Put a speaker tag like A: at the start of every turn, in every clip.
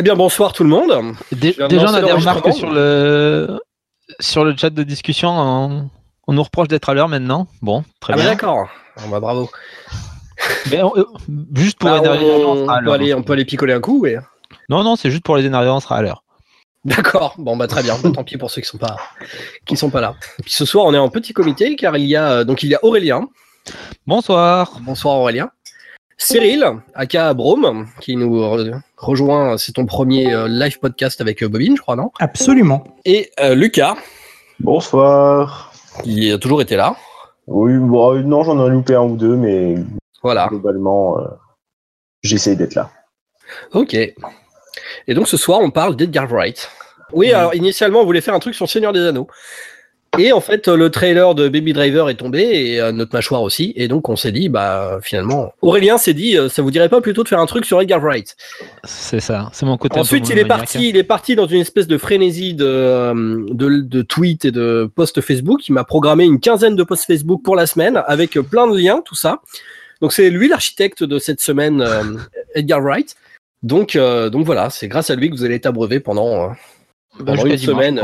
A: Eh bien, bonsoir tout le monde.
B: déjà, on a des remarques sur le, sur le chat de discussion. On, nous reproche d'être à l'heure maintenant. Bon, très ah bien.
A: D'accord. Bah, bravo.
B: Mais euh, juste pour
A: bah, on, peut aller, on peut aller picoler un coup.
B: Non, non, c'est juste pour les énerver, on sera à l'heure.
A: D'accord, bon bah très bien, bah, tant pis pour ceux qui sont pas qui sont pas là. puis ce soir on est en petit comité car il y a euh, donc il y a Aurélien.
B: Bonsoir.
A: Bonsoir Aurélien. Cyril, aka Brome, qui nous rejoint, c'est ton premier euh, live podcast avec euh, Bobine, je crois, non?
C: Absolument.
A: Et Lucas.
D: Bonsoir.
A: Qui a toujours été là.
D: Oui, bon, non, j'en ai loupé un ou deux, mais
A: voilà.
D: globalement, j'essaye d'être là.
A: Ok. Et donc ce soir, on parle d'Edgar Wright. Oui, alors initialement, on voulait faire un truc sur Seigneur des Anneaux. Et en fait, le trailer de Baby Driver est tombé et euh, notre mâchoire aussi. Et donc, on s'est dit, bah, finalement, Aurélien s'est dit, euh, ça vous dirait pas plutôt de faire un truc sur Edgar Wright?
B: C'est ça, c'est mon côté.
A: Ensuite, il est parti, il est parti dans une espèce de frénésie de, euh, de, de tweets et de posts Facebook. Il m'a programmé une quinzaine de posts Facebook pour la semaine avec plein de liens, tout ça. Donc, c'est lui l'architecte de cette semaine, Edgar Wright. Donc, donc voilà, c'est grâce à lui que vous allez être abreuvé pendant,
B: bah, une semaine.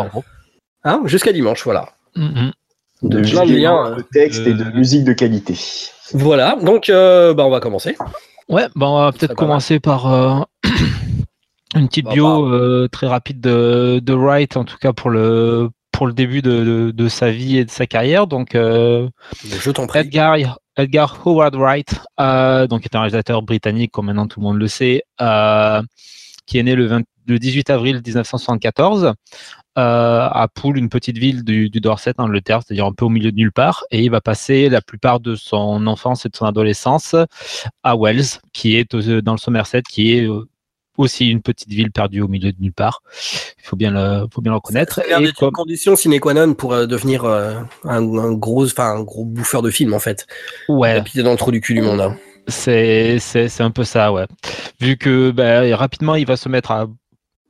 A: Hein Jusqu'à dimanche, voilà.
D: Mm-hmm. De, liens, de texte et de musique de qualité.
A: Voilà, donc bah, on va commencer.
B: Ouais, bah, on va peut-être commencer par une petite bah, bio très rapide de, de, Wright, en tout cas pour le, pour le début de, de, sa vie et de sa carrière. Donc,
A: je t'en prie.
B: Edgar, Edgar Howard Wright, euh, donc est un réalisateur britannique, comme maintenant tout le monde le sait, euh, qui est né le, 18 avril 1974 euh, à Poole, une petite ville du, Dorset, en Angleterre, c'est-à-dire un peu au milieu de nulle part, et il va passer la plupart de son enfance et de son adolescence à Wells, qui est dans le Somerset, qui est aussi une petite ville perdue au milieu de nulle part. Il faut bien le, faut bien le reconnaître.
A: C'est une comme... condition sine qua non pour euh, devenir euh, un, gros, enfin un gros bouffeur de film en fait.
B: Ouais.
A: Puis dans le trou du cul du monde. Hein.
B: C'est, c'est, c'est un peu ça, ouais. Vu que bah, rapidement il va se mettre à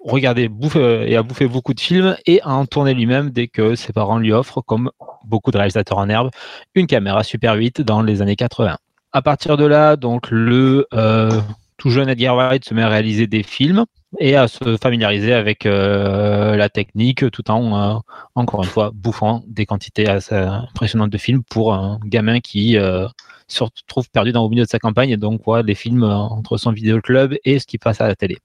B: regarder bouffer, et à bouffer beaucoup de films et à en tourner lui-même dès que ses parents lui offrent, comme beaucoup de réalisateurs en herbe, une caméra Super 8 dans les années 80. À partir de là, donc le euh, tout jeune Edgar Wright se met à réaliser des films et à se familiariser avec euh, la technique tout en, euh, encore une fois, bouffant des quantités assez impressionnantes de films pour un gamin qui euh, se retrouve perdu dans le milieu de sa campagne et donc voit des films entre son vidéoclub et ce qui passe à la télé.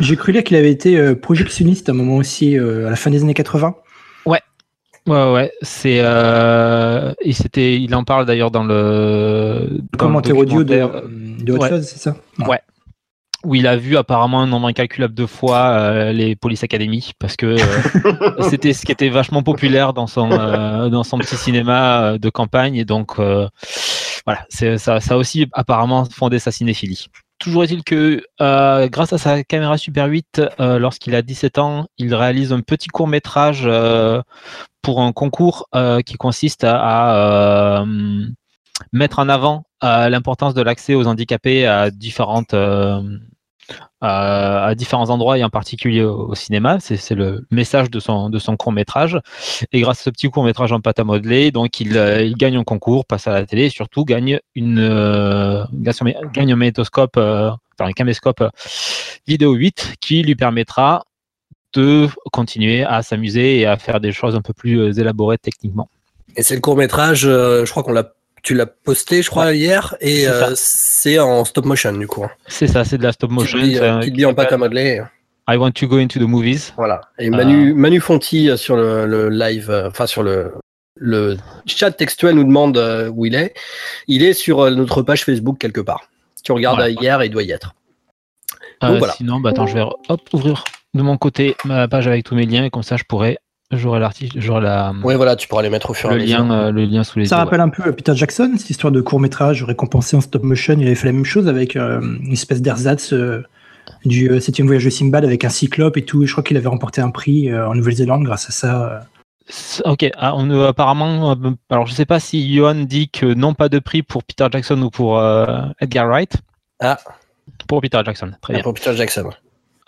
C: J'ai cru lire qu'il avait été projectionniste à un moment aussi, à la fin des années 80.
B: Ouais, Ouais, ouais, c'est euh, il il en parle d'ailleurs dans le
C: commentaire audio de, de autre chose, c'est ça?
B: Ouais. Où il a vu apparemment un nombre incalculable de fois euh, les Police Academy parce que euh, c'était ce qui était vachement populaire dans son dans son petit cinéma de campagne et donc voilà, c'est ça, ça a aussi apparemment fondé sa cinéphilie. Toujours est-il que euh, grâce à sa caméra Super 8, euh, lorsqu'il a 17 ans, il réalise un petit court métrage euh, pour un concours qui consiste à, mettre en avant l'importance de l'accès aux handicapés à différentes à différents endroits et en particulier au, cinéma. C'est le message de son, de son court métrage. Et grâce à ce petit court métrage en pâte à modeler, donc il, euh, il gagne un concours, passe à la télé et surtout gagne, une, euh, gagne un magnétoscope, euh, enfin un caméscope vidéo 8 qui lui permettra de continuer à s'amuser et à faire des choses un peu plus élaborées techniquement.
A: Et c'est le court métrage, je crois qu'on l'a tu l'as posté, je crois, hier, et c'est euh, en stop motion, du coup.
B: C'est ça, c'est de la stop motion.
A: Qui dit en pâte à modeler.
B: I want to go into the movies.
A: Voilà. Et Manu, euh. Manu Fonti euh, sur le, live, enfin sur le, le chat textuel nous demande où il est. Il est sur notre page Facebook quelque part. Tu regardes hier, il doit y être.
B: voilà. Sinon, bah, attends, je vais hop, ouvrir de mon côté ma page avec tous mes liens et comme ça je pourrais J'aurai l'article, j'aurai la.
A: Oui, voilà, tu pourras les mettre au fur et à
B: mesure. Lien, euh, le lien sous les
C: Ça rappelle un peu euh, Peter Jackson, cette histoire de court métrage récompensé en stop motion. Il avait fait la même chose avec euh, une espèce d'ersatz du 7 voyage de Simbad avec un cyclope et tout. je crois qu'il avait remporté un prix en Nouvelle-Zélande grâce à ça.
B: Ok, ah, on, apparemment, alors je sais pas si Johan dit que non pas de prix pour Peter Jackson ou pour Edgar Wright.
A: Ah.
B: Pour Peter Jackson, très ah, bien.
A: Pour Peter Jackson.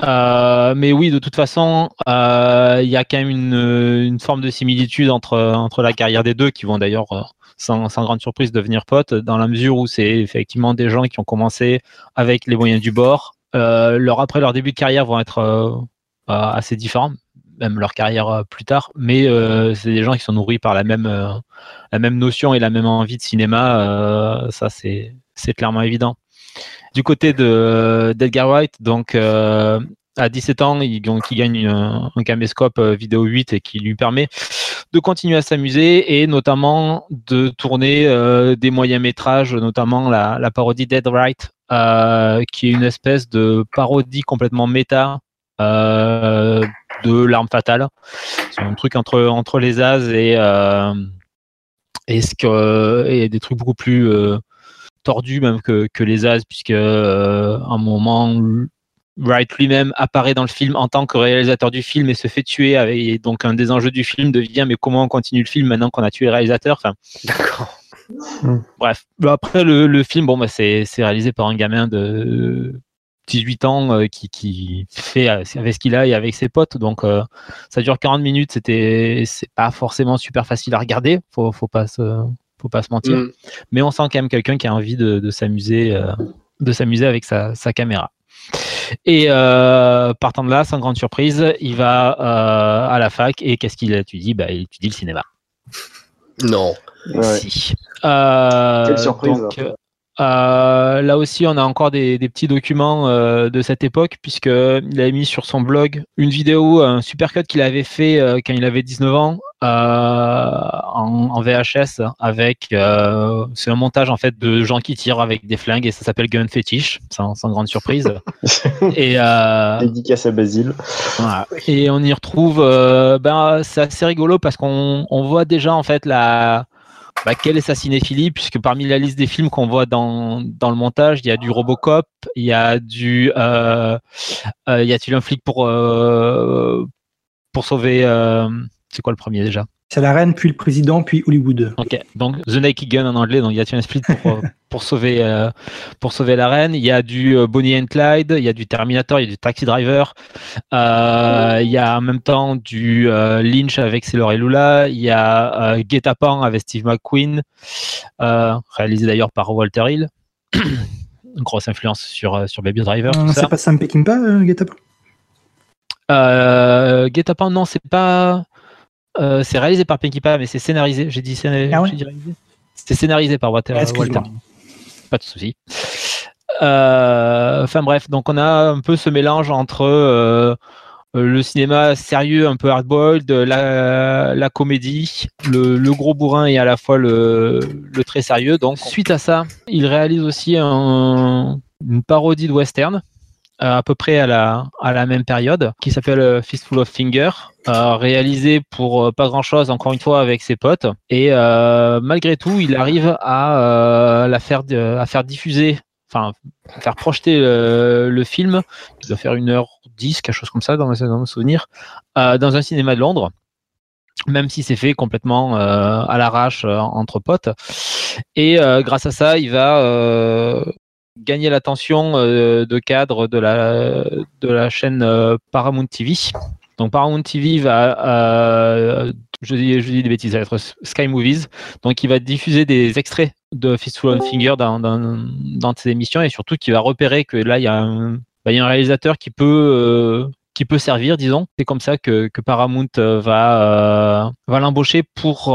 B: Euh, mais oui, de toute façon, euh, il y a quand même une, forme de similitude entre, entre la carrière des deux, qui vont d'ailleurs, euh, sans, grande surprise, devenir potes, dans la mesure où c'est effectivement des gens qui ont commencé avec les moyens du bord, leur, après leur début de carrière vont être assez différents, même leur carrière plus tard, mais c'est des gens qui sont nourris par la même, la même notion et la même envie de cinéma, ça c'est clairement évident. Du côté de d'Edgar Wright, donc à 17 ans, il, gagne un, un caméscope vidéo 8 et qui lui permet de continuer à s'amuser et notamment de tourner euh, des moyens métrages, notamment la, parodie Dead Right, euh, qui est une espèce de parodie complètement méta euh, de l'arme fatale. C'est un truc entre, les As et des trucs beaucoup plus tordus même que, que les As, puisque à un moment Wright lui-même apparaît dans le film en tant que réalisateur du film et se fait tuer. et donc un des enjeux du film devient mais comment on continue le film maintenant qu'on a tué le réalisateur? Enfin,
A: D'accord.
B: Hmm. Bref. Après le, film, bon, bah, c'est réalisé par un gamin de 18 ans euh, qui, qui, fait avec ce qu'il a et avec ses potes. Donc euh, ça dure 40 minutes. C'était c'est pas forcément super facile à regarder. Faut, faut pas se faut pas se mentir. Hmm. Mais on sent quand même quelqu'un qui a envie de, s'amuser euh, de s'amuser avec sa, sa caméra. Et euh, partant de là, sans grande surprise, il va euh, à la fac et qu'est-ce qu'il étudie? Bah, Il étudie le cinéma.
A: Non.
D: Si. Euh, Quelle surprise.
B: là aussi, on a encore des, petits documents de cette époque, puisqu'il avait mis sur son blog une vidéo, un supercut qu'il avait fait quand il avait 19 ans, euh, en, VHS avec euh, c'est un montage en fait de gens qui tirent avec des flingues et ça s'appelle Gun Fetish. Sans, sans grande surprise. Et euh,
D: dédicace à Basile
B: et on y retrouve ben c'est assez rigolo parce qu'on on voit déjà en fait la bah, quelle est sa cinéphilie puisque parmi la liste des films qu'on voit dans, dans le montage il y a du Robocop il y a du euh, y a-t-il un flic pour pour sauver c'est quoi le premier déjà
C: C'est la reine, puis le président, puis Hollywood.
B: Ok, donc The Naked Gun en anglais, donc il y a un split pour, euh, pour, sauver, euh, pour sauver la reine. Il y a du euh, Bonnie and Clyde, il y a du Terminator, il y a du Taxi Driver. il y a en même temps du Lynch avec Sailor et Lula. Il y a Get avec Steve McQueen, réalisé d'ailleurs par Walter Hill. Une grosse influence sur, sur Baby Driver.
C: c'est pas Sam Peckinpah, Get
B: euh, non, c'est pas. Euh, c'est réalisé par Peckinpah, mais c'est scénarisé. J'ai dit, scénarisé. Ah c'est scénarisé par Walter. Walter. Pas de souci. Euh, enfin bref, donc on a un peu ce mélange entre euh, le cinéma sérieux, un peu hardboiled, la, la comédie, le, gros bourrin et à la fois le, le, très sérieux. Donc suite à ça, il réalise aussi un, une parodie de western à peu près à la, à la même période, qui s'appelle euh, Fistful of Finger, euh, réalisé pour pas grand chose, encore une fois, avec ses potes. Et malgré tout, il arrive à la faire, à faire diffuser, enfin, faire projeter le, film, qui doit faire une heure dix, quelque chose comme ça dans, dans mon souvenir, dans un cinéma de Londres même si c'est fait complètement à l'arrache entre potes. Et grâce à ça, il va gagner l'attention euh, de cadre de la, chaîne euh, Paramount TV. Donc Paramount TV va, euh, je, dis, des bêtises, ça va être Sky Movies. Donc il va diffuser des extraits de Fistful of Finger dans, ses émissions et surtout qui va repérer que là il y a un, bah, réalisateur qui peut servir, disons. C'est comme ça que, Paramount va l'embaucher pour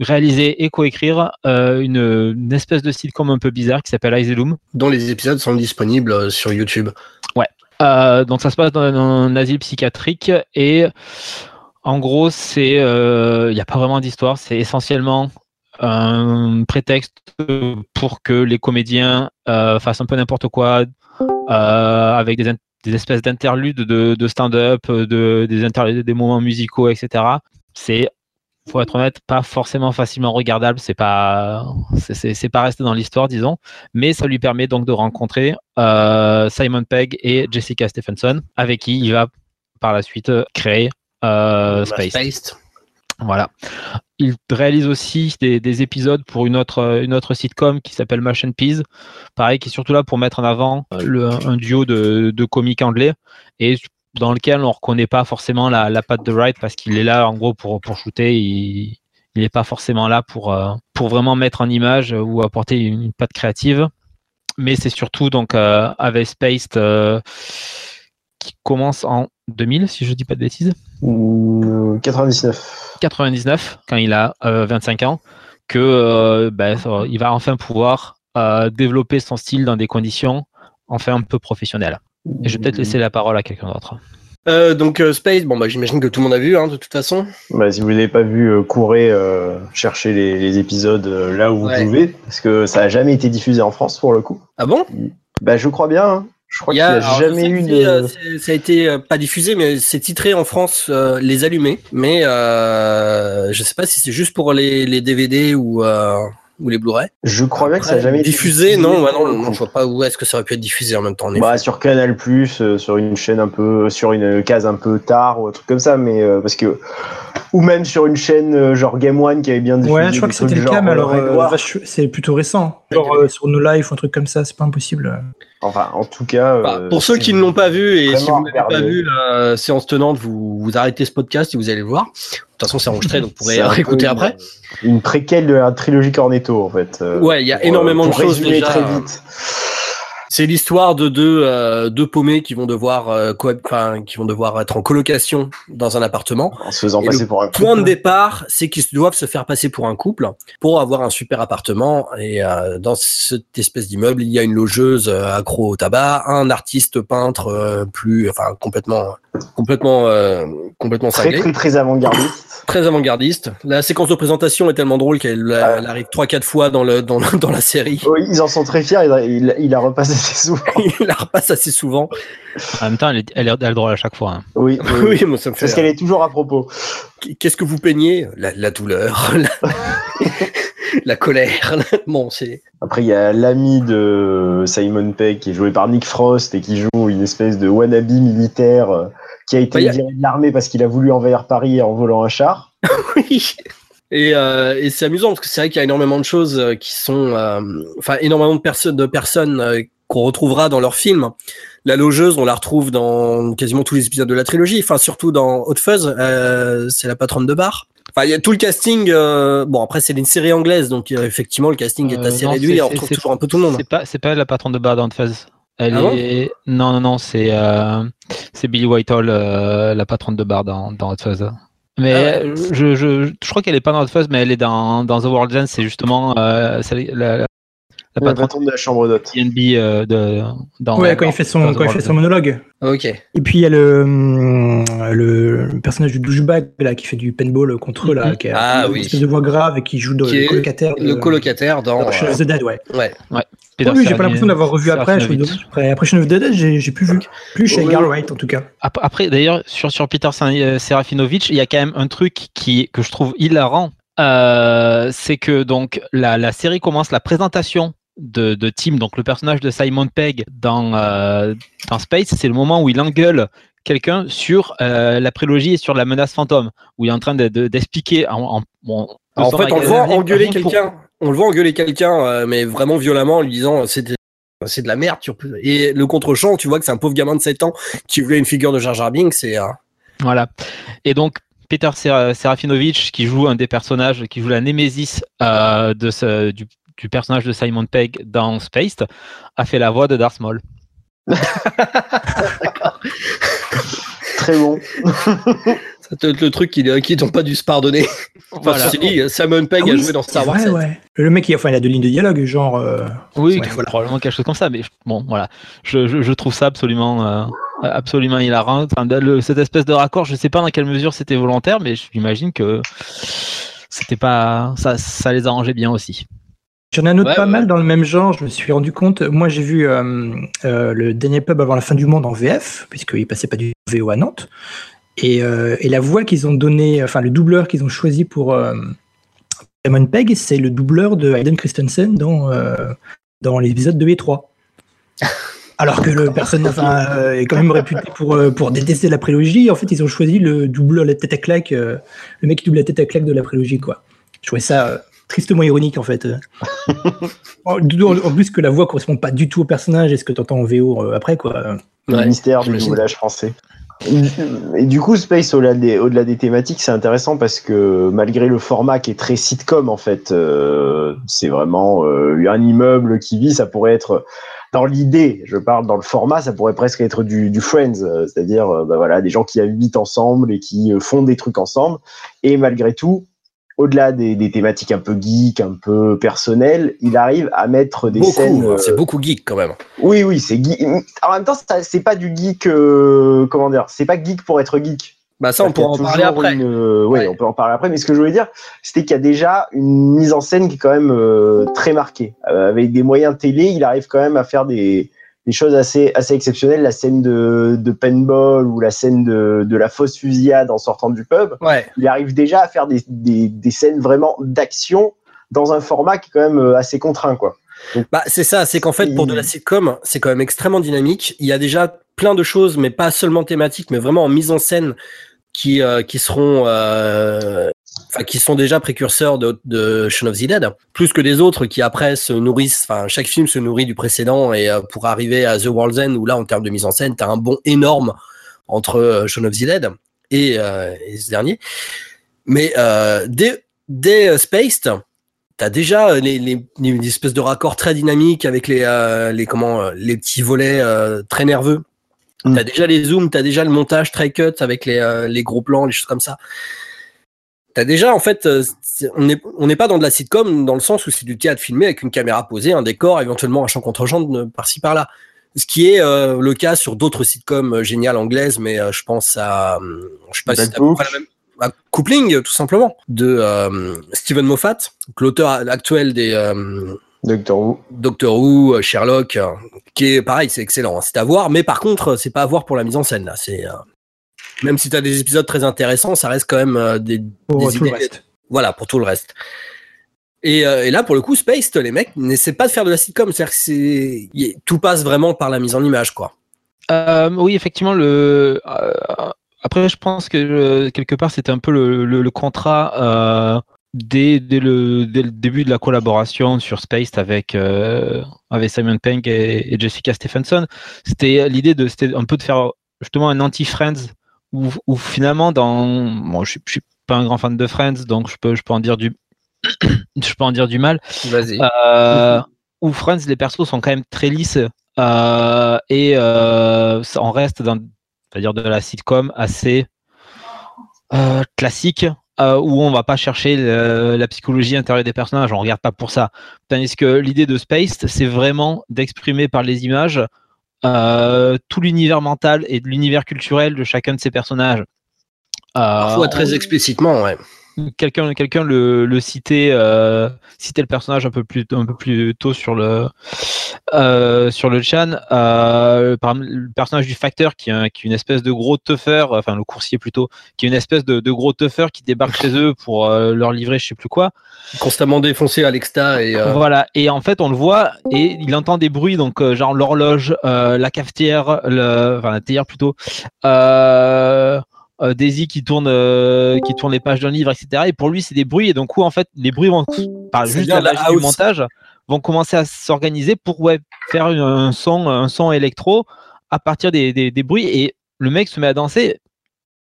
B: réaliser et coécrire euh, une, espèce de sitcom un peu bizarre qui s'appelle Loom.
A: Dont les épisodes sont disponibles euh, sur YouTube.
B: Ouais. Euh, donc ça se passe dans un asile psychiatrique et en gros c'est il n'y a pas vraiment d'histoire, c'est essentiellement un prétexte pour que les comédiens fassent un peu n'importe quoi avec des, des espèces d'interludes de, de stand-up, de, des, des moments musicaux, etc. C'est faut être honnête, pas forcément facilement regardable. C'est pas, c'est pas resté dans l'histoire, disons, mais ça lui permet donc de rencontrer euh, Simon Pegg et Jessica Stephenson, avec qui il va par la suite créer euh, Space. Voilà. Il réalise aussi des, épisodes pour une autre, une autre sitcom qui s'appelle Machine Peas. Pareil, qui est surtout là pour mettre en avant le, un duo de, de comiques anglais. Et dans lequel on ne reconnaît pas forcément la, patte de Wright parce qu'il est là en gros pour, pour shooter. Il n'est pas forcément là pour, euh, pour vraiment mettre en image ou apporter une, patte créative. mais c'est surtout donc avec Spaced qui commence en 2000, si je dis pas de bêtises.
D: 99.
B: 99, quand il a 25 ans, que ben, il va enfin pouvoir développer son style dans des conditions enfin un peu professionnelles. Et je vais peut-être laisser la parole à quelqu'un d'autre.
A: Euh, donc euh, Space, bon bah j'imagine que tout le monde a vu hein, de toute façon.
D: Bah, si vous l'avez pas vu, euh, courez chercher les, épisodes là où vous pouvez, parce que ça a jamais été diffusé en France pour le coup.
A: Ah bon?
D: Bah je crois bien. Hein. Je crois qu'il n'y a, jamais eu
A: de. Ça a été pas diffusé, mais c'est titré en France Les Allumés. Mais je sais pas si c'est juste pour les, les DVD ou ou les Blu-ray.
D: Je crois bien que ça n'a jamais
A: été diffusé. Non, bah non, non, je vois pas où est-ce que ça aurait pu être diffusé en même temps.
D: bah, sur Canal euh, sur une chaîne un peu, sur une case un peu tard ou un truc comme ça, mais euh, parce que ou même sur une chaîne euh, genre Game One qui avait bien diffusé.
C: Ouais, je crois que c'était le cas, mais alors c'est plutôt récent. Genre sur No Life ou un truc comme ça, c'est pas impossible.
D: Enfin, en tout cas.
A: Bah, pour ceux qui ne l'ont pas vu et si vous n'avez pas vu la séance tenante, vous, vous arrêtez ce podcast et vous allez le voir. De toute façon, c'est enregistré, donc vous pourrez réécouter après.
D: Une préquelle de la trilogie Cornetto, en fait.
A: Euh, ouais, il y a énormément de choses déjà. Très vite. C'est l'histoire de deux, euh, deux paumés qui vont devoir euh, qui vont devoir être en colocation dans un appartement.
D: En se faisant passer pour un
A: couple. Point de départ, c'est qu'ils doivent se faire passer pour un couple pour avoir un super appartement. Et euh, dans cette espèce d'immeuble, il y a une logeuse euh, accro au tabac, un artiste peintre euh, plus, enfin complètement, complètement, complètement
D: très, très très avant-gardiste.
A: Très avant-gardiste. La séquence de présentation est tellement drôle qu'elle arrive trois quatre fois dans le dans, dans la série.
D: Oui, ils en sont très fiers. Il, il, il a repassé souvent.
A: il la repasse assez souvent.
B: En même temps, elle, est, elle, est, drôle à chaque fois. Hein.
D: Oui, oui, moi, ça me fait. Parce qu'elle est toujours à propos.
A: Qu'est-ce que vous peignez? La, douleur, la, colère. bon, c'est.
D: Après, il y a l'ami de Simon Pegg qui est joué par Nick Frost et qui joue une espèce de wannabe militaire euh, qui a été bah, viré de l'armée parce qu'il a voulu envahir Paris en volant un char.
A: oui. Et, euh, et c'est amusant parce que c'est vrai qu'il y a énormément de choses euh, qui sont, euh, enfin énormément de personnes, de personnes euh, qu'on retrouvera dans leurs films. La logeuse, on la retrouve dans quasiment tous les épisodes de la trilogie. Enfin surtout dans Hot Fuzz, c'est la patronne de bar. Enfin, il y a tout le casting. bon, après, c'est une série anglaise, donc effectivement, le casting est assez réduit. Et on retrouve toujours un peu tout le monde.
B: C'est pas, c'est pas la patronne de bar dans Hot Fuzz. Elle ah est... non, non, non, c'est c'est Billy Whitehall, la patronne de bar dans, dans Hot Fuzz. Mais ah je, je, je, crois qu'elle est pas dans Hot Fuzz, mais elle est dans, dans The World End. C'est justement euh, la, la,
D: la patronne de la chambre d'hôte.
B: euh, de,
C: dans, ouais, quand il fait son, quand il fait son monologue.
A: Ok.
C: Et puis il y a le, hum, le personnage du douchebag là, qui fait du paintball contre eux, là, qui a
A: ah,
C: une espèce de voix grave et qui joue de, le colocataire.
A: Le colocataire dans.
C: Euh, The Dead, ouais.
A: Ouais.
B: ouais.
C: Oui, j'ai pas l'impression d'avoir revu après. Après, après of the Dead, j'ai plus vu. Plus chez Wright, en tout cas.
B: Après, d'ailleurs, sur, sur Peter euh, Serafinovich, il y a quand même un truc qui, que je trouve hilarant. Euh, c'est que donc la, la série commence la présentation de, de, Tim, donc le personnage de Simon Pegg dans, euh, dans Space, c'est le moment où il engueule quelqu'un sur euh, la prélogie et sur la menace fantôme, où il est en train d'expliquer. De, en,
A: en, en fait, on le voit engueuler quelqu'un. On le voit engueuler quelqu'un, euh, mais vraiment violemment, en lui disant c'est de, c'est de la merde. Et le contre-champ, tu vois que c'est un pauvre gamin de 7 ans qui voulait une figure de Jar Jar Binks. C'est
B: voilà. Et donc Peter Serafinovich, qui joue un des personnages, qui joue la némésis euh, de ce, du, du personnage de Simon Pegg dans Spaced, a fait la voix de Darth Maul.
D: Très bon.
A: Ça peut être le truc qui, qui t'ont pas dû se pardonner. Enfin, voilà. dit, Simon Pegg ah a joué dans Star Wars.
C: Ouais, Le mec, il, enfin, il a deux lignes de dialogue, genre. Euh,
B: oui, probablement quelque chose comme ça, mais bon, voilà. Je, je, je trouve ça absolument, euh, absolument hilarant. Enfin, le, cette espèce de raccord, je sais pas dans quelle mesure c'était volontaire, mais j'imagine que c'était pas, ça, ça les arrangeait bien aussi.
C: J'en ai un autre pas mal dans le même genre, je me suis rendu compte. Moi, j'ai vu euh, euh, le dernier pub avant la fin du monde en VF, puisqu'il passait pas du VO à Nantes. Et, euh, et la voix qu'ils ont donné, enfin le doubleur qu'ils ont choisi pour euh, Simon Pegg, c'est le doubleur de Hayden Christensen dans, euh, dans l'épisode 2 et 3. Alors que le personnage est quand même réputé pour, pour détester la prélogie. En fait, ils ont choisi le doubleur, la tête à claque, le mec qui double la tête à claque de la prélogie, quoi. Je trouvais ça tristement ironique en fait. en, plus que la voix correspond pas du tout au personnage et ce que tu entends en VO euh, après quoi?
D: Le mystère du doublage français. Et du coup, Space, au-delà des, thématiques, c'est intéressant parce que malgré le format qui est très sitcom, en fait, euh, c'est vraiment euh, un immeuble qui vit, ça pourrait être dans l'idée, je parle dans le format, ça pourrait presque être du, du Friends, euh, c'est-à-dire bah voilà, des gens qui habitent ensemble et qui font des trucs ensemble. Et malgré tout, au-delà des, des, thématiques un peu geek, un peu personnelles, il arrive à mettre des scènes.
A: Euh... C'est beaucoup geek quand même.
D: Oui, oui, c'est geek. En même temps, c'est pas du geek. Euh, comment dire C'est pas geek pour être geek.
A: Bah ça, on pourra en parler après.
D: Une, euh, ouais, on peut en parler après. Mais ce que je voulais dire, c'était qu'il y a déjà une mise en scène qui est quand même euh, très marquée. avec des moyens télé, il arrive quand même à faire des, des choses assez, assez exceptionnelles. La scène de, de paintball ou la scène de, de la fausse fusillade en sortant du pub.
A: Ouais.
D: Il arrive déjà à faire des, des, des scènes vraiment d'action dans un format qui est quand même euh, assez contraint, quoi.
A: Donc, bah, c'est ça, c'est qu'en fait, pour de la sitcom, c'est quand même extrêmement dynamique. Il y a déjà plein de choses, mais pas seulement thématiques, mais vraiment en mise en scène qui, euh, qui seront euh, enfin qui sont déjà précurseurs de, de Shaun of the Dead, plus que des autres qui après se nourrissent. Enfin, chaque film se nourrit du précédent et euh, pour arriver à The World's End où là, en termes de mise en scène, t'as un bond énorme entre euh, Shaun of the Dead et, euh, et ce dernier. Mais euh, dès, dès Spaced, t'as déjà les, les, les, espèces de raccords très dynamiques avec les, euh, les comment les petits volets euh, très nerveux. Mm. T'as déjà les zooms, t'as déjà le montage très cut avec les, euh, les gros plans, les choses comme ça. T'as déjà, en fait, on n'est on n'est pas dans de la sitcom dans le sens où c'est du théâtre filmé avec une caméra posée, un décor, éventuellement un chant contre chant par-ci par-là. Ce qui est euh, le cas sur d'autres sitcoms géniales anglaises, mais euh, je pense à, je sais pas si c'est la même, à Coupling, tout simplement, de euh, Stephen Moffat, l'auteur actuel des
D: Doctor Who,
A: Doctor Who, Sherlock, qui est pareil, c'est excellent, hein, c'est à voir, mais par contre, c'est pas à voir pour la mise en scène là, c'est même si tu as des épisodes très intéressants, ça reste quand même euh, des,
C: pour
A: des
C: tout
A: idées.
C: le reste.
A: Voilà, pour tout le reste. Et, euh, et là, pour le coup, Space, les mecs n'essaient pas de faire de la sitcom, c'est-à-dire que c'est tout passe vraiment par la mise en image, quoi.
B: Euh, oui, effectivement, le. Après, je pense que quelque part, c'était un peu le, le, le contrat dès, dès, le, dès le début de la collaboration sur Space avec, avec Simon Pegg et, et Jessica Stephenson. C'était l'idée de, c'était un peu de faire justement un anti-Friends où, où, finalement dans bon je, je suis pas un grand fan de Friends donc je peux je peux en dire du je peux en dire du mal
A: vas-y
B: euh, où Friends les persos sont quand même très lisses euh, et euh, on reste dans c'est-à-dire de la sitcom assez euh, classique euh, où on va pas chercher le, la psychologie intérieure des personnages, on regarde pas pour ça. Tandis que l'idée de Space, c'est vraiment d'exprimer par les images euh, tout l'univers mental et l'univers culturel de chacun de ces personnages.
A: Parfois très explicitement, ouais.
B: Quelqu'un, quelqu'un le, le citait, euh, citait le personnage un peu plus, un peu plus tôt sur le, euh, sur le chan. Euh, par, le personnage du facteur qui est, qui est une espèce de gros tougher, enfin le coursier plutôt, qui est une espèce de, de gros tougher qui débarque chez eux pour euh, leur livrer je sais plus quoi.
A: Constamment défoncé à l'exta et
B: voilà. Et en fait on le voit et il entend des bruits donc genre l'horloge, la cafetière, le, enfin la théière plutôt. Euh, euh, Daisy qui tourne euh, qui tourne les pages d'un livre etc et pour lui c'est des bruits. Et donc où en fait les bruits vont par juste la du montage vont commencer à s'organiser pour ouais, faire un son un son électro à partir des, des, des bruits. Et le mec se met à danser.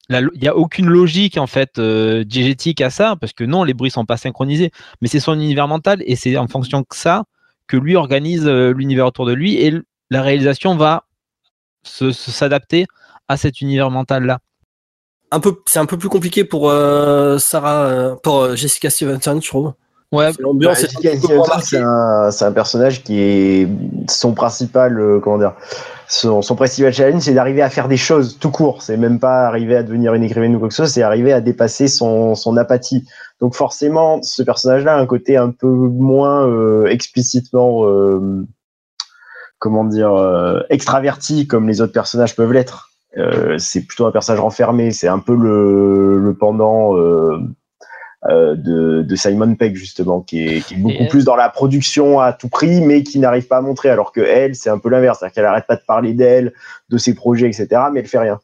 B: Il n'y a aucune logique en fait euh, diégétique à ça parce que non les bruits sont pas synchronisés. Mais c'est son univers mental et c'est en fonction de ça que lui organise euh, l'univers autour de lui et la réalisation va s'adapter à cet univers mental là
A: un peu, c'est un peu plus compliqué pour euh, Sarah, euh, pour euh, Jessica Stevenson, je trouve.
B: Ouais.
D: L'ambiance bah, Jessica Stevenson, c'est un, personnage qui est son principal, euh, comment dire, son, son principal challenge, c'est d'arriver à faire des choses tout court. C'est même pas arriver à devenir une écrivaine ou quoi que ce soit, c'est arriver à dépasser son, son apathie. Donc forcément, ce personnage-là a un côté un peu moins euh, explicitement, euh, comment dire, extraverti comme les autres personnages peuvent l'être. Euh, c'est plutôt un personnage renfermé. C'est un peu le, le pendant euh, euh, de, de, Simon Pegg justement, qui est, qui est beaucoup plus dans la production à tout prix, mais qui n'arrive pas à montrer. Alors que elle, c'est un peu l'inverse, c'est-à-dire qu'elle arrête pas de parler d'elle, de ses projets, etc., mais elle fait rien.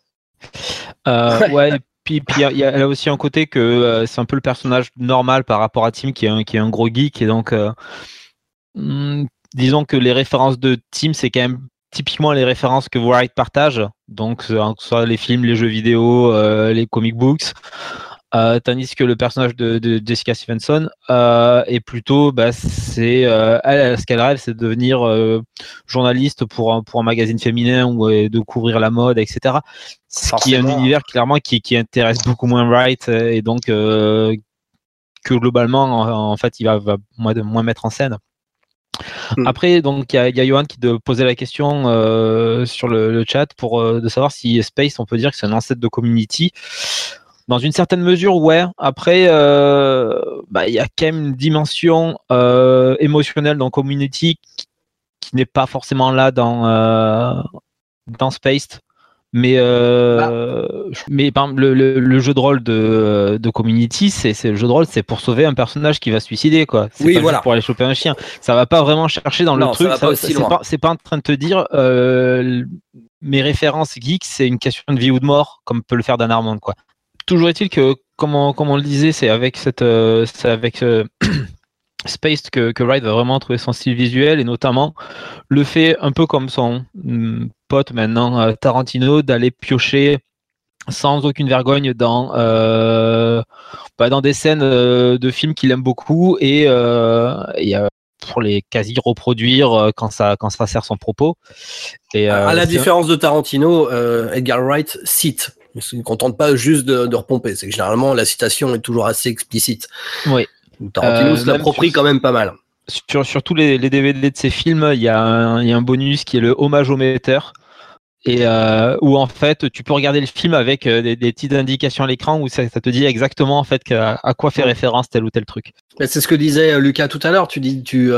B: ouais. Puis, puis il y, a, elle a aussi un côté que euh, c'est un peu le personnage normal par rapport à Tim, qui est un, qui est un gros geek, et donc hmm, disons que les références de Tim, c'est quand même typiquement les références que Wright partage. Donc que ce soit les films, les jeux vidéo, les comic books. Euh, tandis que le personnage de, Jessica Stevenson euh, est plutôt, bah, c'est euh, ce qu'elle rêve, c'est de devenir journaliste pour un, pour un magazine féminin ou de couvrir la mode, etc. Ce qui est un univers clairement qui, qui intéresse beaucoup moins Wright et donc que globalement, en, fait, il va, moins, moins mettre en scène. Hmm. Après, donc il y a, Johan qui poser la question sur le, chat pour de savoir si Space, on peut dire que c'est un ancêtre de Community. Dans une certaine mesure, ouais. Après, euh, bah, il y a quand même une dimension euh, émotionnelle dans Community qui, n'est pas forcément là dans, euh, dans Spaced. Mais, bah. mais le, jeu de rôle de, Community, c'est le jeu de rôle, c'est pour sauver un personnage qui va se suicider, quoi. C'est
A: oui, voilà.
B: pour aller choper un chien. Ça va pas vraiment chercher dans le truc. C'est pas, en train de te dire mes références geeks, c'est une question de vie ou de mort, comme peut le faire Dan Armand, quoi toujours est-il que, comme on, comme on, le disait, c'est avec cette, euh, avec euh, Space que, que Wright va vraiment trouver son style visuel et notamment le fait un peu comme son mm, pote maintenant euh, Tarantino d'aller piocher sans aucune vergogne dans bah, dans des scènes de films qu'il aime beaucoup et, et pour les quasi reproduire quand ça quand ça sert son propos.
A: Et, à la différence de Tarantino, Edgar Wright cite ils ne contentent pas juste de, de repomper. C'est que généralement, la citation est toujours assez explicite.
B: Oui.
A: Tarantino euh, se l'approprie quand même pas mal.
B: Sur, sur tous les, les, DVD de ces films, il y, il y, a un bonus qui est le hommage au metteur et euh, où en fait tu peux regarder le film avec euh, des, petites indications à l'écran où ça, te dit exactement en fait à, quoi fait référence tel ou tel truc.
A: C'est ce que disait euh, Lucas tout à l'heure. Tu dis, tu,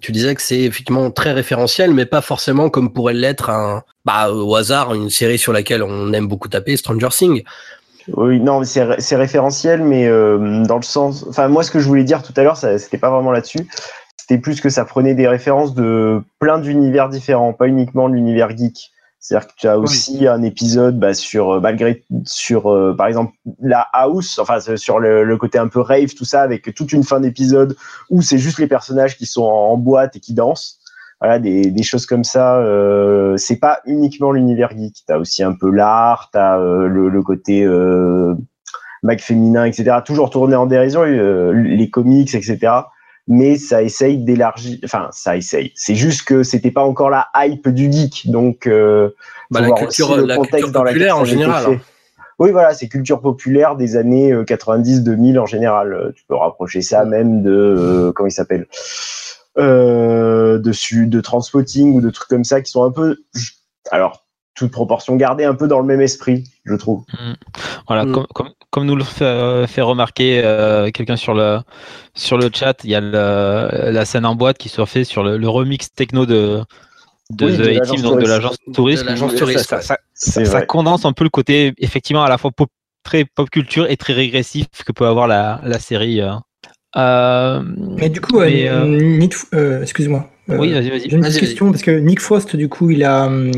A: tu disais que c'est effectivement très référentiel, mais pas forcément comme pourrait l'être un, bah, au hasard une série sur laquelle on aime beaucoup taper, Stranger Things.
D: Oui, non, c'est référentiel, mais dans le sens. Enfin, moi, ce que je voulais dire tout à l'heure, c'était pas vraiment là-dessus. C'était plus que ça prenait des références de plein d'univers différents, pas uniquement l'univers geek. C'est-à-dire que tu as aussi un épisode bah, sur, euh, malgré, sur euh, par exemple, la house, enfin, sur le, côté un peu rave, tout ça, avec toute une fin d'épisode où c'est juste les personnages qui sont en, boîte et qui dansent. Voilà, des, des choses comme ça. Euh, c'est pas uniquement l'univers geek. Tu as aussi un peu l'art, tu as euh, le, le, côté euh, mag féminin, etc. Toujours tourné en dérision, les comics, etc mais ça essaye d'élargir. Enfin, ça essaye. C'est juste que c'était pas encore la hype du geek, donc euh,
A: bah, la culture, la culture populaire en général. Hein.
D: Oui, voilà, c'est culture populaire des années 90-2000 euh, en général. Euh, tu peux rapprocher ça même de euh, comment il s'appelle euh, de, de Transpotting ou de trucs comme ça qui sont un peu alors toute proportion gardée un peu dans le même esprit, je trouve.
B: Mmh. Voilà, mmh. comme, comme nous le fait, euh, remarquer euh, quelqu'un sur le, sur le chat, il y a la scène en boîte qui se fait sur le, remix techno de, de The Team, donc de l'agence touriste. Ça, condense un peu le côté, effectivement, à la fois très pop culture et très régressif que peut avoir la, la série.
C: Euh. Mais du coup, excuse-moi.
B: Euh, oui, vas-y, vas-y.
C: J'ai une petite question parce que Nick Frost, du coup, il a, hum,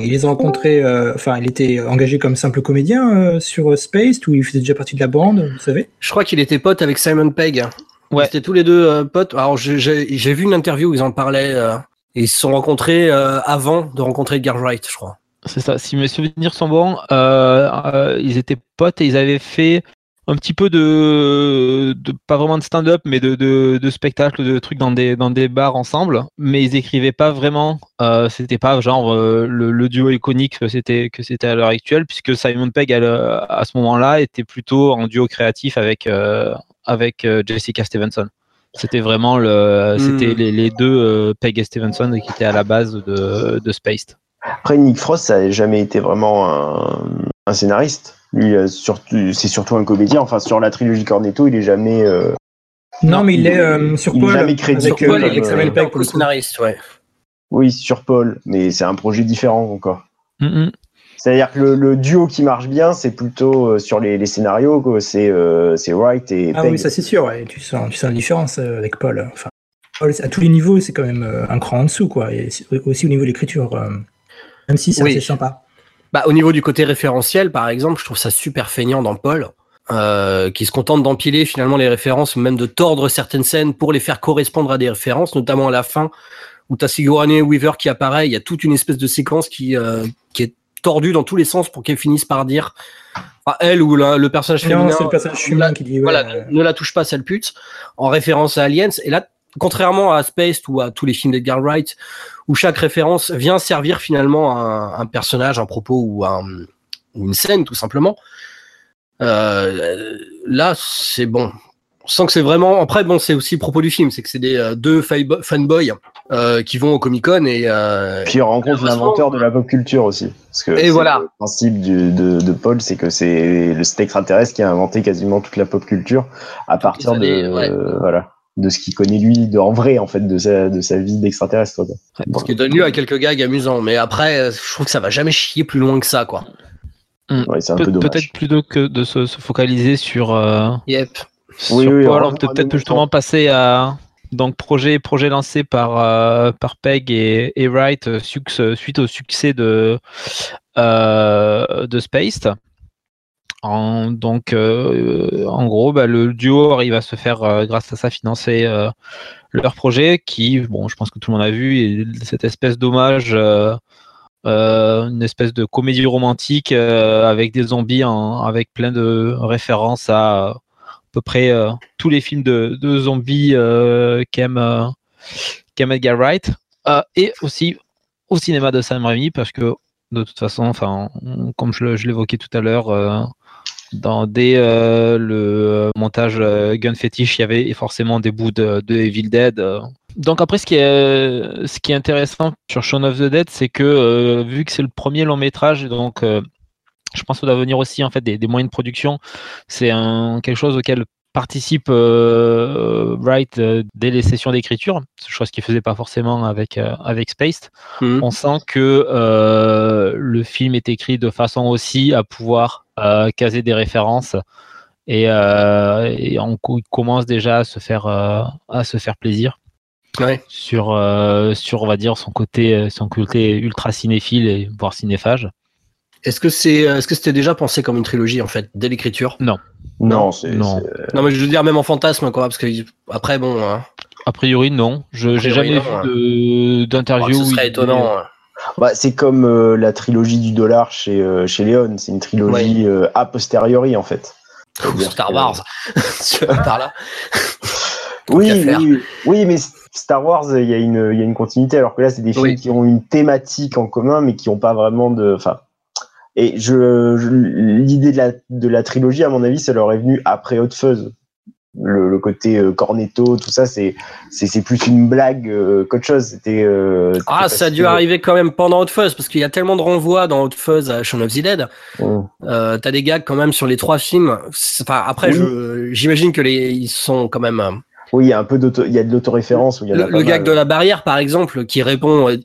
C: il les a rencontrés. Euh, enfin, il était engagé comme simple comédien euh, sur Space, où il faisait déjà partie de la bande, vous savez?
A: Je crois qu'il était pote avec Simon Pegg. Ouais. Ils étaient tous les deux potes. Alors, j'ai vu une interview où ils en parlaient. et ils se sont rencontrés avant de rencontrer Edgar Wright, je crois.
B: C'est ça. Si mes souvenirs sont bons, ils étaient potes et ils avaient fait un petit peu de, pas vraiment de stand-up, mais de, de, de, spectacle, de trucs dans des, dans des bars ensemble, mais ils écrivaient pas vraiment. Euh, c'était pas genre euh, le, duo iconique que c'était que c'était à l'heure actuelle, puisque Simon Pegg à, ce moment-là était plutôt en duo créatif avec euh, avec Jessica Stevenson. C'était vraiment le, c'était hmm. les, les, deux Pegg et Stevenson qui étaient à la base de, de Spaced.
D: Après Nick Frost, ça n'a jamais été vraiment un, un scénariste. Lui, euh, c'est surtout un comédien. Enfin, sur la trilogie Cornetto, il est jamais. Euh,
C: non, mais il est euh, sur Paul.
D: jamais crédité.
A: Sur Paul, avec Samuel Peck pour le scénariste, ouais.
D: Oui, sur Paul, mais c'est un projet différent encore.
B: Mm-hmm.
D: C'est-à-dire que le, duo qui marche bien, c'est plutôt sur les, scénarios, c'est Wright et.
C: Ah oui, ça c'est sûr. Tu sens, tu sens la différence avec Paul. Enfin, Paul, à tous les niveaux, c'est quand même un cran en dessous, quoi. Et aussi au niveau de l'écriture, même si c'est assez sympa.
A: Bah, au niveau du côté référentiel, par exemple, je trouve ça super feignant dans Paul, euh, qui se contente d'empiler finalement les références, ou même de tordre certaines scènes pour les faire correspondre à des références, notamment à la fin, où tu as Sigourney Weaver qui apparaît, il y a toute une espèce de séquence qui, euh, qui est tordu dans tous les sens pour qu'elle finisse par dire, elle ou la- le personnage
C: Non,
A: féminin,
C: c'est le personnage
A: ne
C: humain
A: la-
C: qui dit. ouais,
A: voilà,
C: euh,
A: ne la touche pas, sale pute, en référence à Aliens. Et là, contrairement à Spaced ou à tous les films d'Edgar Wright, où chaque référence vient servir finalement un, un personnage, un propos ou, un, ou une scène, tout simplement. Euh, là, c'est bon. On sent que c'est vraiment. Après, bon, c'est aussi le propos du film, c'est que c'est des euh, deux fanbo- fanboys euh, qui vont au Comic Con et
D: Puis on rencontre l'inventeur de la pop culture aussi. Parce que
A: Et voilà.
D: Le principe du- de, de Paul, c'est que c'est le extraterrestre qui a inventé quasiment toute la pop culture à partir de,
A: années, ouais.
D: euh, voilà, de ce qu'il connaît lui, de, en vrai, en fait, de sa, de sa vie d'extraterrestre. quoi.
A: ce qui donne lieu à quelques gags amusants. Mais après, euh, je trouve que ça va jamais chier plus loin que ça, quoi.
D: Ouais, c'est un
B: Pe-
D: peu dommage.
B: Peut-être plutôt que de se, se focaliser sur, euh,
A: Yep.
B: sur
D: Oui, oui,
B: Paul,
D: on
B: on peut
D: va
B: peut-être justement passer à donc projet projet lancé par euh, par Peg et, et Wright suite au succès de euh, de Spaced. Donc euh, en gros, bah, le duo arrive à se faire euh, grâce à ça financer euh, leur projet qui, bon, je pense que tout le monde a vu, est cette espèce d'hommage. euh, euh, une espèce de comédie romantique euh, avec des zombies avec plein de références à à peu près euh, tous les films de, zombies euh, qu'aime euh, Edgar Wright Euh, et aussi au cinéma de Sam Raimi parce que de toute façon enfin comme je, l'évoquais tout à l'heure euh, dans dès euh, le montage euh, Gun Fetish il y avait forcément des bouts de, de Evil Dead euh, donc après, ce qui est, ce qui est intéressant sur Shaun of the Dead, c'est que euh, vu que c'est le premier long métrage, donc euh, je pense qu'il doit venir aussi en fait des, des moyens de production. C'est quelque chose auquel participe euh, Wright euh, dès les sessions d'écriture, chose qu'il faisait pas forcément avec euh, avec Spaced.
A: Mhm.
B: On sent que euh, le film est écrit de façon aussi à pouvoir euh, caser des références et, euh, et on commence déjà à se faire euh, à se faire plaisir
A: Ouais.
B: sur, euh, sur on va dire son côté, euh, son côté ultra cinéphile et voire cinéphage.
A: Est-ce que c'est, est-ce que c'était déjà pensé comme une trilogie en fait dès l'écriture?
D: Non, c'est.
B: Non.
D: c'est-
A: Non, mais je veux dire même en fantasme quoi, parce que après bon, hein,
B: A priori, non. Je j'ai
A: priori,
B: jamais
A: non,
B: vu de- d'interview.
A: ce
B: où
A: serait
B: il-
A: étonnant. hein.
D: Bah, c'est comme euh, la trilogie du dollar chez, euh, chez Léon. C'est une trilogie euh, a posteriori, en fait.
A: Ou Star Wars, tu vas par là.
D: Oui, oui, oui, mais Star Wars, il y, a une- il y a une continuité, alors que là, c'est des films
A: Oui.
D: qui ont une thématique en commun, mais qui n'ont pas vraiment de. Enfin, et je, je- l'idée de la, de la trilogie, à mon avis, ça leur est venu après Hot Fuzz. Le, le côté euh, Cornetto, tout ça, c'est c'est plus une blague euh, qu'autre chose. C'était. euh,
A: Ah, ça a dû
D: que-
A: arriver quand même pendant Hot Fuzz, parce qu'il y a tellement de renvois dans Hot Fuzz à Shaun of the Dead. Euh, T'as des gags quand même sur les trois films. Enfin, après,
D: Oui.
A: j'imagine que les, ils sont quand même. euh,
D: Oui, il y a un peu il y a de l'autoréférence.
A: Le, gag
D: mal.
A: de la barrière, par exemple, qui répond euh,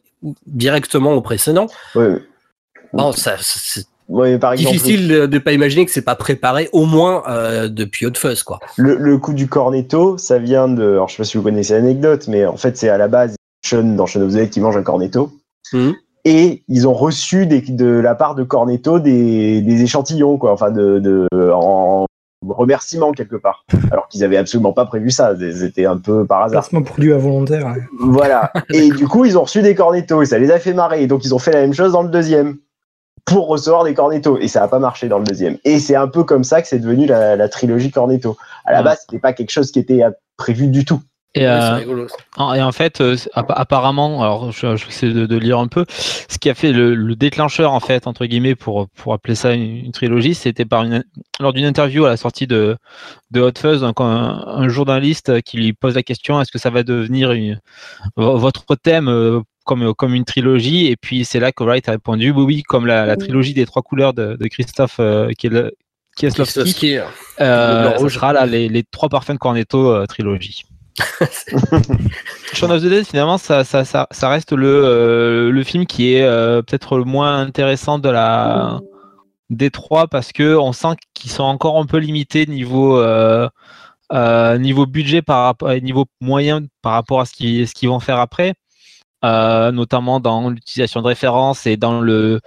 A: directement au précédent.
D: Ouais,
A: Bon, ça, c'est
D: ouais, par exemple,
A: difficile de ne pas imaginer que c'est pas préparé, au moins euh, depuis Hot Fuzz, quoi.
D: Le, le coup du cornetto, ça vient de. Alors, je sais pas si vous connaissez l'anecdote, mais en fait, c'est à la base Sean dans Shaun of the Dead qui mange un cornetto.
A: Mhm.
D: Et ils ont reçu des, de la part de Cornetto des, des échantillons, quoi, enfin, de, de, en remerciement quelque part. Alors qu'ils avaient absolument pas prévu ça. C'était un peu par hasard.
C: Placement produit involontaire. ouais.
D: Voilà. Et du coup, ils ont reçu des cornettos et ça les a fait marrer. Et donc, ils ont fait la même chose dans le deuxième pour recevoir des cornettos. Et ça n'a pas marché dans le deuxième. Et c'est un peu comme ça que c'est devenu la, la trilogie cornetto. À la
B: Ouais.
D: base, c'était pas quelque chose qui était euh, prévu du tout.
B: Et, euh, en- et en fait, euh, apparemment, alors je, je vais essayer de, de lire un peu, ce qui a fait le, le déclencheur, en fait, entre guillemets, pour, pour appeler ça une, une trilogie, c'était par une, lors d'une interview à la sortie de, de Hot Fuzz, donc un, un journaliste qui lui pose la question est-ce que ça va devenir une- votre thème comme, comme une trilogie Et puis c'est là que Wright a répondu oui, oui, comme la, la trilogie des trois couleurs de, de Christophe euh, Kiel- Kieslowski,
A: Kieslowski, euh, Le rouge.
B: sera là les, les trois parfums de Cornetto euh, trilogie. Shaun of the Dead, finalement, ça, ça, ça, ça reste le, euh, le film qui est euh, peut-être le moins intéressant de la des trois parce que on sent qu'ils sont encore un peu limités niveau euh, euh, niveau budget par rapport niveau moyen par rapport à ce qu'ils ce qu'ils vont faire après, euh, notamment dans l'utilisation de références et dans le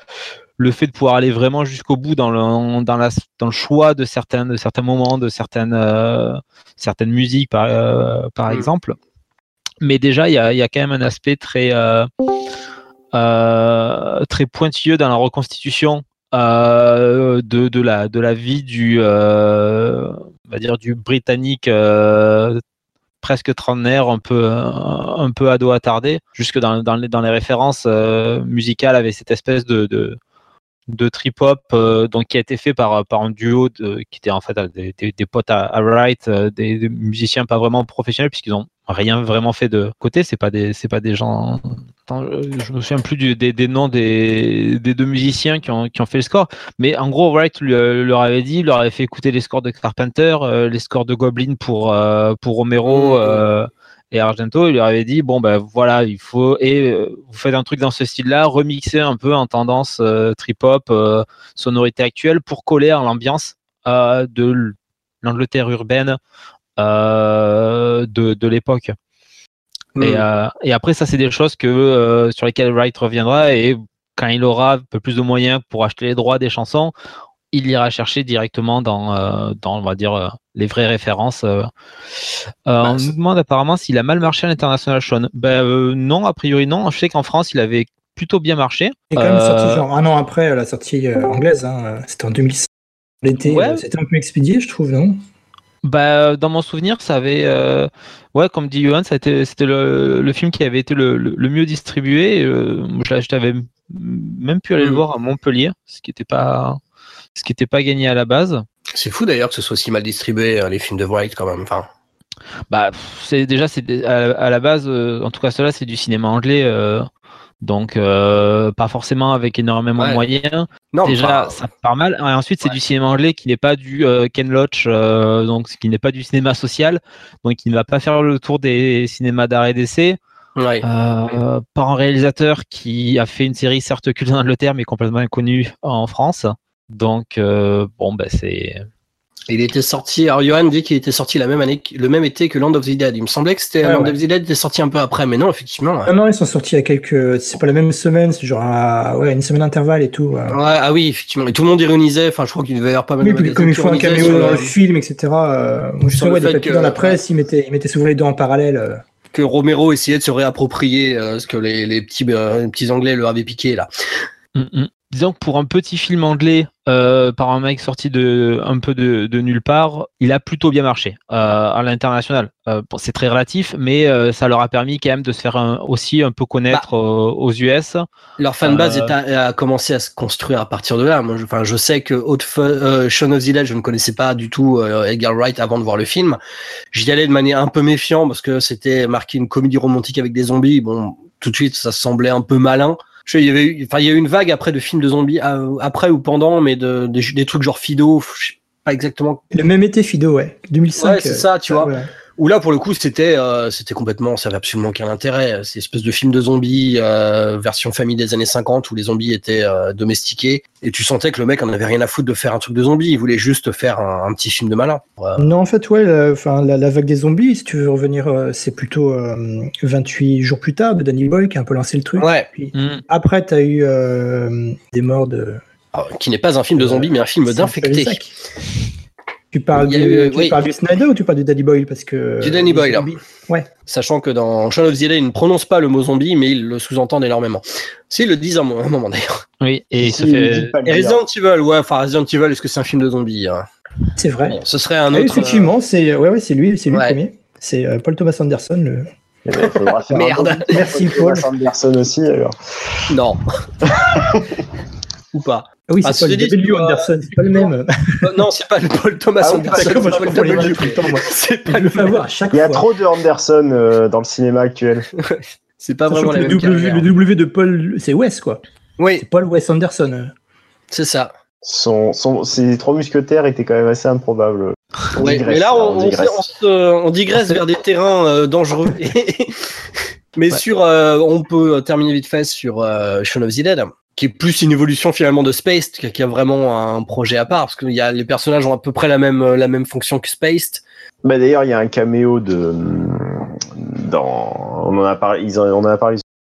B: le fait de pouvoir aller vraiment jusqu'au bout dans le, dans, la, dans le choix de certains, de certains moments, de certaines, euh, certaines musiques, par, euh, par
A: Mm.
B: exemple. Mais déjà, il y a, il y a quand même un aspect très, très pointilleux dans la reconstitution euh, de, de, la, de la vie du, euh, on va dire du britannique euh, presque trentenaire, un peu, un peu ado attardé, jusque dans, dans, les, dans les références euh, musicales avec cette espèce de, de, trip-hop euh, donc qui a été fait par, par un duo qui était en fait des, potes à, à Wright, euh, des musiciens pas vraiment professionnels puisqu'ils ont rien vraiment fait de côté. C'est pas des, c'est pas des gens. Attends, je, me souviens plus du, des, des, noms des, des deux musiciens qui ont, qui ont fait le score. Mais en gros, Wright lui, euh, leur avait dit, leur avait fait écouter les scores de Carpenter, euh, les scores de Goblin pour, euh, pour Romero.
A: Mmh.
B: et Argento, il leur avait dit bon ben voilà, il faut et vous faites un truc dans ce style-là, remixer un peu en tendance trip-hop, sonorité actuelle pour coller à l'ambiance de l'Angleterre urbaine euh, de, de l'époque.
A: Mm.
B: Et, euh, et, après, ça, c'est des choses que, euh, sur lesquelles Wright reviendra et quand il aura un peu plus de moyens pour acheter les droits des chansons, il ira chercher directement dans, dans on va dire, les vraies références. Bah, on nous demande apparemment s'il a mal marché à l'international, Sean. Ben, non, a priori non. Je sais qu'en France, il avait plutôt bien marché.
C: Il est quand même sorti genre un an après la sortie anglaise. Hein. C'était en 2005. L'été, ouais. c'était un peu expédié, je trouve, non?
B: Bah, dans mon souvenir, ça avait, euh, ouais, comme dit Johan, c'était le, le, film qui avait été le, le, le mieux distribué. Euh, je, je t'avais même pu aller le voir à Montpellier, ce qui n'était pas, ce qui était pas gagné à la base.
A: C'est fou d'ailleurs que ce soit aussi mal distribué les films de Wright quand même. Enfin.
B: Bah, c'est déjà c'est à, à, la base, euh, en tout cas cela c'est du cinéma anglais. Euh, donc euh, pas forcément avec énormément
A: ouais.
B: de moyens.
A: Non,
B: Déjà, ça part mal. Et ensuite, c'est ouais. du cinéma anglais qui n'est pas du euh, Ken Loach, euh, donc qui n'est pas du cinéma social, donc qui ne va pas faire le tour des cinémas d'art et d'essai.
A: Ouais.
B: Euh, par un réalisateur qui a fait une série certes culte en Angleterre, mais complètement inconnue en France. Donc bon, ben c'est
A: il était sorti. Alors Johan dit qu'il était sorti la même année, le même été que Land of the Dead. Il me semblait que c'était
C: Ah
A: ouais, Land ouais. of the Dead était sorti un peu après, mais non, effectivement.
C: Non, non, ils sont sortis il y a quelques. C'est pas la même semaine, c'est genre à... ouais, une semaine d'intervalle et tout.
A: Ouais. ah oui, effectivement. Et tout le monde ironisait. Enfin, je crois qu'il devait y avoir pas mal
C: oui,
A: de.
C: Oui, comme ils font un caméo dans le film, etc. Euh, moi, je sais ouais, des papiers que... dans la presse, ils mettaient, ils mettaient souvent les deux en parallèle. Euh.
A: Que Romero essayait de se réapproprier euh, ce que les, les petits, euh, les petits Anglais leur avaient piqué là.
B: Mm -hmm disons que pour un petit film anglais euh, par un mec sorti de un peu de, de nulle part, il a plutôt bien marché euh, à l'international. Euh, c'est très relatif, mais ça leur a permis quand même de se faire un, aussi un peu connaître bah, aux US.
A: Leur fanbase a, a, commencé à se construire à partir de là. Moi, je, enfin, je sais que Haute Shaun of the Dead, je ne connaissais pas du tout Edgar Wright avant de voir le film. J'y allais de manière un peu méfiant parce que c'était marqué une comédie romantique avec des zombies. Bon, tout de suite, ça semblait un peu malin il y avait eu, enfin, il y a eu une vague après de films de zombies, après ou pendant, mais de, de des trucs genre Fido, je sais pas exactement.
C: Le même été Fido, ouais, 2005.
A: Ouais, c'est ça, tu euh, vois. Ouais. Où là, pour le coup, c'était, euh, c'était complètement, ça avait absolument aucun intérêt. C'est une espèce de film de zombies, euh, version famille des années 50, où les zombies étaient euh, domestiqués. Et tu sentais que le mec en avait rien à foutre de faire un truc de zombie. Il voulait juste faire un, un petit film de malin.
C: Non, en fait, ouais, enfin, la, la, la, vague des zombies, si tu veux revenir, euh, c'est plutôt 28 jours plus tard de Danny Boyle qui a un peu lancé le truc.
A: Ouais.
C: Puis, mm. Après, tu as eu euh, des morts de.
A: Alors, qui n'est pas un film de zombies, mais un film d'infectés.
C: Tu parles, du,
A: eu,
C: tu
A: oui.
C: parles du Snyder ou tu parles du Danny Boyle parce que
A: Du Danny Boyle.
C: Ouais.
A: Sachant que dans Shaun of the Dead, il ne prononce pas le mot zombie, mais il le sous-entend énormément. Si, ils le disent à un moment d'ailleurs.
B: Oui, et il
A: se fait. Et Resident Evil, ouais, enfin Resident Evil, est-ce que c'est un film de zombie hein?
C: C'est vrai.
A: Bon, ce serait un
C: ah,
A: autre.
C: effectivement, c'est ouais, ouais, c'est lui, c'est lui ouais. le premier. C'est euh, Paul Thomas Anderson, le.
D: Eh ben,
A: Merde.
C: Merci Paul.
D: Thomas Anderson aussi alors.
A: Non. Ou pas.
C: Ah oui, c'est ah, pas le W Anderson, c'est pas le même.
A: non, c'est pas le Paul Thomas
C: ah,
A: Anderson.
C: Moi, je tout le temps, moi.
A: Pas
C: le à chaque
D: Il y a trop de Anderson euh, dans le cinéma actuel.
A: c'est pas vraiment la
C: le
A: même
C: w, le w de Paul, c'est Wes, quoi.
A: Oui.
C: C'est Paul Wes Anderson.
A: C'est ça.
D: Son, son, ses trois mousquetaires étaient quand même assez improbables.
A: On ouais, digresse, mais là, on, on, digresse. On, se, on digresse vers des terrains euh, dangereux. mais ouais. sur, euh, on peut terminer vite fait sur euh, Shaun of the Dead qui est plus une évolution finalement de Spaced, qui a vraiment un projet à part, parce que y a, les personnages ont à peu près la même, la même fonction que Spaced.
D: Bah d'ailleurs, il y a un caméo de. Dans, on, en a parlé, ils en, on en a parlé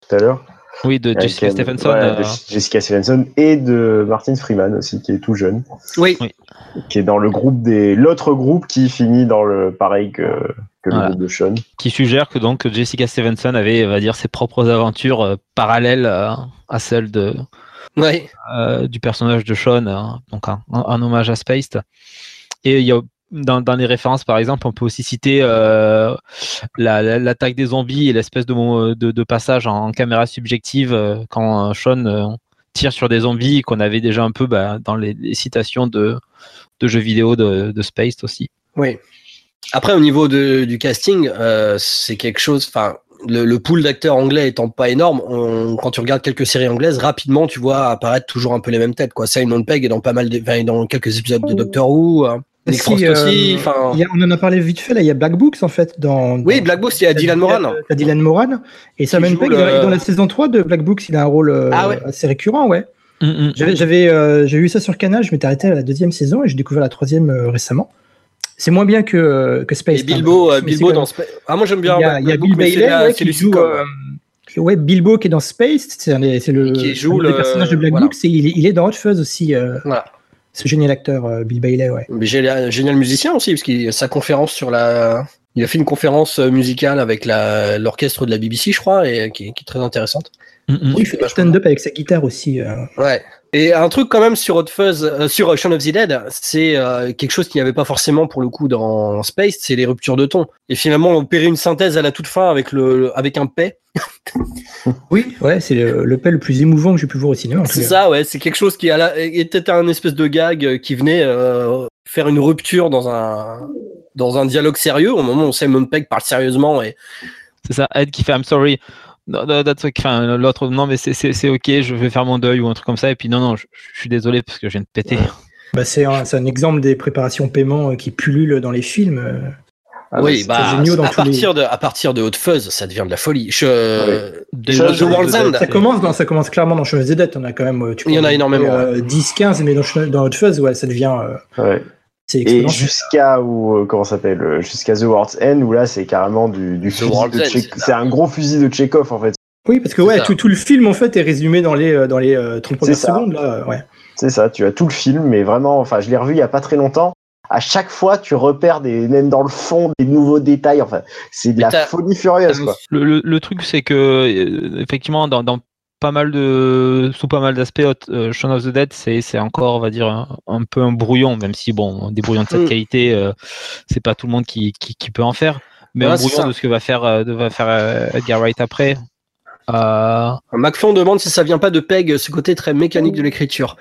D: tout à l'heure.
B: Oui, de Jessica Stephenson.
D: Ouais, de Jessica Stephenson et de Martin Freeman aussi, qui est tout jeune.
A: Oui. oui.
D: Qui est dans le groupe des. L'autre groupe qui finit dans le pareil que, le
B: Voilà.
D: groupe de Sean.
B: qui suggère que donc Jessica Stevenson avait, on va dire, ses propres aventures euh, parallèles euh, à celles de,
A: Ouais.
B: euh, du personnage de Sean, hein, donc un, un- un hommage à Spaced. Et il y a dans, dans les références, par exemple, on peut aussi citer euh, la- la- l'attaque des zombies et l'espèce de, mo- de, de passage en caméra subjective euh, quand Sean euh, tire sur des zombies qu'on avait déjà un peu bah, dans les, les citations de, de jeux vidéo de, de Spaced aussi.
A: Oui. Après, au niveau de- du casting, euh, c'est quelque chose. Enfin, le, le pool d'acteurs anglais étant pas énorme, on- quand tu regardes quelques séries anglaises, rapidement, tu vois apparaître toujours un peu les mêmes têtes. Quoi. Simon Pegg est dans pas mal, de, enfin, dans quelques épisodes de Doctor Who. hein. Nick
C: Si,
A: Frost
C: euh,
A: aussi. Enfin,
C: il y a- on en a parlé vite fait, là, il y a Black Books en fait. Dans,
A: oui,
C: dans-
A: Black Books, il y a Dylan Moran.
C: T'as Dylan Moran. Et Simon Pegg,
A: le-
C: dans, la saison 3 de Black Books, il a un rôle euh,
A: Ah ouais.
C: assez récurrent, ouais.
B: Mm, mm.
C: J'avais, j'avais, euh, j'ai vu ça sur Canal, je m'étais arrêté à la deuxième saison et j'ai découvert la troisième euh, récemment. C'est moins bien que, euh, que Space.
A: Et Bilbo,
C: hein,
A: Bilbo dans
C: quand
A: Spa- Ah, moi j'aime bien.
C: Il y a, il y a
A: Black
C: Bill Bailey qui joue. euh, ouais, Bilbo qui est dans Space, c'est, le,
A: Qui joue le-
C: personnages de Black
A: voilà.
C: Il, est- il est dans Hot Fuzz aussi. euh,
A: Voilà.
C: Ce génial acteur, euh, Bill Bailey, ouais.
A: Mais génial, génial musicien aussi, parce qu'il sa conférence sur la. Il a fait une conférence musicale avec l'orchestre de la BBC, je crois, et qui, est- qui est très intéressante.
B: Mm, mm.
C: Oui, il fait du stand-up avec sa guitare aussi. euh.
A: Ouais. Et un truc quand même sur Hot Fuzz, euh, sur Shaun of the Dead, c'est euh, quelque chose qu'il n'y avait pas forcément pour le coup dans Space, c'est les ruptures de ton. Et finalement, on opérait une synthèse à la toute fin avec le, le- avec un paix.
C: Oui, ouais, c'est le, le paix le plus émouvant que j'ai pu voir au cinéma.
A: C'est ça, ouais. C'est quelque chose qui à la- était un espèce de gag euh, qui venait euh, faire une rupture dans un dans un dialogue sérieux au moment où Simon Pegg parle sérieusement et
B: C'est ça, Ed qui fait I'm sorry. No, no, that's okay. Enfin, l'autre, non, mais c'est- c'est c'est ok, je vais faire mon deuil ou un truc comme ça. Et puis, non, non, je, je suis désolé parce que je viens de péter.
C: Bah, c'est un, c'est un exemple des préparations paiement euh, qui pullulent dans les films. euh.
D: Ah,
A: oui,
D: c'est-
A: bah,
C: dans
A: à partir de à partir de Hot Fuzz, ça devient de la folie. Je,
B: Déjà,
A: The
B: je-
A: World's End.
C: Ça commence, dans, ça commence clairement dans of the Dead. On a quand même, euh, tu
A: Il y en a énormément,
C: euh, 10, 15, mais dans, dans Hot Fuzz, ouais, ça devient. euh,
D: ouais.
C: C'est
D: Et jusqu'à où euh, comment ça s'appelle euh, jusqu'à The World's End où là c'est carrément du, du fusil
A: World's
D: de
A: End, c'est
D: un gros fusil de Tchekhov en fait.
C: Oui, parce que ouais, tout, tout le film en fait est résumé dans les, euh, dans les euh, 30 premières secondes. Là, ouais.
D: C'est ça, tu as tout le film, mais vraiment, enfin, je l'ai revu il y a pas très longtemps. À chaque fois, tu repères des, même dans le fond, des nouveaux détails. Enfin, c'est de
A: Mais
D: la folie furieuse, quoi.
B: Le, le- le truc, c'est que, euh, effectivement, dans, dans pas mal de, sous pas mal d'aspects, euh, Shaun of the Dead, c'est c'est encore, on va dire, un, un peu un brouillon, même si, bon, des brouillons de cette
A: Mm.
B: qualité, euh, c'est pas tout le monde qui, qui, qui peut en faire. Mais
A: Ouais,
B: un brouillon
A: ça.
B: de ce que va faire, euh, de, va faire euh, Edgar Wright après. Euh,
A: demande si ça vient pas de Peg, ce côté très mécanique de l'écriture.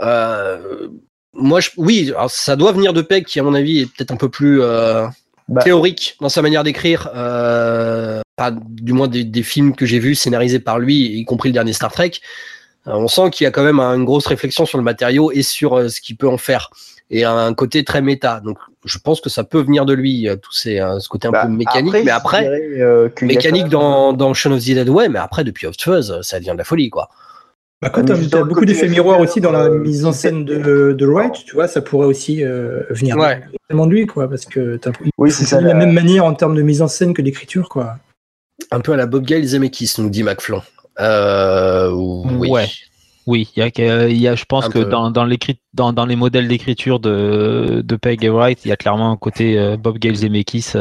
A: Euh, moi, je, oui, alors ça doit venir de Peg, qui à mon avis est peut-être un peu plus
D: Bah.
A: théorique dans sa manière d'écrire. Euh, pas, du moins des, des films que j'ai vus scénarisés par lui, y compris le dernier Star Trek. Euh, on sent qu'il y a quand même une grosse réflexion sur le matériau et sur euh, ce qu'il peut en faire. Et un côté très méta. Donc, je pense que ça peut venir de lui, tout ces, ce côté un
D: Bah,
A: peu mécanique. mais après,
D: dirais, euh,
A: mécanique dans, dans Shaun of the Dead, ouais, mais après, depuis Hot Fuzz, ça devient de la folie, quoi.
C: Bah, quand t'as
D: dans le
C: beaucoup d'effets miroirs aussi dans la
D: euh,
C: mise en scène de, de Wright, tu vois, ça pourrait aussi euh, venir
A: Ouais.
C: de lui, quoi, parce que
D: Oui, c'est ça.
C: de la
D: la-
C: même manière en termes de mise en scène que d'écriture, quoi.
A: Un peu à la Bob Gale Zemeckis, nous dit McFlon. Euh, oui.
B: Ouais. Oui, il y a, que- il y a, je pense
A: Un
B: que dans, dans, l'écrit- dans, dans les modèles d'écriture de, de Peg et Wright, il y a clairement un côté euh, Bob Gale Zemeckis.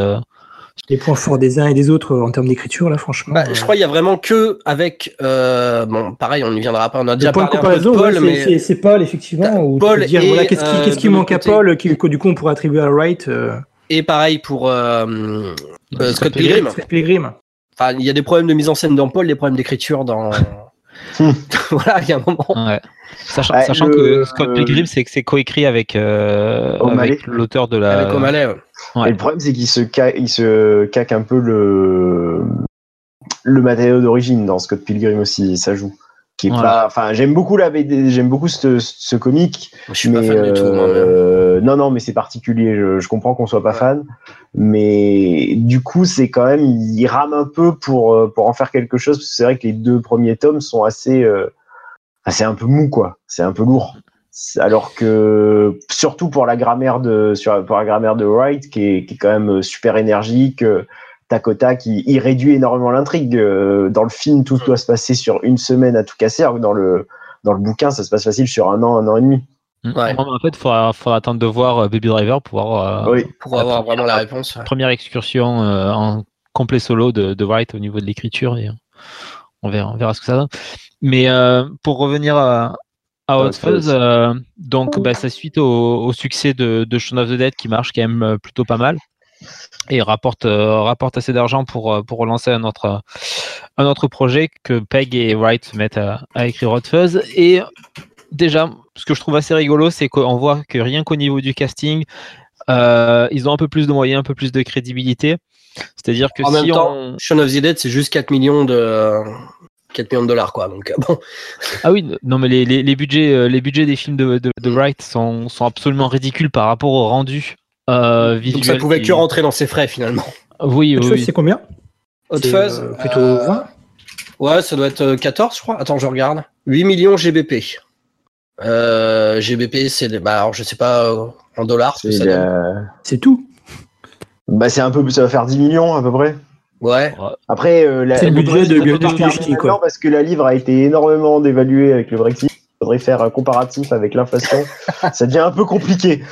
B: Euh,
C: Les points forts des uns et des autres euh, en termes d'écriture, là, franchement.
A: Bah,
C: euh,
A: je crois qu'il y a vraiment que avec. euh, bon, pareil, on n'y viendra pas. On a déjà parlé de
C: comparaison,
A: Paul,
C: c'est-
A: mais
C: c'est- Paul, effectivement. Tu
A: Paul
C: dire,
A: et,
C: voilà, qu'est-ce qui,
A: euh,
C: qui manque à. Paul, qui, que du coup on pourrait attribuer à Wright euh,
A: et pareil pour euh, euh, Scott
B: Scott
A: Pilgrim.
C: Scott Pilgrim.
A: Enfin, il y a des problèmes de mise en scène dans Paul, des problèmes d'écriture dans. voilà, il y a un moment.
B: Ouais. Sachant,
D: Ouais,
B: sachant
D: le-
B: que Scott Pilgrim, c'est que c'est coécrit avec, euh, avec l'auteur de la.
A: Avec O'Malley. ouais.
B: Ouais.
D: Et le problème, c'est qu'il se, ca- il se caque un peu le, le matériau d'origine dans Scott Pilgrim aussi, ça joue. Qui est
B: Voilà.
D: pas, enfin, j'aime beaucoup la BD, j'aime beaucoup ce, ce comic,
A: Je suis
D: mais
A: pas fan du tout,
D: euh, non, non, mais c'est particulier. Je, je comprends qu'on soit pas
A: Ouais.
D: fan, mais du coup, c'est quand même, il rame un peu pour euh, pour en faire quelque chose. parce que C'est vrai que les deux premiers tomes sont assez, euh, c'est un peu mou, quoi. C'est un peu lourd. Alors que surtout pour la grammaire de sur pour la grammaire de Wright, qui est, qui est quand même super énergique. Euh, il, il réduit énormément l'intrigue. Euh, Dans le film, tout doit se passer sur une semaine à tout casser, alors que dans le dans le bouquin, ça se passe facile sur un an, un an et demi.
A: Ouais.
B: Non, mais en fait, il faudra, faudra attendre de voir euh, Baby Driver pour voir
D: Oui.
A: Pour avoir vraiment la réponse. ouais.
B: première excursion euh, en complet solo de, de Wright au niveau de l'écriture et euh, on verra, on verra ce que ça donne. Mais euh, pour revenir à, à Hot Fuzz, euh, donc bah, c'est suite au, au succès de, de Shaun of the Dead qui marche quand même euh, plutôt pas mal et rapporte, euh, rapporte assez d'argent pour, euh, pour relancer un autre, un autre projet que Peg et Wright mettent à, à écrire Hot Fuzz. Et déjà, ce que je trouve assez rigolo, c'est qu'on voit que rien qu'au niveau du casting, euh, ils ont un peu plus de moyens, un peu plus de crédibilité. C'est-à-dire que
A: En
B: si
A: même temps,
B: on...
A: Shaun of the Dead, c'est juste 4 millions de 4 millions de dollars, quoi. Donc, euh, bon.
B: Ah oui, non mais les, les, les budgets, euh, les budgets des films de, de, de Wright sont, sont absolument ridicules par rapport au rendu euh.
A: Donc, ça pouvait que rentrer dans ses frais, finalement.
B: Oui,
C: c'est combien
A: Hot Fuzz,
C: euh, Plutôt
A: euh,
C: 20
A: Ouais, ça doit être euh, 14, je crois. Attends, je regarde. 8 millions GBP. Euh, GBP, c'est. Bah, alors, je sais pas euh, en dollars. ce que
D: C'est
A: ça donne.
D: euh,
C: C'est tout.
D: bah, c'est un peu, ça va faire 10 millions à peu près.
A: Ouais.
D: Après, euh, la,
C: C'est le budget de quoi.
D: maintenant parce que la livre a été énormément dévaluée avec le Brexit. Il faudrait faire un comparatif avec l'inflation. ça devient un peu compliqué.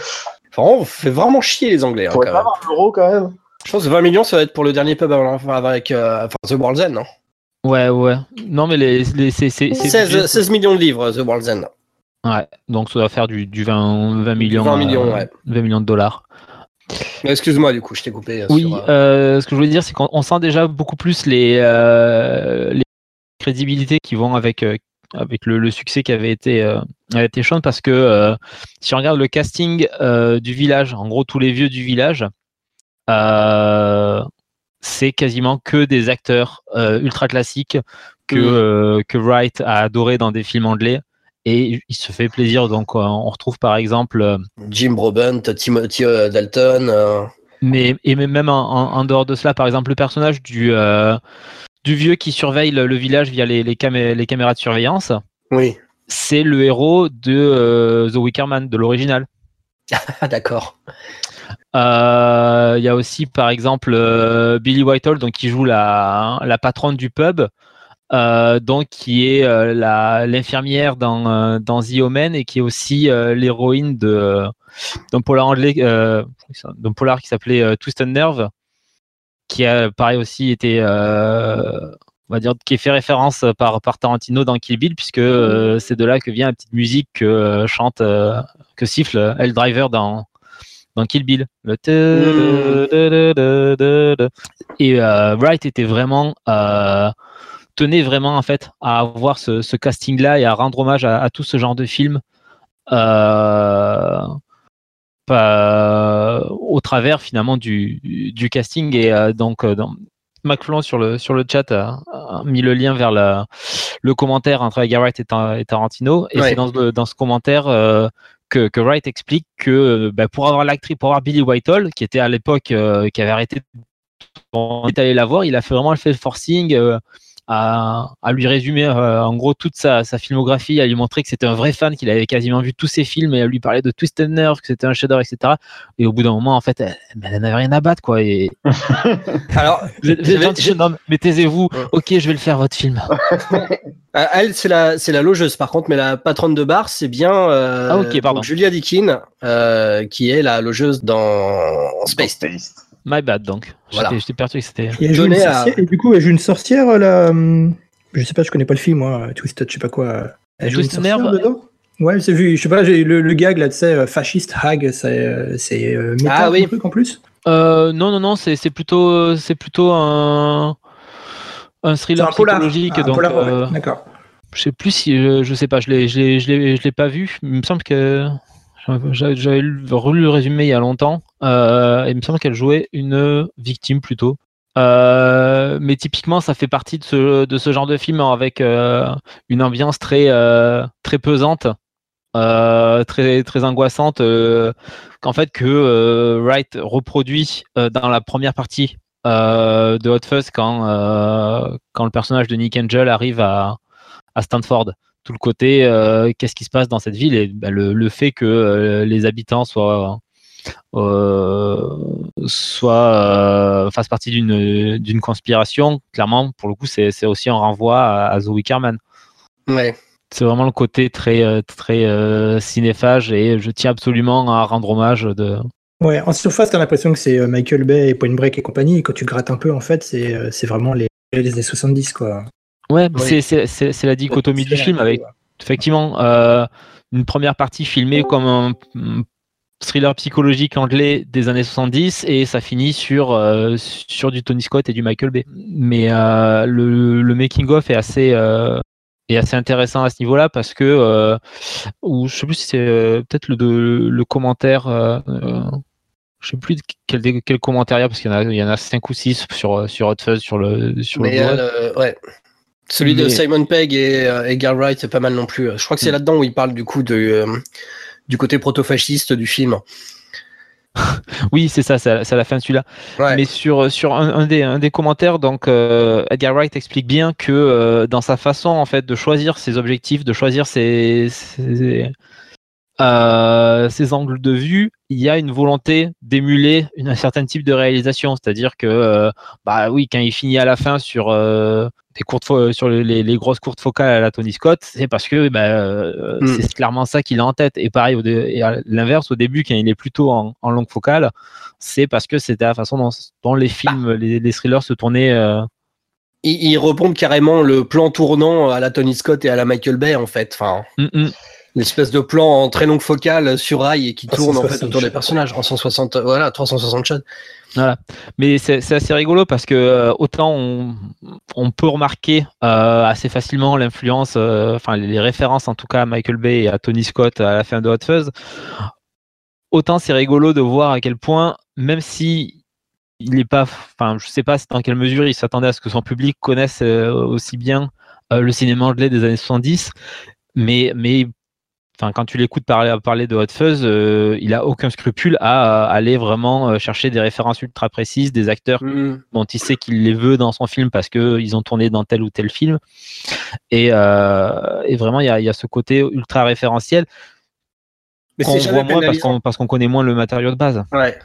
A: Enfin, on fait vraiment chier les Anglais. hein, quand
D: pas
A: même.
D: avoir l'euro quand même.
A: Je pense que 20 millions, ça va être pour le dernier pub avec, avec euh, enfin, The World's End. Non?
B: Ouais, ouais. Non mais les, les c'est c'est- c'est
A: 16,
B: budgets-
A: 16 millions de livres, The World's End.
B: Ouais, donc ça doit faire du, du 20, 20 millions.
A: 20 millions,
B: euh,
A: ouais.
B: 20 millions de dollars.
A: Excuse-moi, du coup, je t'ai coupé. euh,
B: Oui,
A: sur, euh,
B: euh, ce que je voulais dire, c'est qu'on on sent déjà beaucoup plus les, euh, les crédibilités qui vont avec, euh, avec le, le succès qui avait été, euh, avait été Sean, parce que euh, si on regarde le casting euh, du village, en gros tous les vieux du village, euh, c'est quasiment que des acteurs ultra classiques que, euh, que Wright a adoré dans des films anglais. Et il se fait plaisir. Donc, on retrouve par exemple
A: Jim Broadbent, Timothy Dalton.
B: Mais et même même en, en- en dehors de cela, par exemple, le personnage du, du vieux qui surveille le, le village via les, les, camé- les caméras de surveillance,
A: Oui.
B: c'est le héros de euh, The Wicker Man, de l'original.
A: Ah, d'accord.
B: Euh, Il y a aussi, par exemple, euh, Billy Whitehall, donc qui joue la, la patronne du pub, donc qui est l'infirmière dans, dans The Omen et qui est aussi l'héroïne de d'un polar anglais, polar qui s'appelait euh, Twisted Nerve, qui a pareil aussi été, euh, on va dire, qui fait référence par, Tarantino dans Kill Bill, puisque euh, c'est de là que vient la petite musique que euh, chante, que siffle El Driver dans dans Kill Bill. Et Wright était vraiment tenait vraiment en fait à avoir ce, ce casting-là et à rendre hommage à, à tout ce genre de film au travers finalement du, du casting et euh, donc euh, dans, McFlon sur le sur le chat a, a mis le lien vers la, le commentaire entre Wright et, et Tarantino et
A: Ouais.
B: c'est dans, ce- dans ce commentaire euh, que, que Wright explique que euh, bah, pour avoir l'actrice, pour avoir Billy Whitehall, qui était à l'époque, euh, qui avait arrêté, on est allé la voir, il a fait vraiment le fait forcing euh, à, à lui résumer euh, en gros toute sa, sa filmographie, à lui montrer que c'était un vrai fan, qu'il avait quasiment vu tous ses films et à lui parler de Twisted Nerve, que c'était un chef-d'œuvre, etc. Et au bout d'un moment, en fait, elle, elle n'avait rien à battre, quoi. Et
A: Alors,
B: vous êtes- vous êtes gentil, jeune homme, mais taisez-vous.
A: Ouais.
B: Ok, je vais le faire votre film.
A: Euh, Elle, c'est la, c'est la logeuse, par contre, mais la patronne de bar, c'est bien euh,
B: Ah,
A: Julia Dickin, euh, qui est la logeuse dans Space.
B: My bad, donc.
A: Voilà.
B: J'étais- persuadé que c'était.
C: Et,
A: Donné à-
C: du coup, elle joue une sorcière, euh, là. hum, Je sais pas, je connais pas le film, moi. Twisted, je sais pas quoi. Elle joue une sorcière
B: Nerve
C: dedans? Ouais, c'est vu. Je sais pas, j'ai le, le gag là, tu sais, euh, fasciste, hag, c'est euh, c'est euh,
A: Ah oui.
C: un truc en plus?
B: Euh, non, non, non, c'est c'est plutôt, c'est plutôt un, un thriller
C: un polar.
B: psychologique.
C: Ah, un
B: donc,
C: polar, ouais,
B: euh,
C: D'accord.
B: je sais plus si, je, je sais pas, je l'ai, je l'ai, je l'ai, je l'ai pas vu. Il me semble que j'avais lu- relu le résumé il y a longtemps. Euh, il me semble qu'elle jouait une victime plutôt. Euh, mais typiquement, ça fait partie de ce, de ce genre de film avec euh, une ambiance très, euh, très pesante, très, très angoissante, qu'en fait que Wright reproduit dans la première partie de Hot Fuzz quand, quand le personnage de Nick Angel arrive à, à Stanford. Tout le côté, qu'est-ce qui se passe dans cette ville et ben, le, le fait que les habitants soient, euh, soient euh, fassent partie d'une d'une conspiration, clairement, pour le coup, c'est c'est aussi un renvoi à, à The Wicker Man.
A: Ouais.
B: c'est vraiment le côté très très cinéphage et je tiens absolument à rendre hommage de.
C: Ouais, en surface, t'as l'impression que c'est Michael Bay et Point Break et compagnie. Et quand tu grattes un peu, en fait, c'est c'est vraiment les, les années 70, quoi.
B: Ouais, c'est la dichotomie du film avec effectivement une première partie filmée comme un thriller psychologique anglais des années 70 et ça finit sur, euh, sur du Tony Scott et du Michael Bay. Mais euh, le, le making-of est assez, euh, est assez intéressant à ce niveau-là parce que, ou je sais plus si c'est peut-être le, le commentaire, je sais plus quel, quel commentaire il y a parce qu'il y en a, il y en a 5 ou 6 sur, sur Hot Fuzz, sur le, sur
A: le, ouais. Celui de Simon Pegg et Edgar Wright, c'est pas mal non plus. Je crois que c'est mm. là-dedans où il parle du coup de du côté proto-fasciste du film.
B: oui, c'est ça, c'est à la fin de celui-là. Mais sur, sur un, des, un, des, commentaires, donc euh, Edgar Wright explique bien que euh, dans sa façon en fait de choisir ses objectifs, de choisir ses, ses, euh, angles de vue, il y a une volonté d'émuler un certain type de réalisation. C'est-à-dire que, bah oui, quand il finit à la fin sur des courtes sur les, les, grosses courtes focales à la Tony Scott, c'est parce que bah, euh, hmm. c'est clairement ça qu'il a en tête. Et pareil, au et à l'inverse, au début, quand il est plutôt en, en longue focale, c'est parce que c'était la façon dont, les films, bah. les, les, thrillers se tournaient. Euh...
A: Il, il repompe carrément le plan tournant à la Tony Scott et à la Michael Bay, en fait. Enfin, mm -hmm. L'espèce de plan en très longue focale sur rail et qui tourne en fait autour des personnages en 160, voilà, 360 shots.
B: Mais c'est assez rigolo parce que euh, autant on, peut remarquer euh, assez facilement l'influence, euh, enfin les références en tout cas à Michael Bay et à Tony Scott à la fin de Hot Fuzz, autant c'est rigolo de voir à quel point, même si il n'est pas, enfin je sais pas dans quelle mesure il s'attendait à ce que son public connaisse aussi bien le cinéma anglais des années 70, mais, mais quand tu l'écoutes parler, parler de Hot Fuzz, euh, il a aucun scrupule à, aller vraiment euh, chercher des références ultra précises, des acteurs mm. dont il sait qu'il les veut dans son film parce qu'ils ont tourné dans tel ou tel film. Et, euh, vraiment, il y, a, ce côté ultra référentiel. Mais qu'on voit moins parce qu'on connaît moins le matériau de base.
A: Ouais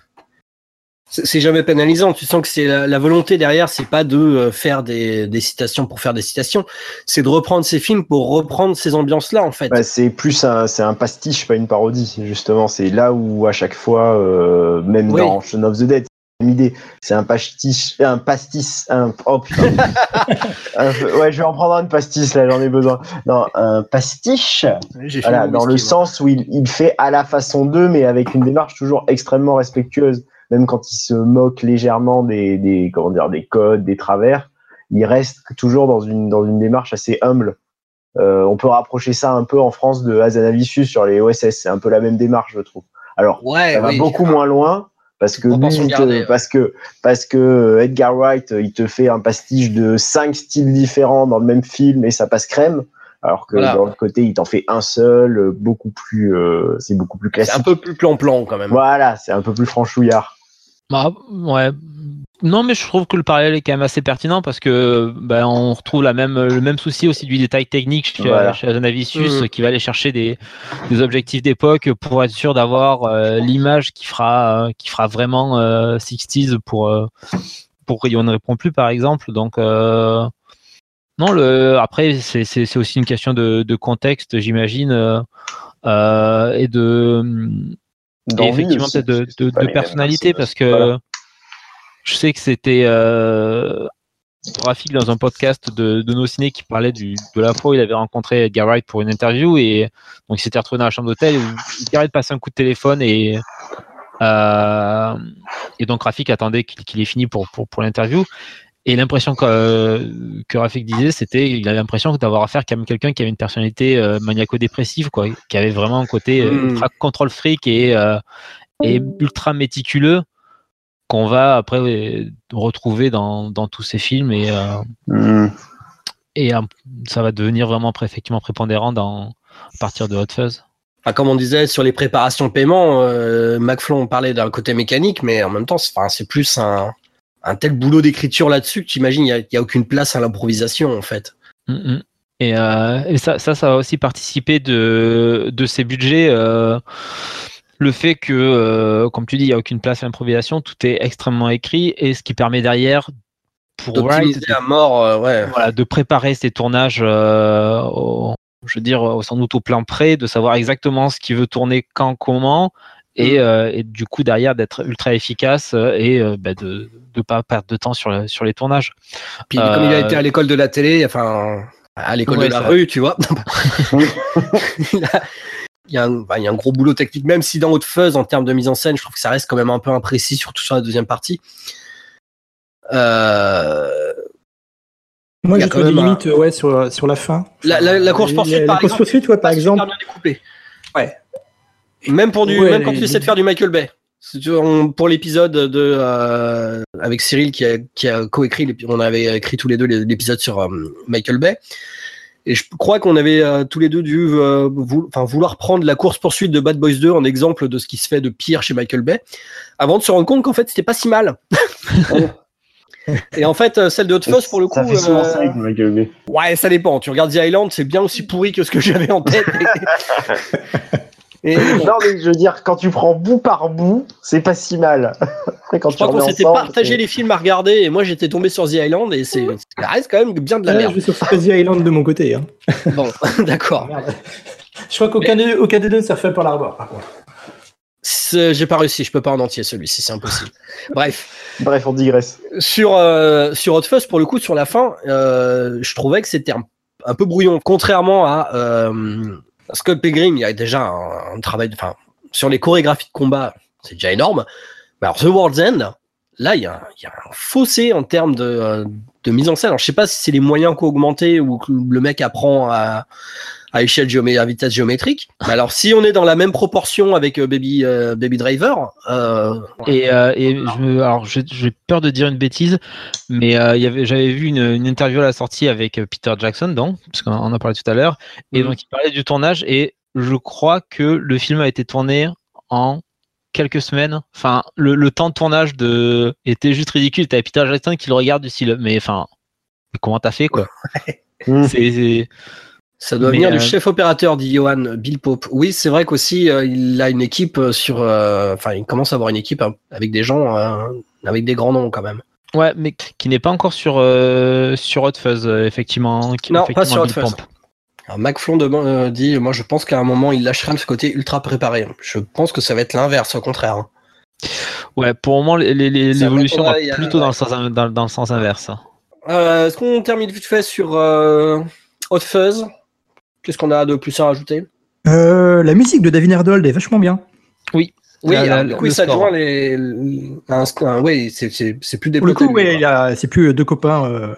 A: c'est jamais pénalisant. Tu sens que c'est la, volonté derrière, c'est pas de euh, faire des, des, citations pour faire des citations, c'est de reprendre ces films pour reprendre ces ambiances-là, en fait.
D: Bah, c'est plus un, c'est un pastiche, pas une parodie. Justement, c'est là où à chaque fois, euh, même dans Shaun of the Dead, idée. C'est un pastiche, un pastis, un oh ouais, je vais en prendre un pastis là, j'en ai besoin. Non, un pastiche. Voilà, dans le sens où il, il fait à la façon d'eux, mais avec une démarche toujours extrêmement respectueuse même quand il se moque légèrement des, des, comment dire, des codes, des travers, il reste toujours dans une, dans une démarche assez humble. Euh, on peut rapprocher ça un peu en France de Hazanavicius sur les OSS. C'est un peu la même démarche, je trouve. Alors, ouais, ça va beaucoup moins loin parce que, parce que parce que Edgar Wright, il te fait un pastiche de cinq styles différents dans le même film et ça passe crème. Alors que dans l'autre côté, il t'en fait un seul, beaucoup plus, euh, c'est beaucoup plus classique.
A: C'est un peu plus plan-plan quand même.
D: Voilà, c'est un peu plus franchouillard.
B: Bah, ouais. Non, mais je trouve que le parallèle est quand même assez pertinent parce que ben, on retrouve la même, le même souci aussi du détail technique chez, voilà. Mmh. qui va aller chercher des, des objectifs d'époque pour être sûr d'avoir euh, l'image qui fera, euh, qui fera vraiment euh, 60s pour, euh, pour On ne répond plus par exemple. Donc, non, le, après, c'est aussi une question de, de contexte, j'imagine, et de et effectivement peut-être de, de, de personnalité parce que je sais que c'était euh, Rafik dans un podcast de, de nos ciné qui parlait du, de la fois où il avait rencontré Edgar Wright pour une interview et donc il s'était retrouvé dans la chambre d'hôtel où Edgar Wright passait un coup de téléphone et euh, et donc Rafik attendait qu'il ait fini pour, pour, pour l'interview et l'impression que, que Rafik disait, c'était il avait l'impression d'avoir affaire à quelqu'un qui avait une personnalité euh, maniaco-dépressive, quoi, qui avait vraiment un côté euh, mm. ultra contrôle fric et, euh, et ultra méticuleux qu'on va après retrouver dans, dans, tous ces films et, mm. et ça va devenir vraiment effectivement prépondérant dans, à partir de Hot Fuzz.
A: Comme on disait sur les préparations de paiement, euh, McFlon parlait d'un côté mécanique, mais en même temps, c'est plus un, un tel boulot d'écriture là-dessus que tu imagines, il n'y a, aucune place à l'improvisation en fait.
B: Mm, mm. Et, euh, et ça, ça, ça, va aussi participer de, de ces budgets. Euh, le fait que, euh, comme tu dis, il n'y a aucune place à l'improvisation, tout est extrêmement écrit et ce qui permet derrière
A: pour Wright
B: de,
A: à mort, ouais.
B: voilà, de préparer ses tournages au, je veux dire, sans doute au plan près, de savoir exactement ce qu'il veut tourner quand, comment, et, mm. et du coup derrière d'être ultra efficace et bah, de ne pas perdre de temps sur, sur les tournages.
A: Puis comme il a été à l'école de la télé, enfin à l'école de la rue, tu vois. il y, a un, bah, il y, a un, gros boulot technique, même si dans Haute Fuzz, en termes de mise en scène, je trouve que ça reste quand même un peu imprécis, surtout sur la deuxième partie.
C: Euh... Moi, j'ai trouvé des limites ouais, sur, sur la fin.
A: La, la, la course poursuite, par,
C: la course poursuite, ouais, par exemple.
A: Bien découpé. Ouais. Même, pour du, ouais, même quand tu essaies de faire du Michael Bay. Pour l'épisode de euh, avec Cyril qui a, qui a coécrit, on avait écrit tous les deux l'épisode sur euh, Michael Bay. Et je crois qu'on avait euh, tous les deux dû euh, vouloir prendre la course poursuite de Bad Boys 2 en exemple de ce qui se fait de pire chez Michael Bay, avant de se rendre compte qu'en fait c'était pas si mal. Et en fait, celle de Hot Fuzz, pour le coup. Ça
D: fait souvent ça avec Michael Bay.
A: Ouais, ça dépend. Tu regardes The Island, c'est bien aussi pourri que ce que j'avais en tête.
D: Non, mais je veux dire, quand tu prends bout par bout, c'est pas si mal.
A: quand je crois qu'on s'était partagé les films à regarder et moi j'étais tombé sur The Island et c'est, ça reste quand même bien de la merde.
C: Je vais sur The Island de mon côté. Hein.
A: Bon, d'accord.
C: Je crois qu'aucun des, aucun des deux ça fait par l'arbre, par contre.
A: J'ai pas réussi, je peux pas en entier celui-ci, c'est impossible. Bref.
D: Bref, on digresse.
A: Sur, euh, sur Hot Fuzz, pour le coup, sur la fin, euh, je trouvais que c'était un, un, peu brouillon, contrairement à euh, Scott Pilgrim, il y a déjà un, travail, enfin, sur les chorégraphies de combat, c'est déjà énorme. Mais alors, The World's End, là, il y, a, un fossé en termes de, de, mise en scène. Alors, je sais pas si c'est les moyens qui ont augmenté ou que le mec apprend à, à échelle géométrique, à vitesse géométrique. Alors, si on est dans la même proportion avec euh, Baby, euh, Baby Driver. Euh...
B: Et, euh, et je, alors, j'ai peur de dire une bêtise, mais j'avais vu une, une, interview à la sortie avec Peter Jackson, donc, parce qu'on en a parlé tout à l'heure, et mhm. donc il parlait du tournage, et je crois que le film a été tourné en quelques semaines. Enfin, le, le temps de tournage de... était juste ridicule. T'avais Peter Jackson qui le regarde du style, mais enfin, comment t'as fait, quoi? C'est
A: ça doit venir du euh, chef opérateur, dit Johan Bill Pope. Oui, c'est vrai qu'aussi euh, il a une équipe euh, sur. Enfin, il commence à avoir une équipe hein, avec des gens, avec des grands noms quand même.
B: Ouais, mais qui n'est pas encore sur sur Hot Fuzz, effectivement.
A: non, pas sur Hot Fuzz. Alors, McFlon dit, moi je pense qu'à un moment il lâchera ce côté ultra préparé. Je pense que ça va être l'inverse, au contraire. Hein.
B: Ouais, pour le moment l'évolution va plutôt dans, le sens, dans, dans le sens inverse.
A: Est-ce qu'on termine vite fait sur Hot Fuzz? Qu'est-ce qu'on a de plus à rajouter?
C: Euh, La musique de David Erdold est vachement bien.
A: Oui. Oui, du coup, ça joint les. oui, c'est plus des
C: Pour le coup, oui, c'est plus deux copains euh,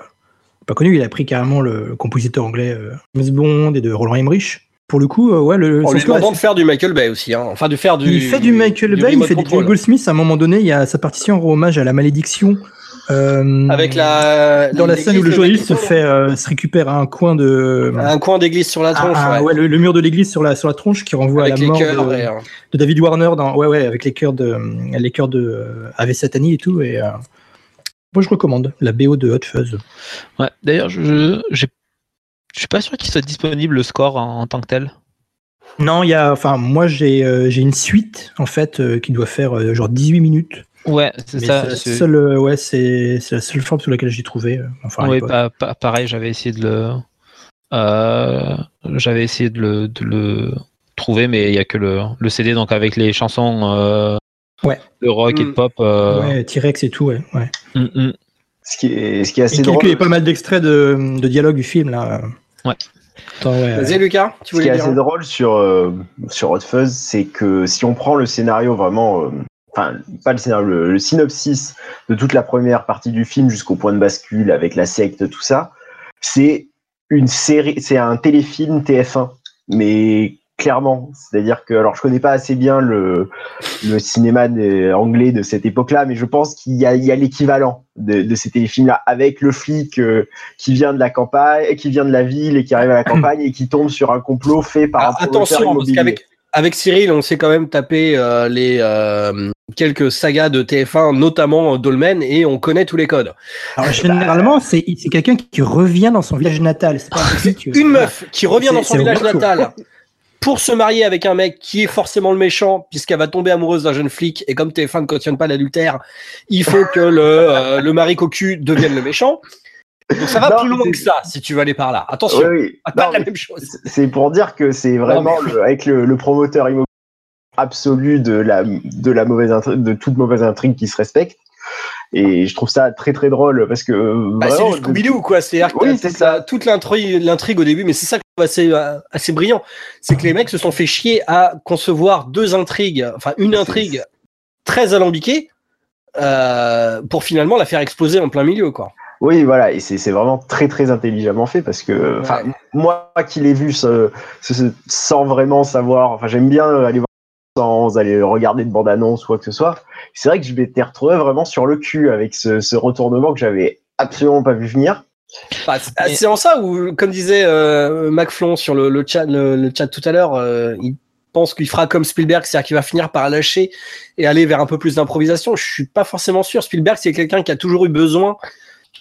C: pas connus. Il a pris carrément le compositeur anglais euh, James Bond et de Roland Emmerich. Pour le coup, ouais, le.
A: On lui demandant de faire du Michael Bay aussi, hein. enfin de faire du.
C: Il fait du Michael Bay, il fait du Goldsmith. À un moment donné, il y a sa partition en hommage à la malédiction
A: euh, Avec la
C: dans la scène où le journaliste se fait euh, se récupère un coin de
A: un coin d'église sur la tronche,
C: ah, ouais. le, mur de l'église sur la sur la tronche qui renvoie à la mort de, de, David Warner dans ouais ouais avec les cœurs de les cœurs de euh, Ave Satani et tout et euh, moi je recommande la BO de Hot Fuzz.
B: Ouais, d'ailleurs je je suis pas sûr qu'il soit disponible le score en, en tant que tel.
C: Non, il y a enfin moi j'ai j'ai une suite en fait qui doit faire genre 18 minutes.
B: Ouais, c'est ça.
C: C'est euh, ouais, c'est la seule forme sur laquelle j'ai trouvé. Euh, enfin,
B: oui, pareil, j'avais essayé de le, euh, j'avais essayé de le, de le, trouver, mais il y a que le, le, CD, donc avec les chansons
C: ouais.
B: de rock et de mm. pop.
C: Ouais, T-Rex et tout, ouais. ouais.
B: Mm, mm.
D: Ce, qui est, ce qui est assez drôle.
C: Il y a pas mal d'extraits de, de dialogue du film là.
B: Ouais.
A: Vas-y Lucas,
D: tu Ce qui est assez drôle sur, sur Hot Fuzz, c'est que si on prend le scénario vraiment enfin pas le scénario, le, synopsis de toute la première partie du film jusqu'au point de bascule avec la secte, tout ça, c'est une série, c'est un téléfilm TF1, mais clairement, c'est-à-dire que alors je connais pas assez bien le, le cinéma anglais de cette époque-là, mais je pense qu'il y a, l'équivalent de, de, ces téléfilms-là avec le flic euh, qui vient de la campagne, qui vient de la ville et qui arrive à la campagne et qui tombe sur un complot fait par
A: ah, un attention parce qu'avec avec Cyril, on s'est quand même tapé euh, les euh, quelques sagas de TF1, notamment Dolmen, et on connaît tous les codes.
C: Alors, généralement, c'est quelqu'un qui revient dans son village natal.
A: Pas Une meuf qui revient dans son village natal pour se marier avec un mec qui est forcément le méchant, puisqu'elle va tomber amoureuse d'un jeune flic, et comme TF1 ne cautionne pas l'adultère, il faut que le, euh, le mari cocu devienne le méchant. Donc ça va
D: Non,
A: plus loin que ça, si tu veux aller par là. Attention,
D: Oui, oui.
A: pas
D: Non,
A: la même chose.
D: c'est pour dire que c'est vraiment
A: mais-
D: le- avec le, le promoteur immobilier absolu de la, de la mauvaise intri- de toute mauvaise intrigue qui se respecte. Et je trouve ça très très drôle parce que euh,
A: Bah, c'est du Scooby-Doo, quoi. C'est-à-dire
D: Oui,
A: toute
D: ça.
A: la- toute l'intrigue, au début, mais c'est ça que je trouve assez, euh, assez brillant. C'est que les mecs se sont fait chier à concevoir deux intrigues, enfin une intrigue très alambiquée, euh, pour finalement la faire exploser en plein milieu, quoi.
D: Oui, voilà, et c'est vraiment très très intelligemment fait parce que,
A: Ouais.
D: moi qui l'ai vu ce- ce- sans vraiment savoir, enfin, j'aime bien aller voir sans aller regarder de bande-annonce ou quoi que ce soit. C'est vrai que je m'étais retrouvé vraiment sur le cul avec ce, ce retournement que j'avais absolument pas vu venir.
A: Bah, c'est c'est en ça où, comme disait euh, McFlon sur le, le chat, le, le chat tout à l'heure, euh, il pense qu'il fera comme Spielberg, c'est-à-dire qu'il va finir par lâcher et aller vers un peu plus d'improvisation. Je suis pas forcément sûr. Spielberg, c'est quelqu'un qui a toujours eu besoin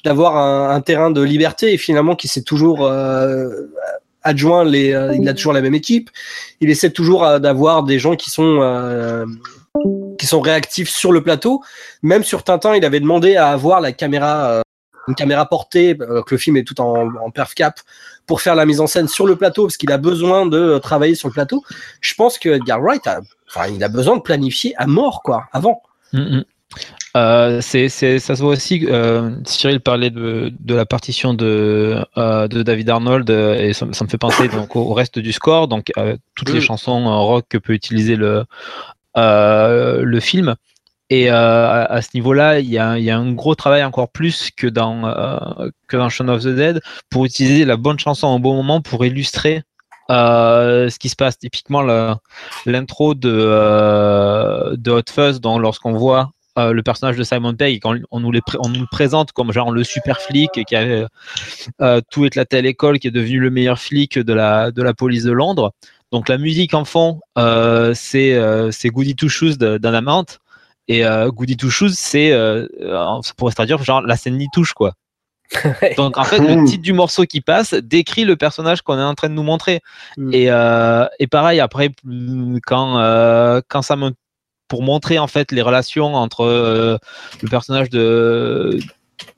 A: d'avoir un, terrain de liberté et finalement qui s'est toujours euh, adjoint euh, il a toujours la même équipe. Il essaie toujours euh, d'avoir des gens qui sont réactifs sur le plateau. Même sur Tintin, il avait demandé à avoir la caméra, une caméra portée, que le film est tout en, en perf cap, pour faire la mise en scène sur le plateau, parce qu'il a besoin de travailler sur le plateau. Je pense que Edgar Wright, a besoin de planifier à mort, quoi, avant.
B: Mm, mm. Euh, c'est, c'est- ça se voit aussi. euh, Cyril parlait de, de la partition de, euh, de David Arnold et ça, me- ça me fait penser donc au, reste du score. Donc toutes les chansons rock que peut utiliser le le film. Et à, à ce niveau-là, il y a, il y a un gros travail encore plus que dans que dans Shaun of the Dead pour utiliser la bonne chanson au bon moment pour illustrer euh, ce qui se passe. Typiquement, l'intro de, euh, de Hot Fuzz, donc lorsqu'on voit euh, le personnage de Simon Pegg, quand on nous, les pré- on nous le présente comme genre le super flic qui avait euh, tout éclaté à l'école, qui est devenu le meilleur flic de la, de la police de Londres. Donc la musique en fond, euh, c'est euh, c'est Goody Two Shoes d'Anamant. Et euh, Goody Two Shoes, c'est, euh, euh, ça pourrait se traduire genre la scène n'y touche, quoi. Donc en fait, le titre du morceau qui passe décrit le personnage qu'on est en train de nous montrer.
A: Mm.
B: Et, euh, et pareil, après, mm, quand, euh, quand ça me. Pour montrer en fait les relations entre euh, le personnage de,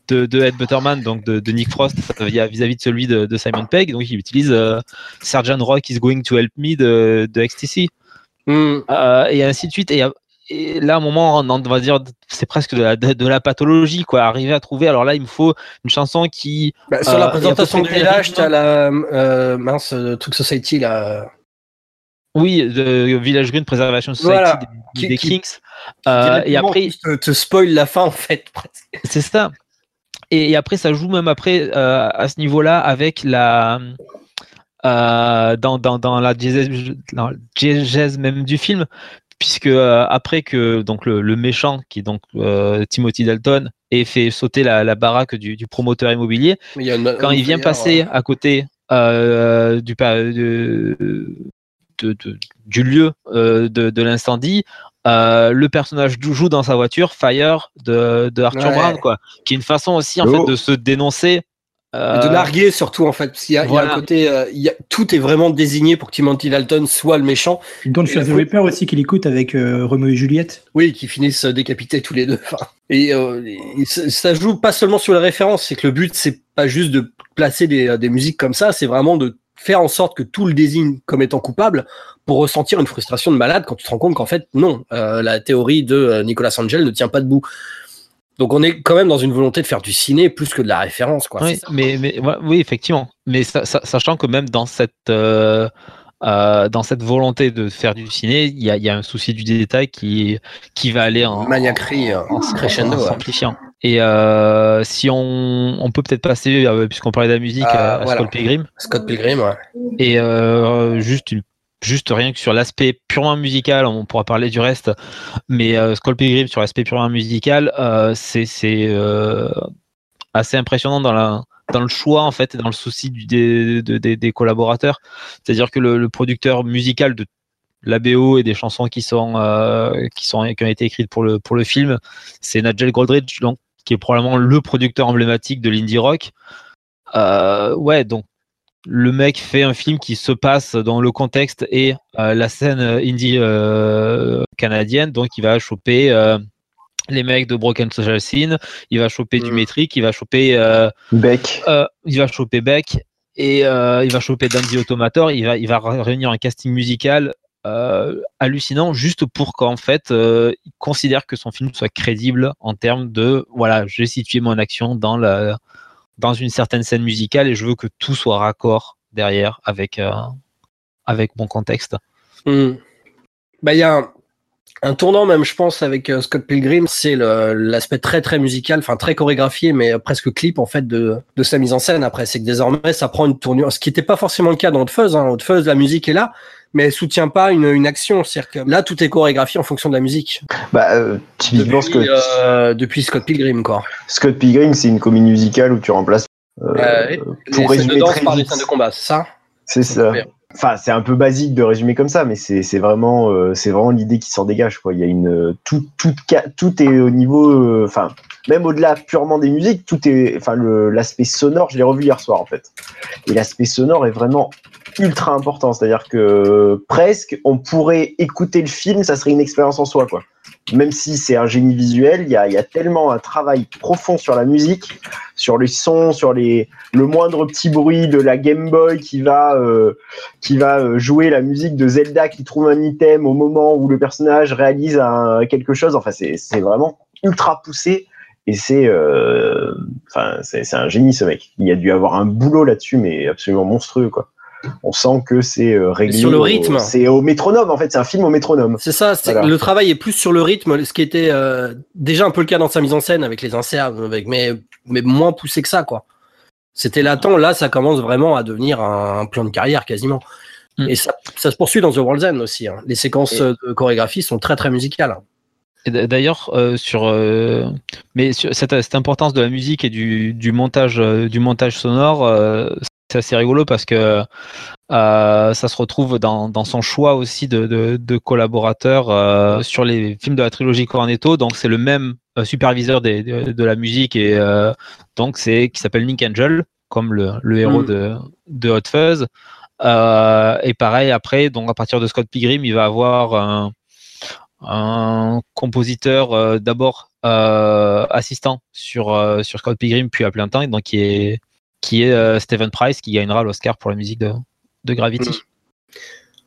B: de, de Ed Butterman, donc de, de Nick Frost, vis- vis-à-vis de celui de, de Simon Pegg, donc il utilise euh, Sergeant Rock is going to help me de, XTC.
A: Mm.
B: Euh, et ainsi de suite. Et, et là, à un moment, on va dire, c'est presque de la, de, de la pathologie, quoi. Arriver à trouver. Alors là, il me faut une chanson qui.
A: Bah, sur
B: Euh,
A: la présentation du village,
B: rythme.
A: t'as la euh, mince euh, truc Society là.
B: Oui, de Village Green Preservation Society
A: Voilà.
B: des, des
A: qui-
B: Kings. Euh, et après,
A: te, te spoil la fin en fait.
B: c'est ça. Et, et après, ça joue même après euh, à ce niveau-là avec la. euh, dans, dans, dans la diégèse, même du film, puisque euh, après que donc le, le méchant, qui est donc euh, Timothy Dalton, ait fait sauter la, la baraque du, du promoteur immobilier,
A: Mais il y a une-
B: quand il vient passer à côté euh, du, de, de- de- du lieu euh, de, de l'incendie, euh, le personnage joue dans sa voiture Fire de, de Arthur
A: Ouais.
B: Brown, quoi, qui est une façon aussi en
D: Oh.
B: fait de se dénoncer. Euh,
A: de narguer surtout en fait, parce qu'il y a, il y a
B: voilà.
A: un côté, euh, il y a, tout est vraiment désigné pour que Timothy Dalton soit le méchant.
C: Don't
A: Et
C: Fear
A: la
C: the Reaper aussi qu'il écoute avec euh, Romeo et Juliette.
A: Oui, qui finissent décapités tous les deux. Enfin, et, euh, et ça, joue pas seulement sur les références, c'est que le but c'est pas juste de placer des, des musiques comme ça, c'est vraiment de faire en sorte que tout le désigne comme étant coupable pour ressentir une frustration de malade quand tu te rends compte qu'en fait non, euh, la théorie de euh, Nicolas Angel ne tient pas debout. Donc on est quand même dans une volonté de faire du ciné plus que de la référence, quoi.
B: oui, mais, mais ouais, oui, effectivement. Mais sa- sa- sachant que même dans cette euh, euh, dans cette volonté de faire du ciné, il y a, il y a un souci du détail qui qui va aller en
A: Maniaquerie, euh,
B: en,
A: crescendo,
B: en
A: ouais.
B: simplifiant. Et euh, si on, on peut peut-être passer, euh, puisqu'on parlait de la musique,
A: Ah,
B: à, à
A: voilà.
B: Scott Pilgrim,
A: Scott Pilgrim, ouais.
B: et euh, juste une- juste rien que sur l'aspect purement musical, on pourra parler du reste, mais euh, Skull Pilgrim sur l'aspect purement musical, euh, c'est c'est, euh, assez impressionnant dans la dans le choix en fait et dans le souci des, de- des, des collaborateurs. C'est-à-dire que le, producteur musical de la BO et des chansons euh, qui sont qui ont été écrites pour le pour le film, c'est Nigel Godrich donc qui est probablement le producteur emblématique de l'indie rock. Euh, ouais, donc le mec fait un film qui se passe dans le contexte et euh, la scène indie canadienne, donc il va choper les mecs de Broken Social Scene, il va choper du métrique, il va choper euh,
D: Beck,
B: euh, il va choper Beck et euh, il va choper Dandy Automator, il va, il va réunir un casting musical euh, hallucinant juste pour qu'en fait euh, il considère que son film soit crédible en termes de voilà, j'ai situé mon action dans la dans une certaine scène musicale et je veux que tout soit raccord derrière avec euh, avec mon contexte.
A: Hmm. Bah, il y a un, un tournant même, je pense, avec euh, Scott Pilgrim, c'est l'aspect très très musical, enfin très chorégraphié, mais presque clip en fait de, de sa mise en scène. Après, c'est que désormais, ça prend une tournure, ce qui n'était pas forcément le cas dans Hot Fuzz. Hein. Hot Fuzz, la musique est là, mais elle soutient pas une, une action. C'est-à-dire que là, tout est chorégraphié en fonction de la musique.
D: bah, euh, typiquement
A: Depuis,
D: Scott,
A: euh, depuis Scott Pilgrim, quoi.
D: Scott Pilgrim, c'est une comédie musicale où tu remplaces. euh, pour
A: les scènes
D: résumer
A: de danse
D: très
A: par les
D: vite,
A: scènes de combat, c'est ça?
D: C'est ça. Enfin, c'est un peu basique de résumer comme ça, mais c'est vraiment, euh, c'est vraiment l'idée qui s'en dégage. Quoi. Il y a une euh, tout, tout, tout est au niveau, euh, enfin, même au-delà purement des musiques, tout est, enfin, l'aspect sonore. Je l'ai revu hier soir en fait, et l'aspect sonore est vraiment ultra important. C'est-à-dire que presque, on pourrait écouter le film, ça serait une expérience en soi, quoi. Même si c'est un génie visuel, il y a, tellement un travail profond sur la musique, sur les sons, sur les, le moindre petit bruit de la Game Boy qui va, euh, qui va euh, jouer la musique de Zelda qui trouve un item au moment où le personnage réalise quelque chose. Enfin, c'est vraiment ultra poussé et c'est euh, un génie ce mec. Il a dû avoir un boulot là-dessus, mais absolument monstrueux quoi. On sent que c'est euh, réglé.
A: sur le
D: au-
A: rythme.
D: C'est au métronome en fait. C'est un film au métronome.
A: C'est ça,
D: Voilà.
A: le travail est plus sur le rythme, ce qui était euh, déjà un peu le cas dans sa mise en scène avec les inserts, avec, mais, mais moins poussé que ça, quoi. C'était latent, là, ça commence vraiment à devenir un, un plan de carrière quasiment.
B: Mm.
A: Et ça, ça se poursuit dans The World's End aussi. hein. Les séquences
D: Et-
A: euh, de chorégraphie sont très très musicales.
B: D- D'ailleurs, euh, sur, euh, mais sur cette, cette importance de la musique et du, du montage, euh, du montage sonore, euh, c'est assez rigolo parce que euh, ça se retrouve dans, dans son choix aussi de, de, de collaborateurs euh, sur les films de la trilogie Cornetto. Donc c'est le même euh, superviseur des, de, de la musique et donc c'est qui s'appelle Nick Angel comme le, le héros
A: Mm.
B: de, Hot Fuzz. Et pareil après, donc à partir de Scott Pilgrim, il va avoir un, un compositeur d'abord assistant sur, sur Scott Pilgrim, puis à plein temps, et donc qui est, qui est euh, Stephen Price, qui gagnera l'Oscar pour la musique de, de Gravity.
A: Mm.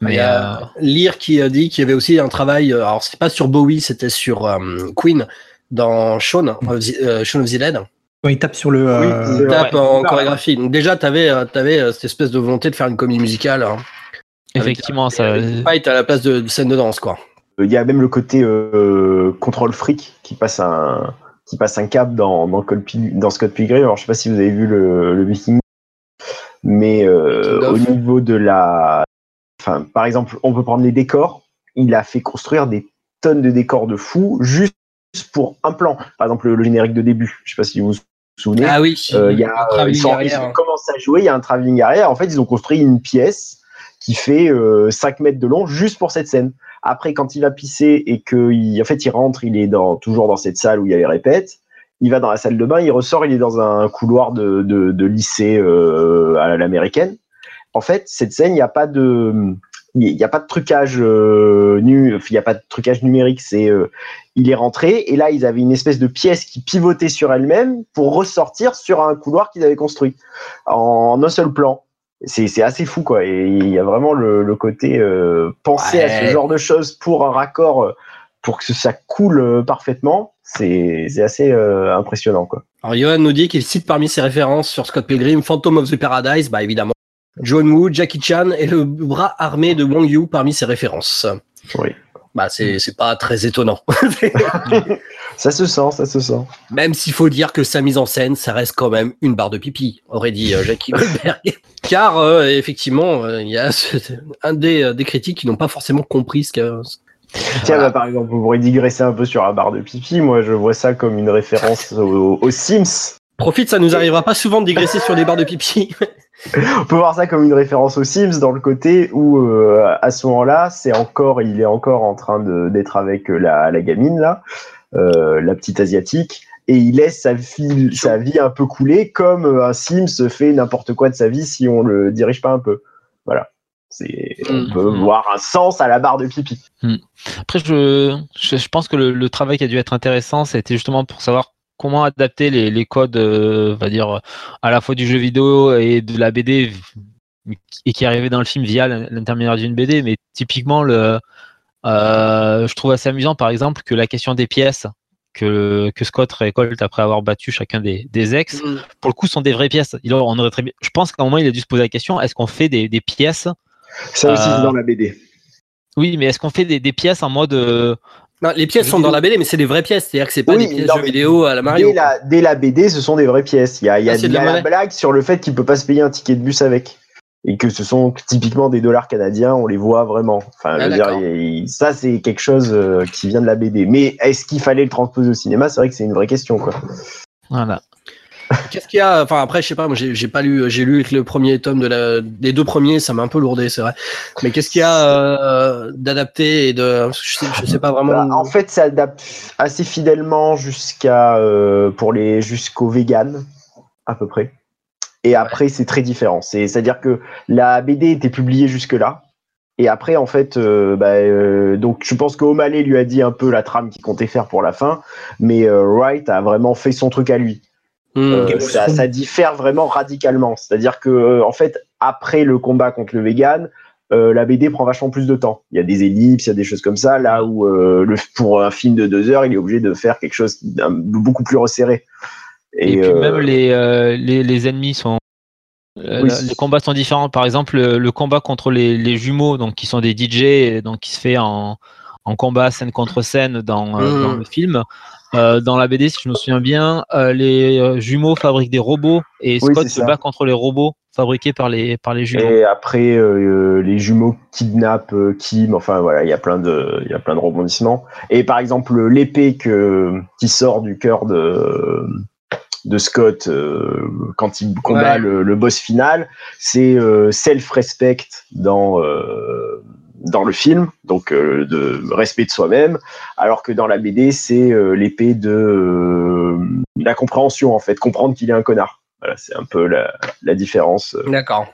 A: Il
B: Mais
A: y a
B: euh,
A: Lear qui a dit qu'il y avait aussi un travail, euh, alors c'était pas sur Bowie, c'était sur euh, Queen, dans Shaun, of the- euh, Shaun of the Dead.
C: Il tape sur le.
D: Oui,
C: euh,
D: c'est vrai.
A: Tape
B: ouais.
A: en chorégraphie. Donc déjà, tu avais, cette espèce de volonté de faire une comédie musicale. hein.
B: effectivement, ça,
A: Avec une fight à la place de, de scène de danse, quoi.
D: Il y a même le côté euh, contrôle fric qui passe un qui passe un cap dans dans, dans Scott Pilgrim. Alors je sais pas si vous avez vu le, le making, mais euh, au niveau de la, enfin par exemple, on peut prendre les décors. Il a fait construire des tonnes de décors de fou juste pour un plan. Par exemple le, le générique de début. Je sais pas si vous vous souvenez.
A: Ah oui,
D: Euh, il y a, euh, ils, sont,
A: arrière.
D: ils commencé à jouer, il y a un travelling arrière. En fait, ils ont construit une pièce qui fait euh, 5 mètres de long juste pour cette scène. Après, quand il va pisser et que il, en fait, il rentre, il est toujours dans cette salle où il y a les répètes. Il va dans la salle de bain, il ressort, il est dans un couloir de lycée euh, à l'américaine. En fait, cette scène, il n'y a pas de, il n'y a pas de trucage euh, nu, il n'y a pas de trucage numérique. C'est, euh, il est rentré et là, ils avaient une espèce de pièce qui pivotait sur elle-même pour ressortir sur un couloir qu'ils avaient construit en un seul plan. C'est, assez fou quoi. Et il y a vraiment le, le côté euh, penser à ce genre de choses pour un raccord, euh, pour que ça coule euh, parfaitement. C'est, assez euh, impressionnant quoi.
A: Alors, Johan nous dit qu'il cite parmi ses références sur Scott Pilgrim Phantom of the Paradise, bah évidemment. John Woo, Jackie Chan et le bras armé de Wong Yu parmi ses références.
D: Oui.
A: Bah, c'est pas très étonnant.
D: Ça se sent, ça se sent.
A: même s'il faut dire que sa mise en scène, ça reste quand même une barre de pipi, aurait dit euh, Jackie Goldberg. Car, euh, effectivement, euh, il y a ce- un des, euh, des critiques qui n'ont pas forcément compris ce que.
D: Tiens,
A: Voilà.
D: bah, par exemple, vous pourrez digresser un peu sur la barre de pipi. Moi, je vois ça comme une référence aux, Sims.
A: Profite, ça nous arrivera pas souvent de digresser sur des barres de pipi.
D: On peut voir ça comme une référence aux Sims dans le côté où, euh, à ce moment-là, c'est encore, il est encore en train d'être avec la, la gamine là, la petite asiatique, et il laisse sa vie, sa vie un peu couler comme euh, un Sims fait n'importe quoi de sa vie si on le dirige pas un peu. Voilà. C'est, on peut voir un sens à la barre de pipi.
B: Après, je, je, je pense que le, le travail qui a dû être intéressant, c'était justement pour savoir comment adapter les, les codes, euh, on va dire, à la fois du jeu vidéo et de la BD, et qui arrivait dans le film via l'intermédiaire d'une BD. Mais typiquement, le, euh, je trouve assez amusant, par exemple, que la question des pièces que, que Scott récolte après avoir battu chacun des, des ex,
A: Mm.
B: pour le coup, sont des vraies pièces. Il, on aurait très bien, je pense qu'à un moment, il a dû se poser la question est-ce qu'on fait des, des pièces
D: Ça aussi,
B: Euh,
D: c'est dans la BD.
B: Oui, mais est-ce qu'on fait des, des pièces en mode. euh,
A: Non, les pièces sont dans la BD, mais c'est des vraies pièces. C'est-à-dire que c'est pas
D: Oui,
A: des pièces
D: non,
A: jeux vidéo à la Mario.
D: Dès la, dès la BD, ce sont des vraies pièces. Il y a, il y a,
A: Ah, c'est
D: il
A: de
D: y a
A: la
D: la
A: monnaie
D: blague sur le fait qu'il peut pas se payer un ticket de bus avec. Et que ce sont typiquement des dollars canadiens, on les voit vraiment. Enfin,
A: Ah,
D: je veux dire,
A: d'accord.
D: il- ça, c'est quelque chose euh, qui vient de la BD. Mais est-ce qu'il fallait le transposer au cinéma? C'est vrai que c'est une vraie question, quoi.
B: Voilà.
A: Qu'est-ce qu'il y a? Enfin après, je sais pas. Moi, j'ai pas lu. J'ai lu que le premier tome de la, des deux premiers, ça m'a un peu lourdé, c'est vrai. Mais qu'est-ce qu'il y a euh, d'adapté et de je sais, je sais pas vraiment.
D: Bah, en fait, ça adapte assez fidèlement jusqu'à euh, pour les jusqu'au vegan à peu près. Et après, c'est très différent. C'est c'est à dire que la BD était publiée jusque là. Et après, en fait, euh, bah, euh, donc je pense qu'O'Malley lui a dit un peu la trame qu'il comptait faire pour la fin, mais euh, Wright a vraiment fait son truc à lui.
A: Hmm.
D: Euh, ça, diffère vraiment radicalement. C'est-à-dire que, euh, en fait, après le combat contre le vegan, euh, la BD prend vachement plus de temps. Il y a des ellipses, il y a des choses comme ça, là où euh, le, pour un film de deux heures, il est obligé de faire quelque chose de beaucoup plus resserré.
B: Et, puis
D: euh,
B: même les, euh, les, les ennemis sont. euh,
D: Oui,
B: les combats sont différents. Par exemple, le, combat contre les, les jumeaux, donc qui sont des DJ, donc qui se fait en, en combat scène contre scène dans, dans le film. Euh, dans la BD, si je me souviens bien, euh, les jumeaux fabriquent des robots et Scott se
D: ça.
B: bat contre les robots fabriqués par les, par les jumeaux.
D: Et après, euh, les jumeaux kidnappent Kim. Enfin voilà, il y a plein de, il plein de rebondissements. Et par exemple, l'épée qui sort du cœur de de Scott euh, quand il combat
A: Ouais.
D: le, le boss final, c'est euh, self-respect dans euh, dans le film, donc euh, de respect de soi-même, alors que dans la BD, c'est euh, l'épée de euh, la compréhension en fait, comprendre qu'il est un connard. Voilà, c'est un peu la, la différence.
A: D'accord.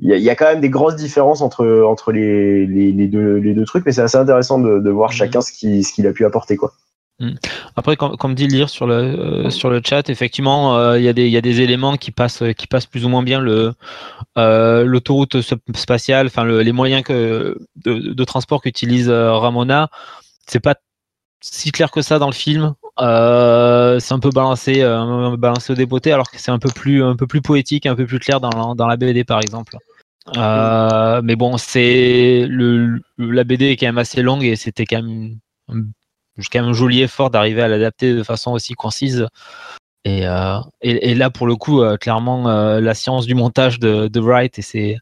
D: Il y, a, il y a quand même des grosses différences entre, entre les, les, les deux, les deux trucs, mais c'est assez intéressant de, de voir
B: Mhm.
D: chacun ce qu'il ce a pu apporter. Quoi.
B: Après, comme, comme dit Lire sur le, euh, sur le chat, effectivement, euh, il y, a des- y a des éléments qui passent, qui passent plus ou moins bien le euh, l'autoroute sp- spatiale, enfin le- les moyens que, de, de transport qu'utilise euh, Ramona. C'est pas si clair que ça dans le film. Euh, c'est un peu balancé, euh, balancé au débeauté, alors que c'est un peu plus, un peu plus poétique, un peu plus clair dans, la- dans la BD par exemple. Euh, mais bon, c'est le, la BD est quand même assez longue et c'était quand même un- quand même un joli effort d'arriver à l'adapter de façon aussi concise. Et, euh, et, et là, pour le coup, euh, clairement, euh, la science du montage de, de Wright et ses,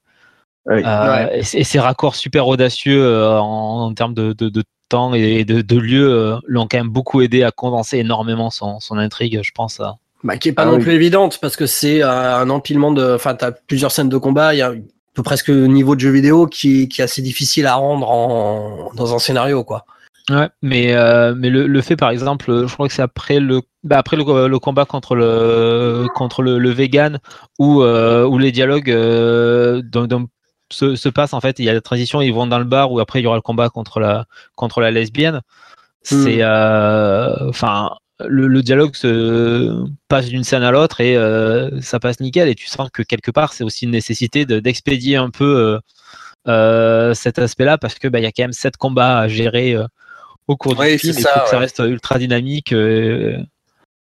D: Oui.
B: euh,
A: Ouais.
B: et ses- et ses raccords super audacieux euh, en, en termes de, de, de temps et de, de lieu euh, l'ont quand même beaucoup aidé à condenser énormément son, son intrigue, je pense. à-
A: Bah, qui est pas
D: Ah
A: non
D: oui.
A: plus évidente parce que c'est euh, un empilement de. Enfin, t'as plusieurs scènes de combat. Il y a un peu presque niveau de jeu vidéo qui, qui est assez difficile à rendre en, dans un scénario, quoi.
B: Ouais, mais, euh, mais le, le fait, par exemple, euh, je crois que c'est après le, bah, après le, le combat contre le, contre le, le vegan où, euh, où les dialogues euh, se, se passent. En fait, il y a la transition, ils vont dans le bar où après il y aura le combat contre la, contre la lesbienne. C'est. euh, Enfin. le, le dialogue se passe d'une scène à l'autre et euh, ça passe nickel. Et tu sens que quelque part, c'est aussi une nécessité de- d'expédier un peu euh, euh, cet aspect-là parce que bah, il y a quand même sept combats à gérer euh, au cours du
A: Oui,
B: film.
A: ça,
B: faut que ça
A: ouais.
B: reste ultra dynamique. euh,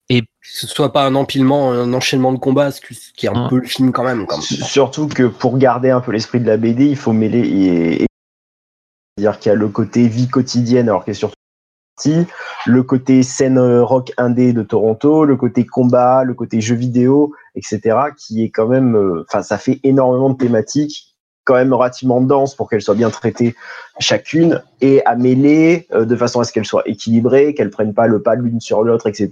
A: Que ce soit pas un empilement, un enchaînement de combats, ce qui est un
B: Ouais.
A: peu le film quand même.
D: Surtout que pour garder un peu l'esprit de la BD, il faut mêler. et- et- C'est-à-dire qu'il y a le côté vie quotidienne, alors qu'il est surtout le côté scène euh, rock indé de Toronto, le côté combat, le côté jeu vidéo, etc., qui est quand même. euh, Enfin, ça fait énormément de thématiques, quand même relativement denses pour qu'elles soient bien traitées chacune, et à mêler euh, de façon à ce qu'elles soient équilibrées, qu'elles prennent pas le pas l'une sur l'autre, etc.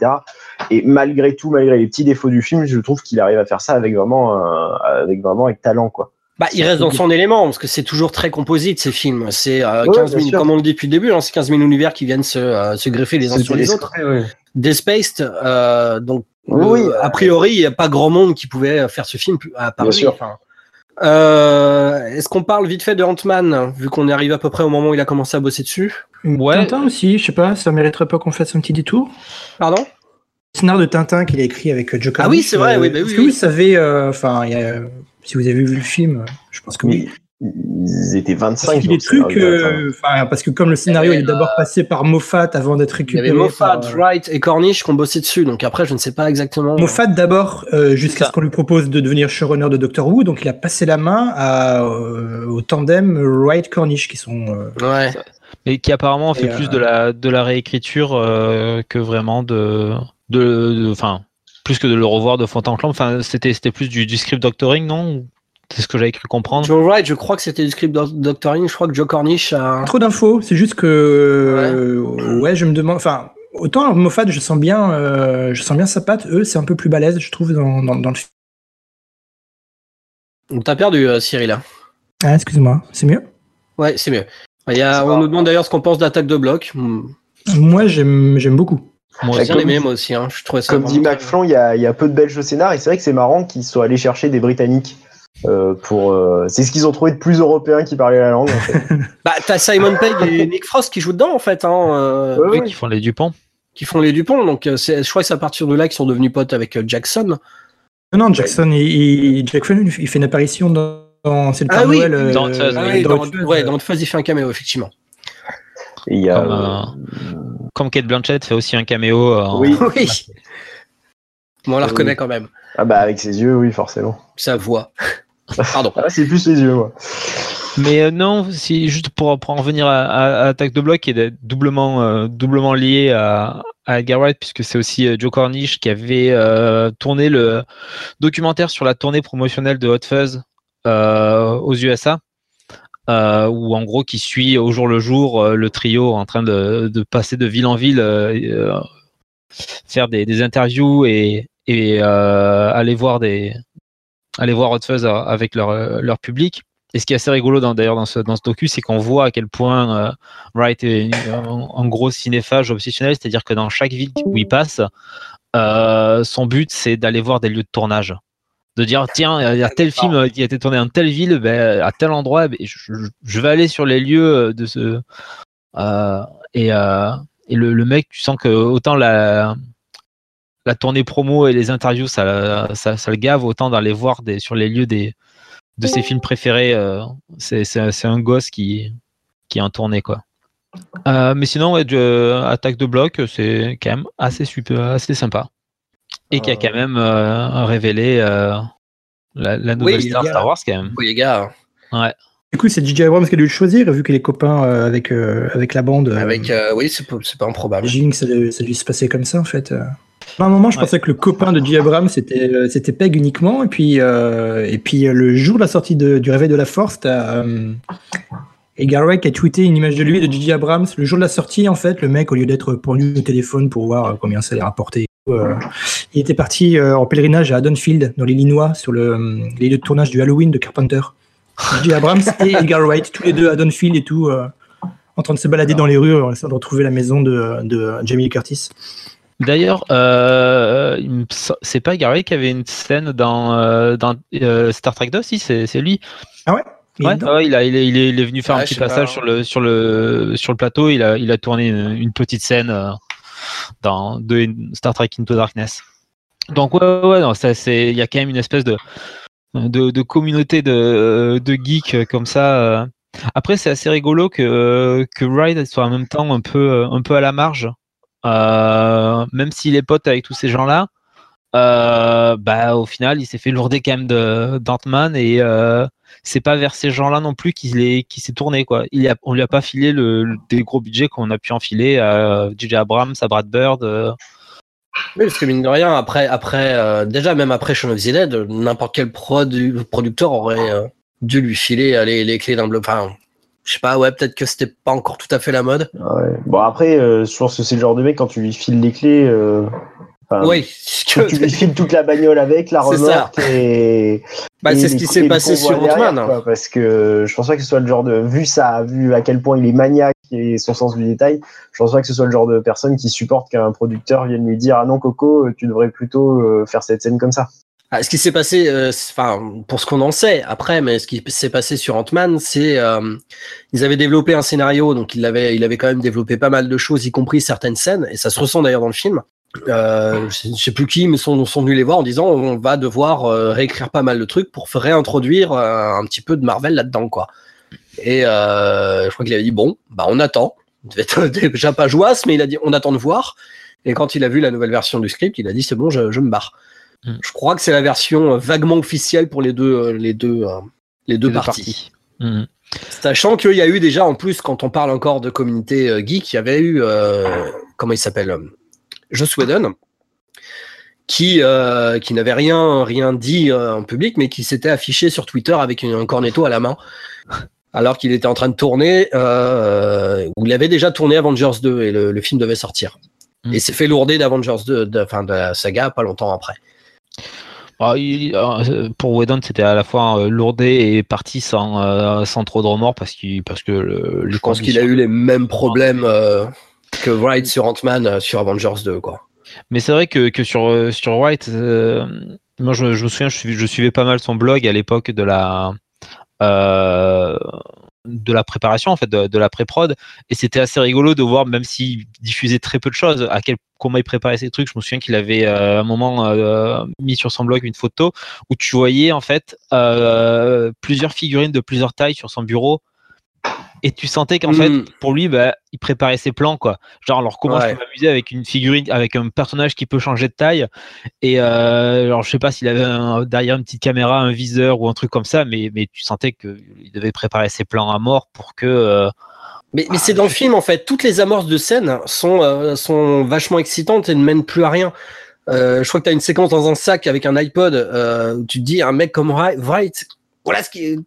D: Et malgré tout, malgré les petits défauts du film, je trouve qu'il arrive à faire ça avec vraiment, un- avec vraiment avec talent, quoi.
A: Bah, il reste dans son élément parce que c'est toujours très composite ces films. C'est euh,
D: Ouais,
A: 15
D: bien
A: 000,
D: sûr.
A: comme on le dit depuis le début, hein, c'est 15 000 univers qui viennent se, euh, se greffer les uns sur les autres. Despaced, euh, donc
D: Oui,
A: euh, a priori, il n'y a pas grand monde qui pouvait faire ce film à part
D: Bien
A: lui.
D: sûr.
A: Enfin, Euh, Est-ce qu'on parle vite fait de Ant-Man, vu qu'on est arrivé à peu près au moment où il a commencé à bosser dessus
B: Ouais.
C: Tintin aussi, je sais pas, ça mériterait pas qu'on fasse un petit détour.
A: Pardon?
C: Le scénario de Tintin qu'il a écrit avec euh, Joe
A: Ah oui, c'est vrai,
C: euh,
A: oui, bah
C: Est-ce
A: oui,
C: que vous savez, euh, enfin, si vous avez vu le film, je pense que oui.
D: Ils étaient
C: Parce
D: 25.
C: qu'il y a des
D: dans le
C: trucs,
D: de
C: euh, parce que comme le scénario est d'abord passé par Moffat avant d'être
A: Il y
C: récupéré.
A: avait Moffat,
C: par, euh,
A: Wright et Cornish qui ont bossé dessus, donc après je ne sais pas exactement.
C: Moffat d'abord, euh, jusqu'à ce qu'on lui propose de devenir showrunner de Doctor Who, donc il a passé la main à, euh, au tandem Wright-Cornish qui sont. euh,
A: Ouais.
B: Mais qui apparemment fait
C: Et,
B: plus
C: euh,
B: de la de la réécriture euh, que vraiment de de de- enfin plus que de le revoir de fond en comble. Enfin c'était c'était plus du, du script doctoring non? C'est ce que j'avais cru comprendre.
A: Joe Wright, je crois que c'était du script doc- doctoring, je crois que Joe Cornish a.
C: Trop d'infos, c'est juste que ouais. je me demande. Enfin, autant Moffat, je sens bien, euh, je sens bien sa patte. Eux, c'est un peu plus balèze, je trouve, dans, dans, dans le film.
A: On t'a perdu, euh, Cyril. là.
C: Ah, excuse-moi, c'est mieux?
A: Ouais, c'est mieux. Il y a- on nous demande d'ailleurs ce qu'on pense d'attaque de bloc. Hmm.
C: Moi, j'aime, j'aime beaucoup.
B: Moi
A: J'ai bien aimé, moi aussi. Hein. Je trouvais ça.
D: Comme dit McFlon, il y a, il y a peu de Belges au scénar et c'est vrai que c'est marrant qu'ils soient allés chercher des Britanniques. Euh, pour, euh, c'est ce qu'ils ont trouvé de plus européen qui parlait la langue. En fait.
A: Bah, t'as Simon Pegg et Nick Frost qui jouent dedans, en fait, hein, euh,
D: Ouais,
B: Oui,
D: ouais.
B: qui font les Dupont.
A: qui font les Dupont. Donc, c'est- je crois que c'est à partir de là qu'ils sont devenus potes avec euh, Jackson.
C: Non, non, Jackson, il, il- Jackson, il fait une apparition dans, dans- c'est le
A: Ah oui,
C: Noël.
B: dans
C: euh,
B: Fuzz,
A: Ah
B: oui,
A: oui, dans,
C: Fuzz,
A: ouais, dans Hot Fuzz, il fait un caméo, effectivement.
D: Et il y a,
B: Comme,
D: euh,
B: Comme Kate Blanchett fait aussi un caméo. euh, en-
D: Oui.
A: Oui. Bon, on la
D: Oui.
A: reconnaît quand même.
D: Ah bah avec ses yeux, oui, forcément.
A: Sa voix. Pardon.
D: Ah, c'est plus les yeux, moi.
B: Mais euh, non, si juste pour, pour en revenir à, à- à Attaque de Bloc, qui est doublement, euh, doublement lié à, à Edgar Wright, puisque c'est aussi euh, Joe Cornish qui avait euh, tourné le documentaire sur la tournée promotionnelle de Hot Fuzz euh, aux USA, euh, où en gros qui suit au jour le jour euh, le trio en train de, de passer de ville en ville, euh, euh, faire des, des interviews et, et euh, aller voir des aller voir Hot Fuzz euh, avec leur, euh, leur public. Et ce qui est assez rigolo d'ailleurs dans ce, dans ce docu, c'est qu'on voit à quel point euh, Wright est en, en gros cinéphage obsessionnel, c'est-à-dire que dans chaque ville où il passe, son but c'est d'aller voir des lieux de tournage. De dire, tiens, il y a tel film qui a été tourné dans telle ville, ben, à tel endroit, ben, je, vais aller sur les lieux de ce. et et le, le mec, tu sens que autant la, la tournée promo et les interviews, ça, ça, ça le gave, autant d'aller voir des, sur les lieux des, de ses films préférés. euh, c'est, c'est, c'est un gosse qui, qui est en tournée, quoi. Euh, mais sinon, ouais, de- Attaque de bloc, c'est quand même assez super, assez sympa. Et qui a quand même euh, révélé euh, la, la nouvelle
A: Oui,
B: star Star Wars, quand même.
A: Oui, les gars.
C: Du coup, c'est DJ Abrams qui a dû le choisir, vu qu'il est copain euh, avec, euh, avec la bande. euh,
A: Avec, euh, oui, c'est pas, c'est pas improbable.
C: J'imagine que ça, ça a dû se passer comme ça, en fait. À un moment, je
B: Ouais.
C: pensais que le copain de J. Abrams, c'était euh, c'était Peg uniquement. Et puis, euh, et puis euh, le jour de la sortie de- du Réveil de la Force, t'as euh, Edgar Wright a tweeté une image de lui, de J. Abrams. Le jour de la sortie, en fait, le mec, au lieu d'être pendu au téléphone pour voir combien ça allait rapporter, euh, il était parti en pèlerinage à Haddonfield, dans l'Illinois, sur le, les lieux de tournage du Halloween de Carpenter. J. Abrams et Edgar Wright, tous les deux à Haddonfield et tout, en train de se balader dans les rues, en essayant de retrouver la maison de, de Jamie Curtis.
B: D'ailleurs, euh, c'est pas Gary qui avait une scène dans, euh, dans euh, Star Trek 2 si c'est lui.
C: Il est
B: Ouais, il, a, il, est, il, est, il est venu faire un
A: je
B: petit
A: pas.
B: passage sur le, sur, le, sur le plateau. Il a, il a tourné une, une petite scène euh, dans de Star Trek Into Darkness. Donc, ouais, ouais, ouais, non, ça, c'est, il y a quand même une espèce de, de, de communauté de, de geeks comme ça. Après, c'est assez rigolo que, que Ride soit en même temps un peu, un peu à la marge. Euh, même s'il est pote avec tous ces gens-là, euh, bah, au final, il s'est fait lourder quand même de d'Ant-Man et euh, c'est pas vers ces gens-là non plus qu'il est- s'est tourné quoi. Il a, on lui a pas filé le, des gros budgets qu'on a pu enfiler à J.J. Abrams, à Brad Bird.
A: Oui, parce que mine de rien, après, après déjà même après Shaun of the Dead, n'importe quel produ- producteur aurait dû lui filer les, les clés d'un bloc. Enfin, je sais pas, ouais, peut-être que c'était pas encore tout à fait la mode.
D: Ouais. Bon après, euh, je pense que c'est le genre de mec quand tu lui files les clés. euh,
A: oui,
D: que tu lui files toute la bagnole avec, la remorque et.
A: bah, c'est ce qui s'est passé sur Ant-Man.
D: Parce que je pense pas que ce soit le genre de. Vu ça, vu à quel point il est maniaque et son sens du détail, je pense pas que ce soit le genre de personne qui supporte qu'un producteur vienne lui dire Ah non, Coco, tu devrais plutôt euh, faire cette scène comme ça.
A: Ah, ce qui s'est passé, euh, enfin, pour ce qu'on en sait après, mais ce qui s'est passé sur Ant-Man, c'est euh, ils avaient développé un scénario, donc il avait, il avait quand même développé pas mal de choses, y compris certaines scènes, et ça se ressent d'ailleurs dans le film. Euh, je sais plus qui, mais sont, sont venus les voir en disant on va devoir euh, réécrire pas mal de trucs pour réintroduire euh, un petit peu de Marvel là-dedans, quoi. Et je crois qu'il avait dit bon, bah on attend. Il devait être déjà pas joasse, mais il a dit on attend de voir. Et quand il a vu la nouvelle version du script, il a dit c'est bon, je, je me barre.
B: Mm.
A: Je crois que c'est la version vaguement officielle pour les deux, les deux, les deux
B: Les deux
A: parties.
B: Mhm.
A: Sachant qu'il y a eu déjà, en plus, quand on parle encore de communauté euh, geek, il y avait eu, euh, comment il s'appelle euh, Joss Whedon, qui, euh, qui n'avait rien, rien dit euh, en public, mais qui s'était affiché sur Twitter avec une- un cornetto à la main, alors qu'il était en train de tourner, euh, où il avait déjà tourné Avengers 2 et le, le film devait sortir.
B: Mm.
A: Et s'est fait lourder d'Avengers 2, de, enfin, de la saga, pas longtemps après.
B: Ah, il- euh, pour Whedon, c'était à la fois euh, lourdé et parti sans, euh, sans trop de remords parce, qu'il parce que le,
A: Je pense qu'il a eu les mêmes problèmes que Wright sur Ant-Man sur Avengers 2, quoi.
B: Mais c'est vrai que, que sur, sur euh, moi je, je me souviens, je, suivais- je suivais pas mal son blog à l'époque de la de la préparation, en fait, de, la pré-prod, et c'était assez rigolo de voir, même s'il diffusait très peu de choses, à quel comment il préparait ses trucs. Je me souviens qu'il avait euh, à un moment euh, mis sur son blog une photo où tu voyais en fait euh, plusieurs figurines de plusieurs tailles sur son bureau. Et tu sentais qu'en fait,
A: Mm.
B: pour lui, bah, il préparait ses plans, quoi. Genre, alors comment je
A: Ouais.
B: peux m'amuser avec une figurine, avec un personnage qui peut changer de taille Et euh, alors, je sais pas s'il avait un- derrière une petite caméra, un viseur ou un truc comme ça, mais, mais tu sentais qu'il devait préparer ses plans à mort pour que. euh,
A: Mais, mais c'est dans le film en fait. Toutes les amorces de scène sont, euh, sont vachement excitantes et ne mènent plus à rien. Euh, je crois que tu as une séquence dans un sac avec un iPod euh, où tu te dis un mec comme Wright, Wright, voilà ce qui est-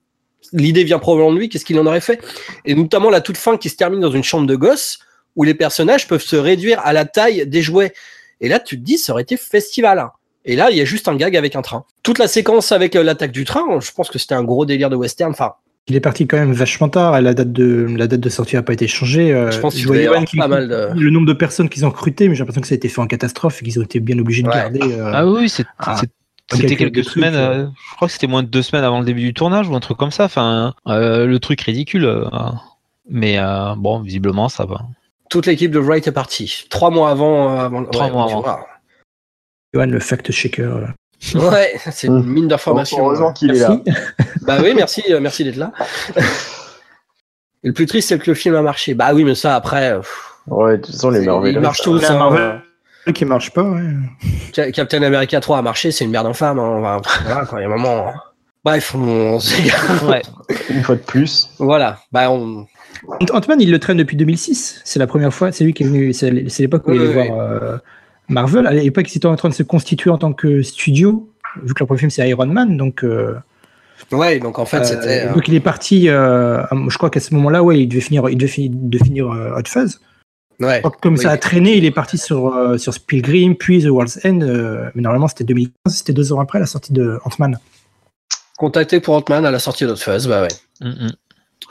A: l'idée vient probablement de lui, qu'est-ce qu'il en aurait fait? Et notamment la toute fin qui se termine dans une chambre de gosse où les personnages peuvent se réduire à la taille des jouets. Et là, tu te dis, ça aurait été festival. hein. Et là, il y a juste un gag avec un train. Toute la séquence avec euh, l'attaque du train, je pense que c'était un gros délire de western. Enfin,
C: Il est parti quand même vachement tard et la date de, la date de sortie n'a pas été changée. Euh,
A: Je pense qu'il y
C: qu'il-
A: pas mal de-
C: Le nombre de personnes qu'ils ont recruté, mais j'ai l'impression que ça a été fait en catastrophe et qu'ils ont été bien obligés de garder. euh,
B: Ah oui, c'est-
C: Ah,
B: c'était
C: quelques
B: quelques
C: trucs,
B: semaines.
C: euh.
B: euh, je crois que c'était moins de deux semaines avant le début du tournage ou un truc comme ça. Enfin, euh, le truc ridicule. euh, mais euh, bon, visiblement, ça va.
A: toute l'équipe de Wright est partie. Trois mois avant. euh, avant
B: Trois mois avant.
C: Johan, le fact-checker.
A: Ouais, c'est une mine d'informations.
D: Heureusement qu'il est là.
A: Bah oui, merci, merci d'être là. Et le plus triste, c'est que le film a marché. Bah oui, mais ça, après, pff,
D: Ouais, de toute façon, les Marvel.
A: ils marchent tous. Hein.
C: Marvel qui marche pas, ouais.
A: Ca- Captain America 3 a marché, c'est une merde infâme. hein. On va- voilà, quand il y a un moment. Bref, on.
B: Ouais.
D: Une fois de plus.
A: Voilà. Bah, on...
C: Ant- Ant-Man, il le traîne depuis 2006. C'est la première fois. C'est lui qui est venu. C'est c'est l'époque où il allait
A: oui,
C: voir euh, Marvel. À l'époque, ils étaient en train de se constituer en tant que studio. Vu que leur premier film, c'est Iron Man. Donc, euh,
A: Ouais, donc en fait,
C: euh,
A: c'était. euh,
C: donc il est parti. euh, je crois qu'à ce moment-là, ouais, il devait finir, il devait finir, de finir euh, Hot Fuzz.
A: Ouais.
C: Comme
A: Oui.
C: ça a traîné, il est parti sur, euh, sur Pilgrim, puis The World's End. euh, mais normalement, c'était 2015. C'était deux ans après la sortie de Ant-Man.
A: Contacté pour Ant-Man à la sortie d'Hot Fuzz, bah ouais.
B: Mm, mm.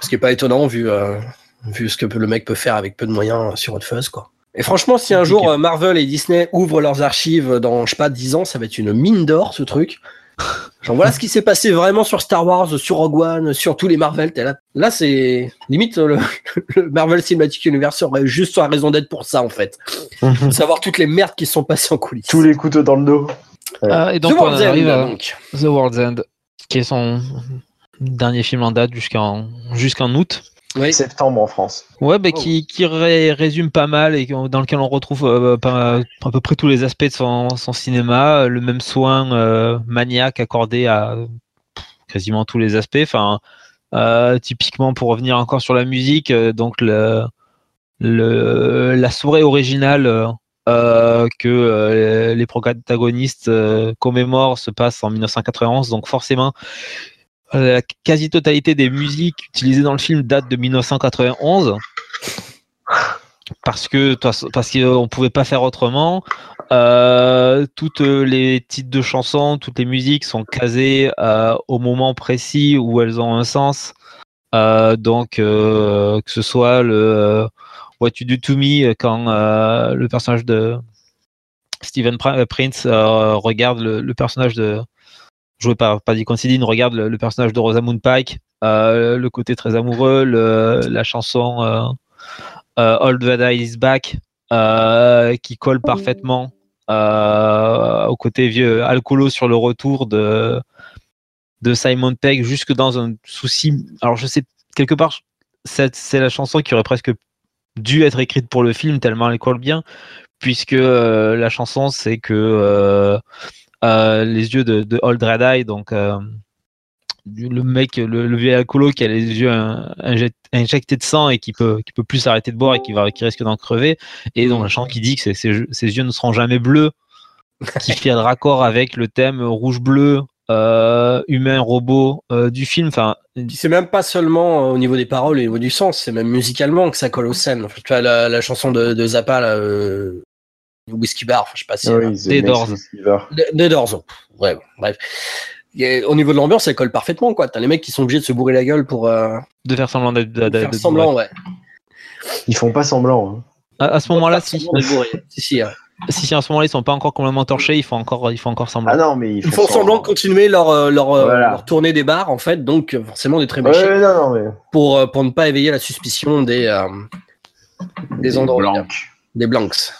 A: Ce qui est pas étonnant vu, euh, vu ce que le mec peut faire avec peu de moyens euh, sur Hot Fuzz, quoi. Et franchement, si un
B: Compliqué.
A: jour Marvel et Disney ouvrent leurs archives dans, je sais pas, 10 ans, ça va être une mine d'or, ce truc. Genre, voilà ce qui s'est passé vraiment sur Star Wars, sur Rogue One, sur tous les Marvel. Là, là c'est limite euh, le, le Marvel Cinematic Universe aurait juste sa raison d'être pour ça, en fait. Savoir toutes les merdes qui se sont passées en coulisses.
D: Tous les couteaux dans le dos.
B: Ah, et donc,
A: The
B: on
A: World's End,
B: arrive à
A: donc.
B: The World's End, qui est son dernier film en date jusqu'en jusqu'en août.
A: Oui.
D: Septembre en France.
B: Ouais, bah,
A: Oh.
B: qui, qui ré- résume pas mal et dans lequel on retrouve euh, pas- à peu près tous les aspects de son, son cinéma, euh, le même soin euh, maniaque accordé à quasiment tous les aspects. Enfin, euh, typiquement pour revenir encore sur la musique, euh, donc le, le, la soirée originale euh, euh, que euh, les protagonistes euh, commémorent se passe en 1991, donc forcément la quasi-totalité des musiques utilisées dans le film date de 1991 parce que parce qu'on pouvait pas faire autrement. Euh, toutes les titres de chansons, toutes les musiques sont casées euh, au moment précis où elles ont un sens. Euh, donc euh, que ce soit le euh, What You Do to Me quand euh, le personnage de Steven Pr- Prince euh, regarde le personnage de joué par Paddy Considine, regarde le, personnage de Rosamund Pike, le côté très amoureux, la chanson Old Vada is Back, qui colle parfaitement au côté vieux alcoolo sur le retour de, de Simon Pegg, jusque dans un souci. Alors, je sais, quelque part, c'est la chanson qui aurait presque dû être écrite pour le film, tellement elle colle bien, puisque euh, la chanson, c'est que euh, euh, les yeux de, Old Red Eye, donc le mec, le, vieux alcoolo qui a les yeux injectés de sang et qui peut, qui peut plus s'arrêter de boire et qui, va, qui risque d'en crever, et donc la chanson qui dit que ses, yeux ne seront jamais bleus, qui fait le raccord avec le thème rouge-bleu euh, humain robot euh, du film. Enfin,
A: c'est même pas seulement au niveau des paroles et au niveau du sens, c'est même musicalement que ça colle aux scènes. tu vois la, chanson de, Zappa, là, euh, Whiskey Bar, je sais pas si
B: des Doors.
A: Des Doors. Ouais, bref. au niveau de l'ambiance, elle colle parfaitement, quoi. T'as les mecs qui sont obligés de se bourrer la gueule pour.
B: De faire semblant d'être. De,
A: faire semblant, ouais.
D: Ils font pas semblant.
B: Hein. À, ce moment-là, si.
A: si, si.
B: Si, si à ce moment-là ils sont pas encore complètement torchés, il faut encore, il faut encore semblant.
D: Ah non, mais
A: ils font, semblant de continuer leur, euh, leur, euh, leur, tournée des bars en fait, donc euh, forcément des très
D: ouais, non, non, mais...
A: pour, pour ne pas éveiller la suspicion des des endroits
D: blancs.
A: des blancs.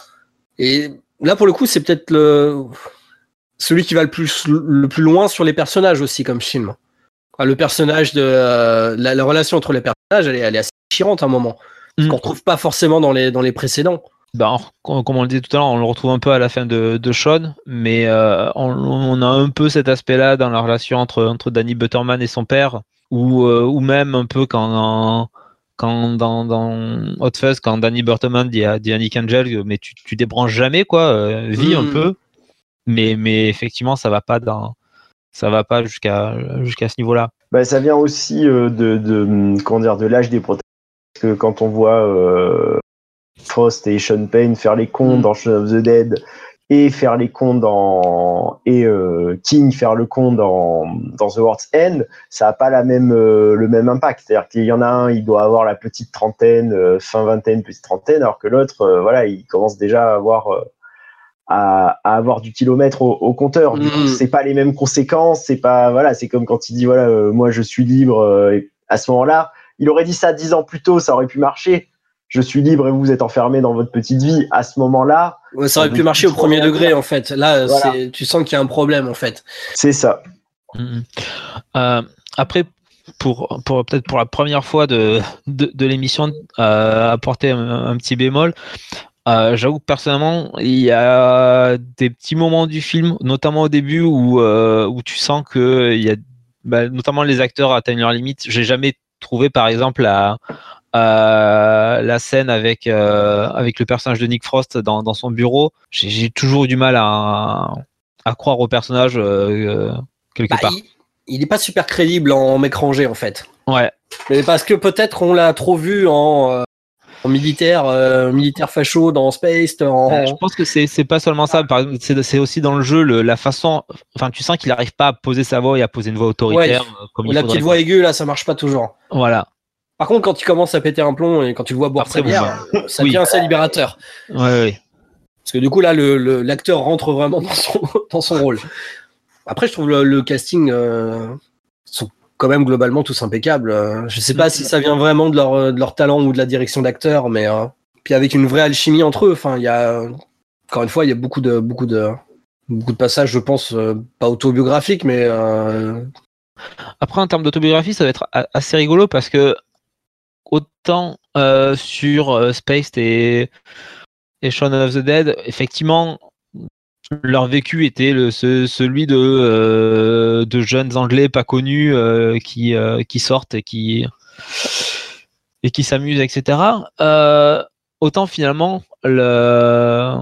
A: Et là pour le coup c'est peut-être le celui qui va le plus le plus loin sur les personnages aussi comme film. Le personnage de la, relation entre les personnages, elle est, elle est assez déchirante à un moment, mm. qu'on retrouve pas forcément dans les dans les précédents.
B: Bah, comme on le disait tout à l'heure, on le retrouve un peu à la fin de, de Sean, mais euh, on, a un peu cet aspect-là dans la relation entre, entre Danny Butterman et son père, ou, euh, ou même un peu quand, quand dans, dans Hot Fuzz, quand Danny Butterman dit à, dit Nick Angel, mais tu, tu débranches jamais, quoi, euh, vis un mm. peu, mais, mais effectivement, ça va pas dans, ça va pas jusqu'à jusqu'à ce niveau-là.
D: Bah, ça vient aussi de, de, comment dire, de l'âge des protagonistes. Parce que quand on voit Frost et Sean Payne faire les cons mm. dans Shaun of the Dead et faire les cons dans et euh, King faire le con dans, dans The World's End, ça n'a pas la même euh, le même impact. C'est-à-dire qu'il y en a un, il doit avoir la petite trentaine, euh, fin vingtaine, petite trentaine, alors que l'autre, voilà, il commence déjà à avoir à, à, avoir du kilomètre au, compteur. Du coup, mm. c'est pas les mêmes conséquences. C'est pas voilà, c'est comme quand il dit voilà, moi je suis libre. et à ce moment-là, il aurait dit ça dix ans plus tôt, ça aurait pu marcher je suis libre et vous êtes enfermé dans votre petite vie, à ce moment-là.
A: ça aurait pu marcher au premier degré, en fait. Là, tu sens qu'il y a un problème, en fait.
D: C'est ça.
B: Mm-hmm. Euh, après, pour, pour peut-être pour la première fois de, de, l'émission, euh, apporter un, petit bémol. Euh, j'avoue que personnellement, il y a des petits moments du film, notamment au début, où, où tu sens que il y a, bah, notamment les acteurs atteignent leur limite. J'ai jamais trouvé, par exemple, à, euh, la scène avec, euh, avec le personnage de Nick Frost dans, son bureau, j'ai toujours eu du mal à, à croire au personnage euh, quelque bah, part.
A: Il n'est pas super crédible en rangé en fait.
B: Ouais.
A: Mais parce que peut-être on l'a trop vu en, militaire, militaire facho dans Space.
B: je pense que c'est pas seulement ça. C'est aussi dans le jeu la façon. Enfin, tu sens qu'il n'arrive pas à poser sa voix et à poser une voix autoritaire.
A: Comme la petite voix aiguë là, ça marche pas toujours.
B: Voilà.
A: Par contre, quand tu commences à péter un plomb et quand tu le vois boire sa bière, ça devient assez libérateur.
B: Ouais,
A: Parce que du coup, là, l'acteur rentre vraiment dans son, dans son rôle. Après, je trouve le, casting euh, sont quand même globalement tous impeccables. Euh, je sais pas si ça vient vraiment de leur, de leur talent ou de la direction d'acteur, mais euh, puis avec une vraie alchimie entre eux. Enfin, il y a encore une fois, il y a beaucoup de beaucoup de beaucoup de passages, je pense, pas autobiographiques, mais
B: après, en termes d'autobiographie, ça va être assez rigolo parce que autant euh, sur euh, Space et, et of the Dead, effectivement, leur vécu était celui de, euh, de jeunes Anglais pas connus qui, sortent et qui, s'amusent, etc. autant finalement, le,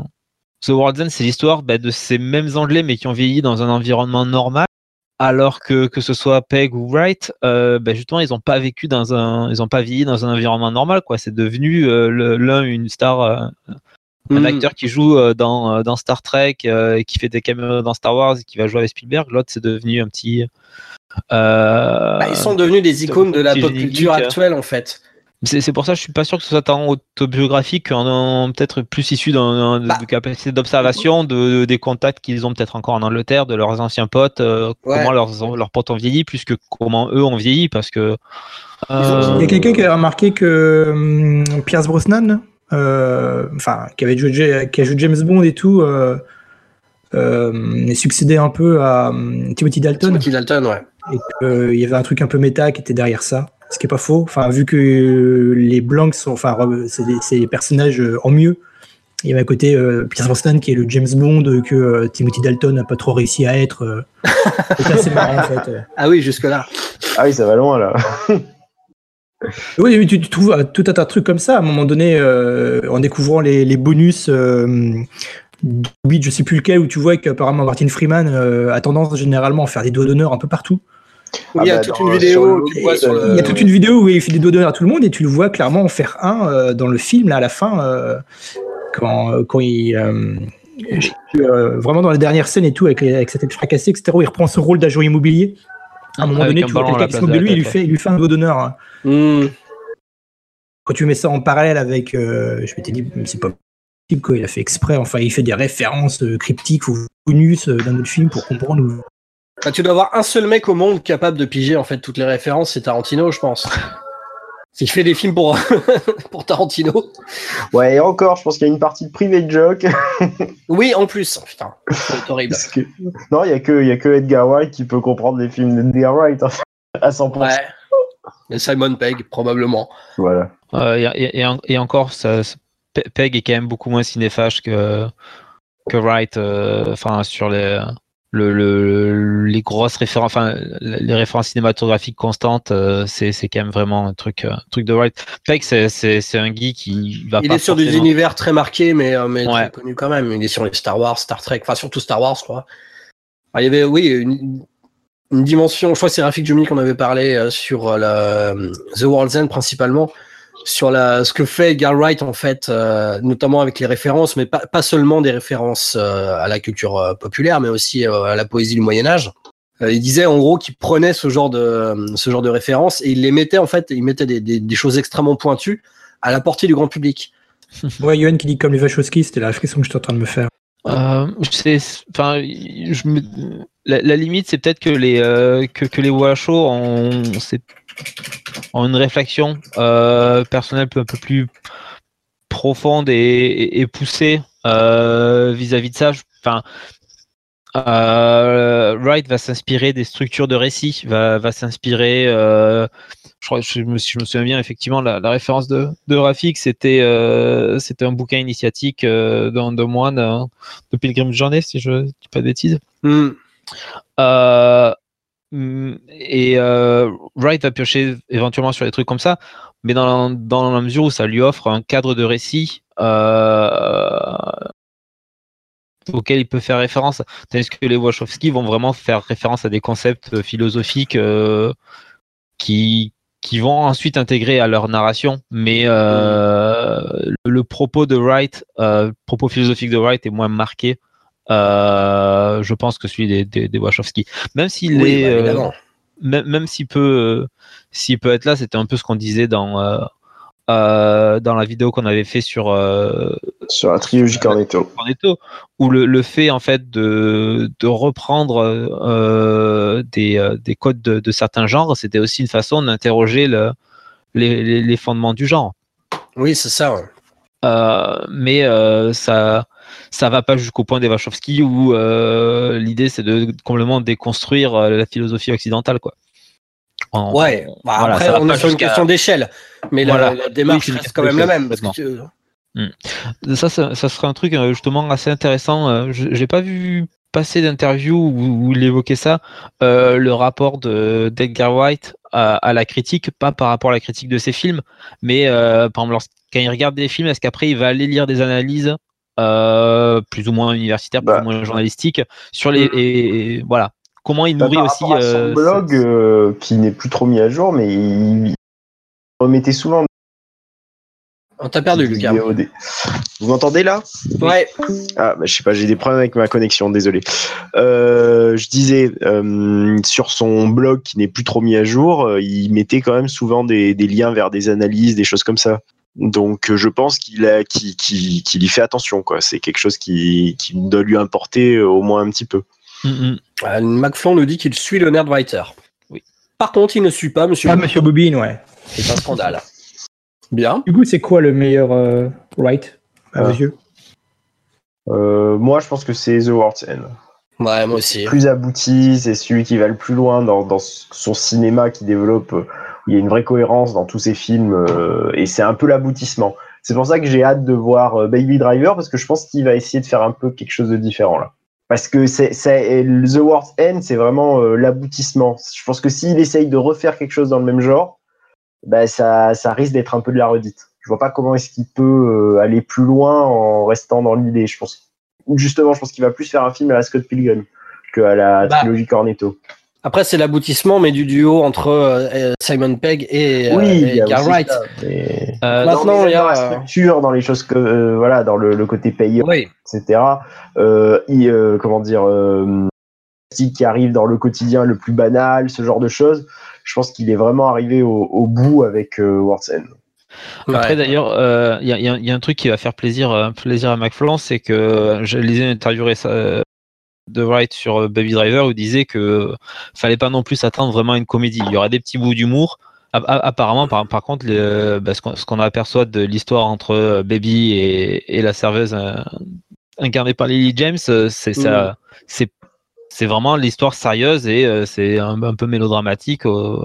B: The World's End, c'est l'histoire bah, de ces mêmes Anglais, mais qui ont vieilli dans un environnement normal alors que que ce soit Peg ou Wright, euh, ben justement ils n'ont pas vécu dans un, ils ont pas vieilli dans un environnement normal quoi. C'est devenu euh, l'un une star, euh, un hmm. acteur qui joue dans, dans Star Trek, qui fait des caméras dans Star Wars, et qui va jouer avec Spielberg. L'autre c'est devenu un petit.
A: Bah, ils sont devenus des icônes de la pop culture actuelle en fait.
B: C'est pour ça que je suis pas sûr que ce soit tant autobiographique qu'en peut-être plus issu d'un
A: Bah.
B: de capacité d'observation de, des contacts qu'ils ont peut-être encore en Angleterre, de leurs anciens potes, euh,
A: Ouais.
B: comment leurs, leurs potes ont vieilli, plus que comment eux ont vieilli, parce que. euh,
C: Il y a quelqu'un qui a remarqué que hum, Pierce Brosnan, euh, enfin, qui avait joué, qui a joué James Bond et tout, euh, euh, succédait un peu à hum, Timothy Dalton.
A: Timothy Dalton, ouais.
C: et qu'il y avait un truc un peu méta qui était derrière ça, ce qui est pas faux. Enfin, vu que les Blancs sont, enfin, c'est des, personnages euh, en mieux. Il y avait à côté euh, Pierce Brosnan qui est le James Bond euh, que euh, Timothy Dalton n'a pas trop réussi à être. euh. C'est assez marrant en fait.
A: Ah oui, jusque-là.
D: Ah oui, ça va loin là.
C: Oui, oui, tu, tu trouves euh, tout un tas de trucs comme ça à un moment donné euh, en découvrant les, les bonus. Euh, oui, je sais plus lequel, où tu vois qu'apparemment Martin Freeman euh, a tendance généralement à faire des doigts d'honneur un peu partout.
A: Il y a
D: bah,
A: toute
D: dans-
A: une vidéo,
D: le-
C: y a toute une où il fait des doigts d'honneur à tout le monde et tu le vois clairement en faire un euh, dans le film là à la fin euh, quand, euh, quand il euh, euh, vraiment dans la dernière scène et tout avec, avec sa tête fracassée etc où il reprend ce rôle d'agent immobilier. À un moment
B: Avec
C: donné,
B: un
C: tu vois quelqu'un qui se moque de lui, il lui fait, il lui fait un doigt d'honneur.
A: Hmm.
C: Quand tu mets ça en parallèle avec, euh, je m'étais dit, c'est pas possible quoi, il a fait exprès. Enfin, il fait des références euh, cryptiques ou bonus euh, d'un autre film pour comprendre. où-
A: Bah, tu dois avoir un seul mec au monde capable de piger en fait toutes les références, c'est Tarantino, je pense. S'il fait des films pour, pour Tarantino.
D: Ouais, et encore, je pense qu'il y a une partie de private joke.
A: Oui, en plus. Putain, c'est horrible.
D: que... Non, il y a que, il y a que Edgar Wright qui peut comprendre les films d'Edgar Wright en fait, à 100%.
A: Ouais. Et Simon Pegg, probablement.
D: Voilà.
B: Euh, et, et- et en- et encore, ça, ça- Pe- Peg est quand même beaucoup moins cinéphage que, que Wright, euh, enfin, sur les, le, le- les grosses références, enfin, les références cinématographiques constantes, euh, c'est quand même vraiment un truc, euh, un truc de Wright. Peg, c'est- un geek qui va
A: Il
B: pas
A: est sur des univers très marqués, mais, euh, mais
B: Ouais.
A: très connus quand même. Il est sur les Star Wars, Star Trek, enfin surtout Star Wars, je crois. Ah, il y avait, oui, une, une dimension, je crois que c'est Rafik Jumi qu'on avait parlé euh, sur la, The World's End principalement, sur la, ce que fait Edgar Wright en fait, euh, notamment avec les références, mais pas, pas seulement des références euh, à la culture euh, populaire, mais aussi euh, à la poésie du Moyen Âge. Euh, il disait en gros qu'il prenait ce genre de ce genre de références et il les mettait en fait, il mettait des, des, des choses extrêmement pointues à la portée du grand public.
C: Ouais, Yohan qui dit comme les Wachowski, c'était la réflexion que j'étais en train de me faire.
B: Euh, c'est, enfin, je me, la, la limite, c'est peut-être que les euh, que, que les Wachos ont, c'est- ont une réflexion euh, personnelle un peu plus profonde et, et, et poussée euh, vis-à-vis de ça. Enfin, euh, Wright va s'inspirer des structures de récit, va, va s'inspirer. euh, je, crois, je, me, je me souviens bien effectivement la, la référence de, de Rafik, c'était euh, c'était un bouquin initiatique d'un de moine euh, de Pilgrim's Journey, si je dis pas de bêtises.
A: Hmm.
B: Mm, et euh, Wright va piocher éventuellement sur des trucs comme ça, mais dans, la- mesure où ça lui offre un cadre de récit euh, auquel il peut faire référence, tandis que les Wachowski vont vraiment faire référence à des concepts philosophiques euh, qui, vont ensuite intégrer à leur narration, mais le, propos de Wright, propos philosophique de Wright est moins marqué euh, je pense que celui des, des, des Wachowski. Même s'il
A: Oui,
B: est,
A: bah,
B: euh, même, même s'il peut, euh, s'il peut être là, c'était un peu ce qu'on disait dans dans la vidéo qu'on avait fait sur
D: Sur la trilogie Cornetto.
B: Cornetto, où le, le fait en fait de, de reprendre des, des codes de, de certains genres, c'était aussi une façon d'interroger le, les, les, les fondements du genre.
A: Oui, c'est ça. ouais.
B: Mais ça ça va pas jusqu'au point des Wachowski où euh, l'idée c'est de complètement déconstruire euh, la philosophie occidentale quoi. En-
A: Ouais, bah,
B: voilà,
A: après on est sur une question d'échelle, mais la-
B: Voilà.
A: la, démarche
B: Oui,
A: reste quand même la même. Parce que tu-
B: ça, ça, ça serait un truc euh, justement assez intéressant. je- J'ai pas vu passer d'interview où, où il évoquait ça, euh, le rapport de d'Edgar White à, à la critique, pas par rapport à la critique de ses films, mais euh, par exemple quand il regarde des films, est-ce qu'après il va aller lire des analyses euh, plus ou moins universitaires,
D: Bah.
B: plus ou moins journalistiques sur les
A: Mm.
B: et, et voilà comment il
D: Bah,
B: nourrit
D: par
B: aussi
D: à son
B: euh,
D: blog euh, qui n'est plus trop mis à jour, mais il, il remettait souvent
A: On t'a perdu, Lucas.
D: VOD. Vous m'entendez là?
A: Ouais.
D: Ah, bah, je sais pas, j'ai des problèmes avec ma connexion, désolé. Euh, je disais, euh, sur son blog qui n'est plus trop mis à jour, il mettait quand même souvent des, des liens vers des analyses, des choses comme ça. Donc euh, je pense qu'il a, qu'il, qu'il- qu'il y fait attention, quoi. C'est quelque chose qui, qui doit lui importer euh, au moins un petit peu.
B: Mm, mm.
A: Euh, McFlon nous dit qu'il suit le Nerdwriter.
B: Oui.
A: Par contre, il ne suit pas Monsieur.
C: Ah,
A: Bobine.
C: Monsieur Bobine, ouais.
A: C'est un scandale. Bien.
C: Du coup, c'est quoi le meilleur euh, write à vos
D: Ah.
C: yeux?
D: Euh, moi, je pense que c'est The World's End.
A: Ouais, moi aussi.
D: plus abouti, c'est celui qui va le plus loin dans, dans son cinéma qui développe, euh, il y a une vraie cohérence dans tous ses films, euh, et c'est un peu l'aboutissement. C'est pour ça que j'ai hâte de voir euh, Baby Driver, parce que je pense qu'il va essayer de faire un peu quelque chose de différent là. Parce que c'est, The World's End, c'est vraiment euh, l'aboutissement. Je pense que s'il essaye de refaire quelque chose dans le même genre, bah, ça, ça risque d'être un peu de la redite. Je vois pas comment est-ce qu'il peut aller plus loin en restant dans l'idée. Je pense, justement, je pense qu'il va plus faire un film à la Scott Pilgrim qu'à la
A: Bah,
D: trilogie Cornetto.
A: Après, c'est l'aboutissement, mais du duo entre euh, Simon Pegg et, euh,
D: oui,
A: et Wright.
B: Euh,
A: Maintenant, il y a,
D: dans la
A: euh,
D: structure, dans les choses que, euh, voilà, dans le, le côté payant,
A: Oui.
D: etc. Euh, il, euh, comment dire, euh, qui arrive dans le quotidien le plus banal, ce genre de choses. Je pense qu'il est vraiment arrivé au, au bout avec euh, World's End.
B: Après
A: Ouais.
B: d'ailleurs, euh, il y, a- y a- y a un truc qui va faire plaisir, euh, plaisir à McFlon, c'est que je lisais une interview euh, de Wright sur euh, Baby Driver où il disait que euh, fallait pas non plus s'attendre vraiment à une comédie. Il y aura des petits bouts d'humour. Apparemment, par, par contre, bah, ce qu'on aperçoit de l'histoire entre euh, Baby et, et la serveuse euh, incarnée par Lily James, euh, c'est ça, c'est c'est vraiment l'histoire sérieuse et euh, c'est un, un peu mélodramatique euh,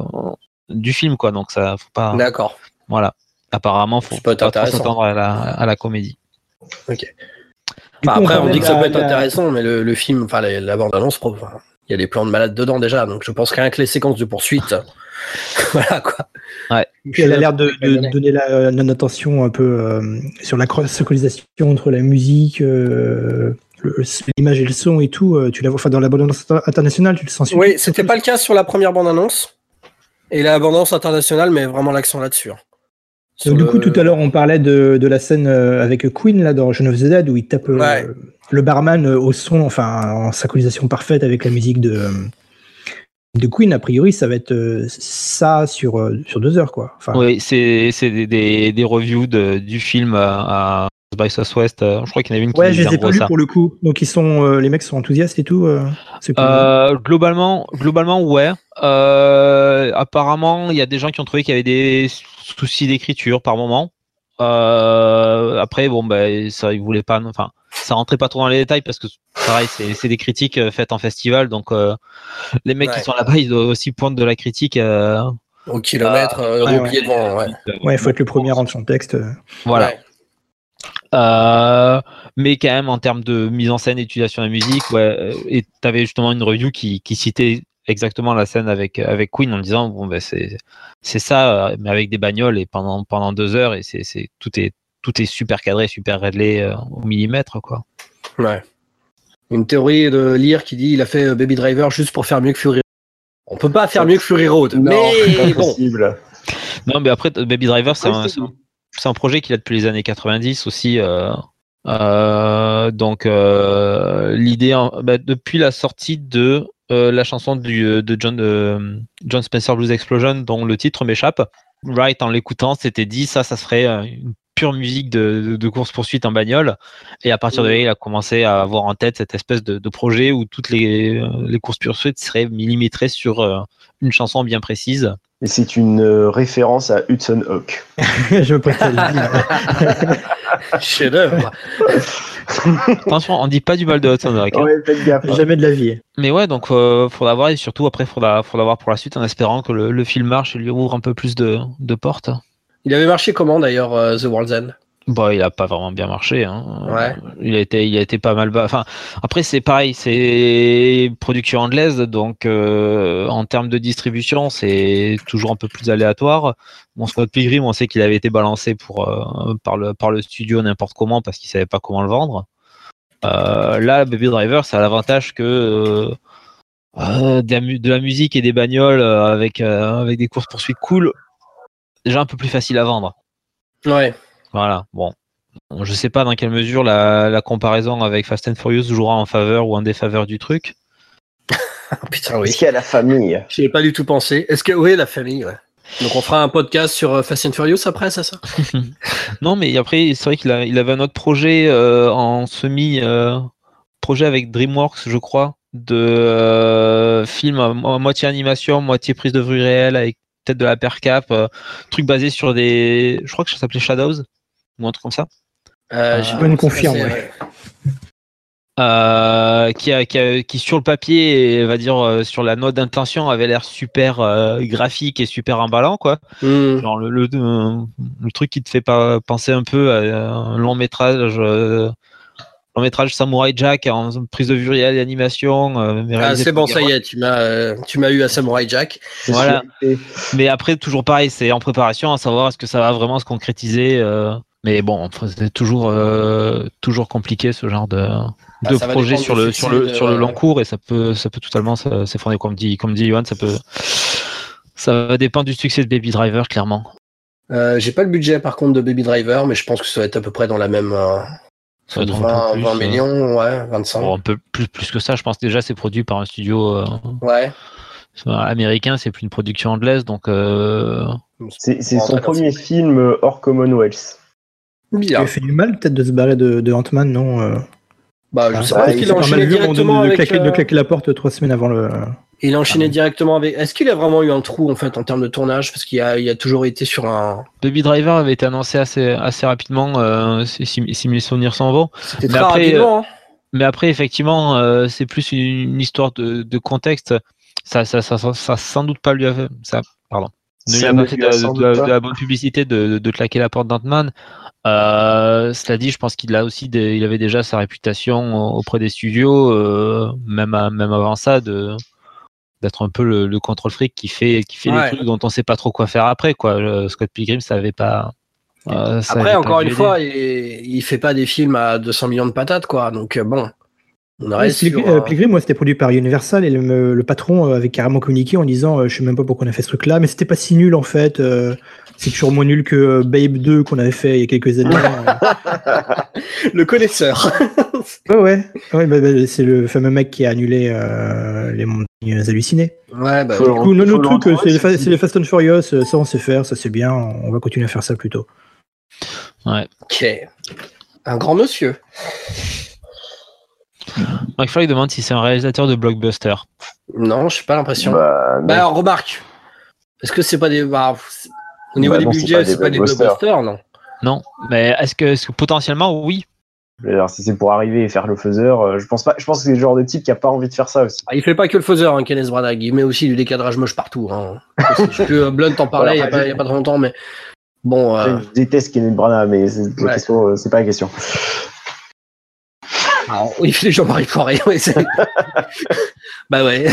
B: du film, quoi. Donc ça, faut pas.
A: D'accord.
B: Voilà. Apparemment, faut
A: être
B: pas s'attendre à la, à la comédie.
C: Du
A: Enfin,
C: coup,
A: après, on dit que ça
C: la-
A: peut être
C: la-
A: intéressant, mais le, le film, enfin, la, la bande-annonce, enfin, il y a des plans de malades dedans déjà, donc je pense rien que les séquences de poursuite. voilà quoi.
C: Puis elle a l'air de, de donner la, la notation un peu euh, sur la synchronisation entre la musique, euh, l'image et le son et tout. euh, tu la vois, enfin dans la bande annonce internationale, tu le sens.
A: Oui, c'était pas le cas sur la première bande-annonce. Et la bande-annonce internationale met vraiment l'accent là-dessus.
C: Donc, du
A: le-
C: coup, tout à l'heure, on parlait de, de la scène euh, avec Queen là dans the Dead où il tape euh,
A: Ouais.
C: le barman euh, au son, enfin en synchronisation parfaite avec la musique de de Queen. A priori, ça va être ça sur sur deux heures quoi. Enfin,
B: Oui, c'est c'est des, des, des reviews de, du film à by Southwest. euh, Je crois qu'il y en avait une qui
C: ouais, je les ai pas lus pour le coup. Donc ils sont, euh, les mecs sont enthousiastes et tout. euh.
B: Euh, globalement, globalement, ouais. Euh, apparemment, il y a des gens qui ont trouvé qu'il y avait des soucis d'écriture par moment. Euh, après, bon, ben, ça, ils voulaient pas. Enfin, ça rentrait pas trop dans les détails parce que, pareil, c'est des critiques euh, faites en festival, donc euh, les mecs
A: Ouais.
B: qui sont là-bas, ils doivent aussi poindre de la critique. euh,
A: Au kilomètre, euh,
C: ouais,
A: au pied devant. Ouais.
C: ouais, il faut être le premier à rendre son texte. euh.
B: Voilà. Euh, mais quand même, en termes de mise en scène et d'utilisation de la musique, ouais, euh, et tu avais justement une review qui, qui citait exactement la scène avec, avec Queen en disant bon, ben, c'est, c'est ça, euh, mais avec des bagnoles et pendant, pendant deux heures, et c'est, c'est, tout, est, tout est super cadré, super réglé euh, au millimètre. Quoi.
A: Ouais. Une théorie de lire qui dit il a fait euh, Baby Driver juste pour faire mieux que Fury Road. On peut pas faire mieux que Fury Road,
D: Non,
A: mais bon.
D: possible.
B: Non, mais après, Baby Driver, c'est, un,
D: c'est
B: un- projet qu'il a depuis les années 90 aussi. euh, euh, donc, euh, l'idée, bah, depuis la sortie de la chanson de John, John Spencer Blues Explosion, dont le titre m'échappe, Wright, en l'écoutant, s'était dit ça, ça serait une pure musique de, de, de course-poursuite en bagnole. Et à partir de là, il a commencé à avoir en tête cette espèce de, de projet où toutes les, euh, les courses-poursuites seraient millimétrées sur euh, une chanson bien précise.
D: Et c'est une euh, référence à Hudson Hawk.
C: je veux pas te le dire.
A: Chef-d'œuvre.
B: Attention, on dit pas du mal de Hudson Hawk, hein.
D: Ouais, faites gaffe. hein.
C: Jamais de la vie.
B: Mais ouais, donc euh, faudra voir et surtout après faudra, faudra voir pour la suite en espérant que le, le film marche et lui ouvre un peu plus de, de portes.
A: Il avait marché comment d'ailleurs, euh, The World's End?
B: Bon, il a pas vraiment bien marché. Hein.
A: Ouais.
B: Il a été, il a été pas mal bas. Enfin, après c'est pareil, c'est production anglaise, donc euh, en termes de distribution, c'est toujours un peu plus aléatoire. Bon, Scott Pilgrim, on sait qu'il avait été balancé pour euh, par le par le studio n'importe comment parce qu'il savait pas comment le vendre. Euh, là, Baby Driver, ça a l'avantage que de, la, de la musique et des bagnoles avec, avec des courses poursuites cool, déjà un peu plus facile à vendre.
A: Ouais.
B: Voilà, bon. Je sais pas dans quelle mesure la, la comparaison avec Fast and Furious jouera en faveur ou en défaveur du truc.
A: Oh, putain, oui.
D: Est-ce qu'il y a la famille?
A: J'y ai pas du tout pensé. Est-ce que oui, la famille, ouais. Donc on fera un podcast sur euh, Fast and Furious après, c'est ça?
B: Non, mais après, c'est vrai qu'il a- il avait un autre projet euh, en semi euh, projet avec DreamWorks, je crois, de euh, film à mo- moitié animation, moitié prise de vue réelle avec peut-être de la percap, euh, truc basé sur des, je crois que ça s'appelait Shadows ou un truc comme ça.
A: euh, j'ai pas
C: on
A: pensé
C: confirme, ouais.
B: Euh, qui, a, qui, a- qui sur le papier et va dire euh, sur la note d'intention avait l'air super euh, graphique et super emballant quoi.
A: Hmm.
B: Genre le, le, euh, le truc qui te fait pas penser un peu à un long métrage, métrage Samurai Jack en prise de vue réelle et animation. euh,
A: Ah, c'est bon, ça y est, tu m'as, euh, tu m'as eu à Samurai Jack.
B: Voilà. Mais après toujours pareil, c'est en préparation à savoir est-ce que ça va vraiment se concrétiser. euh, mais bon, c'est toujours toujours compliqué ce genre de, de
A: Ah, ça va
B: projet sur le sur le
A: de-
B: sur le long cours et ça peut ça peut totalement s'effondrer comme dit comme dit Johan, ça peut ça va dépendre du succès de Baby Driver clairement.
A: Euh, j'ai pas le budget par contre de Baby Driver, mais je pense que ça va être à peu près dans la même euh,
B: Ça va être un
A: 20,
B: peu plus,
A: 20
B: euh,
A: millions, ouais, 25.
B: Bon, un peu plus, plus que ça, je pense déjà c'est produit par un studio euh,
A: Ouais.
B: américain, c'est plus une production anglaise, donc euh,
D: C'est son premier film hors Commonwealth.
C: Il a fait du mal peut-être de se barrer de, de Ant-Man, non
A: Bah, je
C: ah,
A: sais pas,
D: il
A: qu'il
C: c'est
A: a
C: mal vu, de, de
A: avec.
C: claquer, de claquer la porte trois semaines avant le.
A: Il a enchaîné
C: Ah.
A: directement avec. Est-ce qu'il a vraiment eu un trou en fait en termes de tournage? Parce qu'il a, il a toujours été sur un.
B: Baby Driver avait été annoncé assez, assez rapidement, euh, si, mes souvenirs s'en vont.
A: C'était
B: Mais
A: très
B: après,
A: rapidement. hein.
B: Mais après, effectivement, euh, c'est plus une, histoire de, de contexte. Ça, ça, ça, ça, ça sans doute pas lui a fait, ça, pardon, ne lui a pas fait de, la bonne publicité de, de claquer la porte d'Ant-Man. Euh, cela dit, je pense qu'il a aussi, des- il avait déjà sa réputation auprès des studios, euh, même, à- même avant ça, de d'être un peu le, le contrôle fric qui fait, qui fait
A: Ouais.
B: des trucs dont on sait pas trop quoi faire après. Quoi. Le Scott Pilgrim, ça avait pas. euh, ça
A: Après,
B: avait
A: encore une fois, il, il fait pas des films à 200 millions de patates, quoi. Donc euh, bon, on
C: Ouais,
A: reste
C: Pilgrim,
A: sur,
C: euh,
A: euh,
C: Pilgrim, moi, c'était produit par Universal et le, le patron euh, avait carrément communiqué en disant euh, Je sais même pas pourquoi on a fait ce truc-là, mais c'était pas si nul en fait. euh, c'est toujours moins nul que euh, Babe 2 qu'on avait fait il y a quelques années. euh.
A: le connaisseur.
C: ouais, ouais. ouais bah, bah, c'est le fameux mec qui a annulé euh, les montagnes hallucinées.
A: ouais, bah,
C: coup, non, notre
D: le
C: truc, euh,
D: retrouver,
C: c'est les, fa- les Fast and Furious, ça on sait faire, ça c'est bien, on va continuer à faire ça plutôt.
A: ok. Un grand monsieur.
B: McFly demande si c'est un réalisateur de blockbuster.
A: Non, je n'ai pas l'impression.
D: Bah.
A: Bah, alors, remarque. Est-ce que c'est pas des. bah, au niveau
D: Bah
A: des
D: non,
A: budgets,
D: pas des
A: c'est pas des
D: blockbusters.
A: non
B: Non, mais est-ce que, est-ce que potentiellement oui
D: dire, si c'est pour arriver et faire le faiseur, euh, je pense pas. Je pense que c'est le genre de type qui a pas envie de faire ça aussi.
A: Ah, Il fait pas que le faiseur, hein, Kenneth Branagh. Il met aussi du décadrage moche partout. Hein. Je peux euh, Blunt en parlait il y a, pas- il y a pas très longtemps, mais bon. euh,
D: Je déteste Kenneth Branagh, mais c'est
A: Ouais.
D: euh, c'est pas la question.
A: Il fait Jean-Marie Poiré. ouais, bah ouais.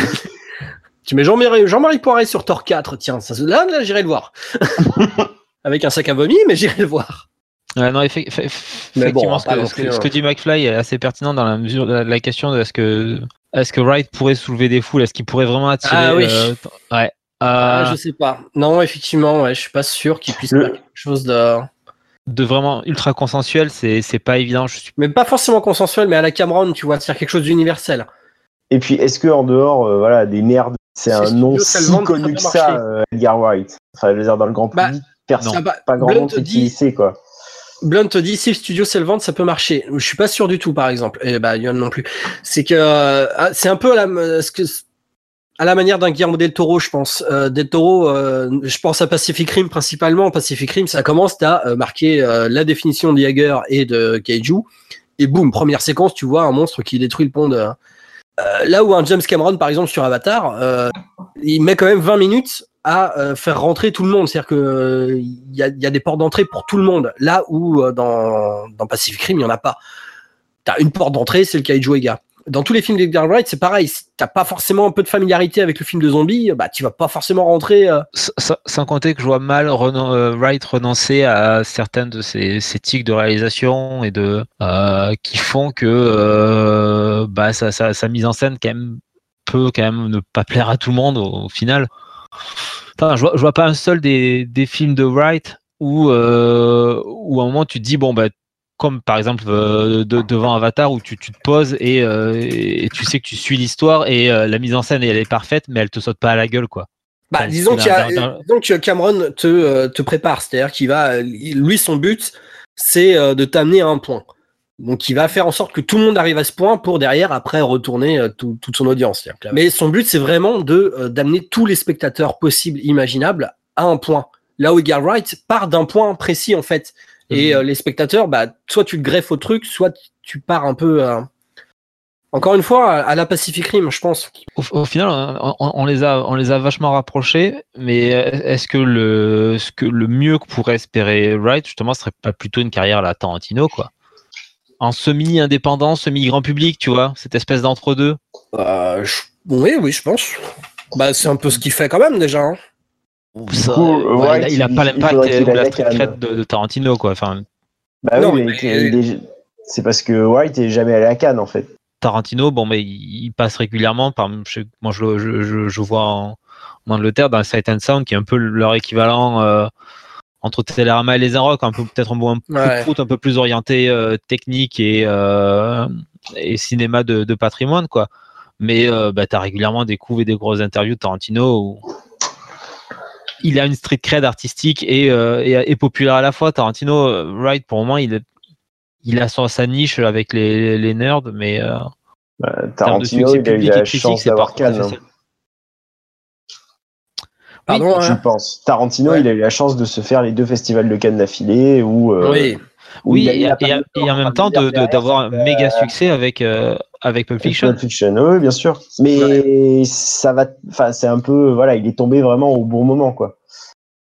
A: Tu mets Jean-Marie Jean-Marie Poiré sur Thor 4, tiens, ça, se- là, là j'irai le voir. Avec un sac à vomi, mais j'irai le voir.
B: Non, effe-
A: bon,
B: effectivement, ce, que,
A: non
B: ce que-
A: plus,
B: ce que dit McFly est assez pertinent dans la mesure de la, la question de est-ce que est-ce que Wright pourrait soulever des foules, est-ce qu'il pourrait vraiment attirer
A: Ah oui.
B: euh, ouais.
A: Ah,
B: Euh,
A: je sais pas. Non, effectivement, ouais, je suis pas sûr qu'il puisse
D: Le-
A: faire quelque chose de.
B: De vraiment ultra consensuel, c'est c'est pas évident. Je suis
A: Mais pas forcément consensuel, mais à la Cameron, tu vois, c'est quelque chose d'universel.
D: Et puis, est-ce que en dehors, euh, voilà, des nerds, c'est un nom si connu que ça, euh, Edgar Wright? Enfin, je veux dire, dans le grand
A: Bah,
D: public, personne,
A: Ah bah,
D: pas grand
A: Blunt
D: monde sait
A: dit-
D: qui sait, quoi.
A: Blunt te dit si le studio c'est le vendre, ça peut marcher. Je suis pas sûr du tout, par exemple. Et bah, Yon non plus. C'est que euh, ah, c'est un peu à la, ce que, à la manière d'un Guillermo del Toro, je pense. Euh, del Toro, euh, je pense à Pacific Rim principalement. Pacific Rim, ça commence, t'as euh, marqué euh, la définition de Jagger et de Kaiju, et boum, première séquence, tu vois un monstre qui détruit le pont là où un James Cameron, par exemple, sur Avatar, il met quand même 20 minutes à faire rentrer tout le monde. C'est-à-dire que euh, il y, a, des portes d'entrée pour tout le monde. Là où dans, dans Pacific Rim, il n'y en a pas. T'as une porte d'entrée, c'est le Kaiju Ega. Dans tous les films d'Edgar Wright, c'est pareil. Si t'as pas forcément un peu de familiarité avec le film de zombies, bah tu vas pas forcément rentrer. euh,
B: sans compter que je vois mal euh, Wright renoncer à certaines de ses, tics de réalisation et de euh, qui font que euh, bah, sa, mise en scène quand même peut quand même ne pas plaire à tout le monde au, final. Enfin, je vois, vois pas un seul des, films de Wright où, euh, où à un moment tu te dis, bon, bah, comme par exemple euh, de- devant Avatar où tu, tu te poses et, euh, et tu sais que tu suis l'histoire et euh, la mise en scène elle est parfaite mais elle te saute pas à la gueule quoi.
A: Bah,
B: Enfin,
A: disons qu'il y a,
B: dans-
A: que Cameron te, te prépare, c'est-à-dire qu'il va, lui, son but, c'est de t'amener à un point. Donc, il va faire en sorte que tout le monde arrive à ce point pour derrière, après, retourner tout- toute son audience. Mais son but, c'est vraiment de d'amener tous les spectateurs possibles, imaginables, à un point. Là où Edgar Wright part d'un point précis, en fait. Et
B: Mhm.
A: euh, les spectateurs, bah, soit tu te greffes au truc, soit tu pars un peu. euh, Encore une fois, à, la Pacific Rim, je pense.
B: Au, au final, on, on- les a, on les a vachement rapprochés, mais est-ce que le, ce que le mieux que pourrait espérer Wright, justement, serait pas plutôt une carrière à la Tarantino, quoi? En semi-indépendant, semi-grand public, tu vois, cette espèce d'entre-deux?
A: Euh, je- Oui, oui, je pense. Bah, c'est un peu ce qu'il fait quand même déjà. hein.
B: Ça,
D: coup,
B: ouais,
D: Wright,
B: il a- il a
D: il-
B: pas l'impact ou la street de, de Tarantino, quoi. Enfin,
D: Bah
A: Non,
D: oui, mais,
A: mais-
D: il est- c'est parce que White est jamais allé à Cannes en fait.
B: Tarantino, bon, mais il passe régulièrement. Par, je, moi, je, le- je, je, je vois en, en Angleterre dans Sight and Sound, qui est un peu leur équivalent euh, entre Télérama et les Rock, un peu peut-être un, peu- un
A: Ouais.
B: un peu plus orienté euh, technique et, euh, et cinéma de, de patrimoine, quoi. Mais euh, bah, tu as régulièrement des coups et des grosses interviews de Tarantino où il a une street cred artistique et, euh, et, et populaire à la fois. Tarantino, euh, Wright, pour le moment, il, est- il a son, sa niche avec les, les nerds, mais euh,
D: Bah, Tarantino,
B: succès
D: il a eu la chance d'avoir Cannes. hein.
A: Pardon,
D: Je
A: hein.
D: pense. Tarantino,
A: Ouais.
D: il a eu la chance de se faire les deux festivals de Cannes d'affilée où, euh,
A: Oui.
B: Oui, et, en même temps de- de- d'avoir un
D: euh,
B: méga succès avec, euh, avec Pulp Fiction.
D: Pulp Fiction, oui, bien sûr. Mais ça va, enfin, c'est un peu, voilà, il est tombé vraiment au bon moment, quoi.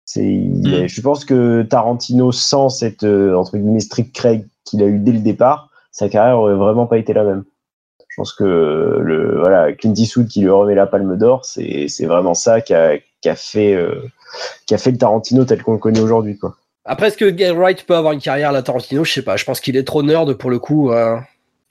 D: C'est,
B: Mm.
D: je pense que Tarantino, sans cette euh, entre guillemets strict Craig qu'il a eu dès le départ, sa carrière aurait vraiment pas été la même. Je pense que le, voilà, Clint Eastwood qui lui remet la Palme d'Or, c'est, c'est vraiment ça qui a, qui a fait, euh, qui a fait le Tarantino tel qu'on le connaît aujourd'hui, quoi.
A: Après, est-ce que Guy Wright peut avoir une carrière à la Tarantino? Je sais pas. Je pense qu'il est trop nerd pour le coup. euh.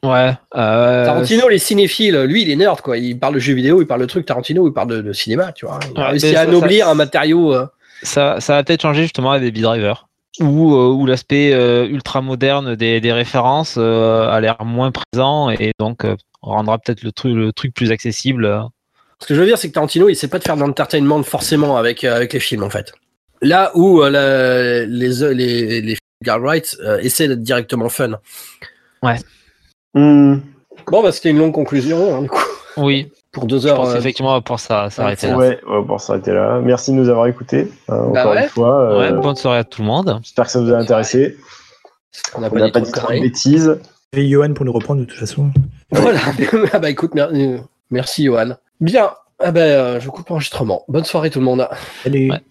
B: Ouais. euh,
A: Tarantino, les cinéphiles, lui, il est nerd, quoi. Il parle de jeux vidéo, il parle de trucs. Tarantino, il parle de, de cinéma, tu vois. Il a réussi à anoblir
B: ça-
A: un matériau. euh.
B: ça, ça va peut-être changer justement avec Baby Driver. Où, où l'aspect ultra moderne des, des références a l'air moins présent et donc euh, rendra peut-être le truc, le truc plus accessible.
A: Ce que je veux dire, c'est que Tarantino, il sait pas de faire de l'entertainment forcément avec, avec les films, en fait. Là où euh, la- les, les, les euh, essaient d'être directement fun.
D: Hmm.
A: Bon, bah, c'était une longue conclusion, hein, du coup,
B: Oui,
A: pour deux
B: je
A: heures.
B: pense
A: euh,
B: effectivement pour ça s'arrêter là.
D: Ouais, on va pouvoir s'arrêter là. Merci de nous avoir écoutés. hein,
A: Bah
D: encore
A: ouais.
D: une fois.
B: Ouais,
D: euh,
B: bonne soirée à tout le monde.
D: J'espère que ça vous a intéressé.
A: on n'a pas
D: pas dit
A: de
D: trop de
A: conneries.
D: bêtises.
C: Et Johan pour nous reprendre de toute façon.
A: Voilà. ah bah écoute, mer- euh, merci Johan. Bien. Ah ben, euh, je coupe l'enregistrement. Bonne soirée tout le monde.
C: Salut.
B: Ouais.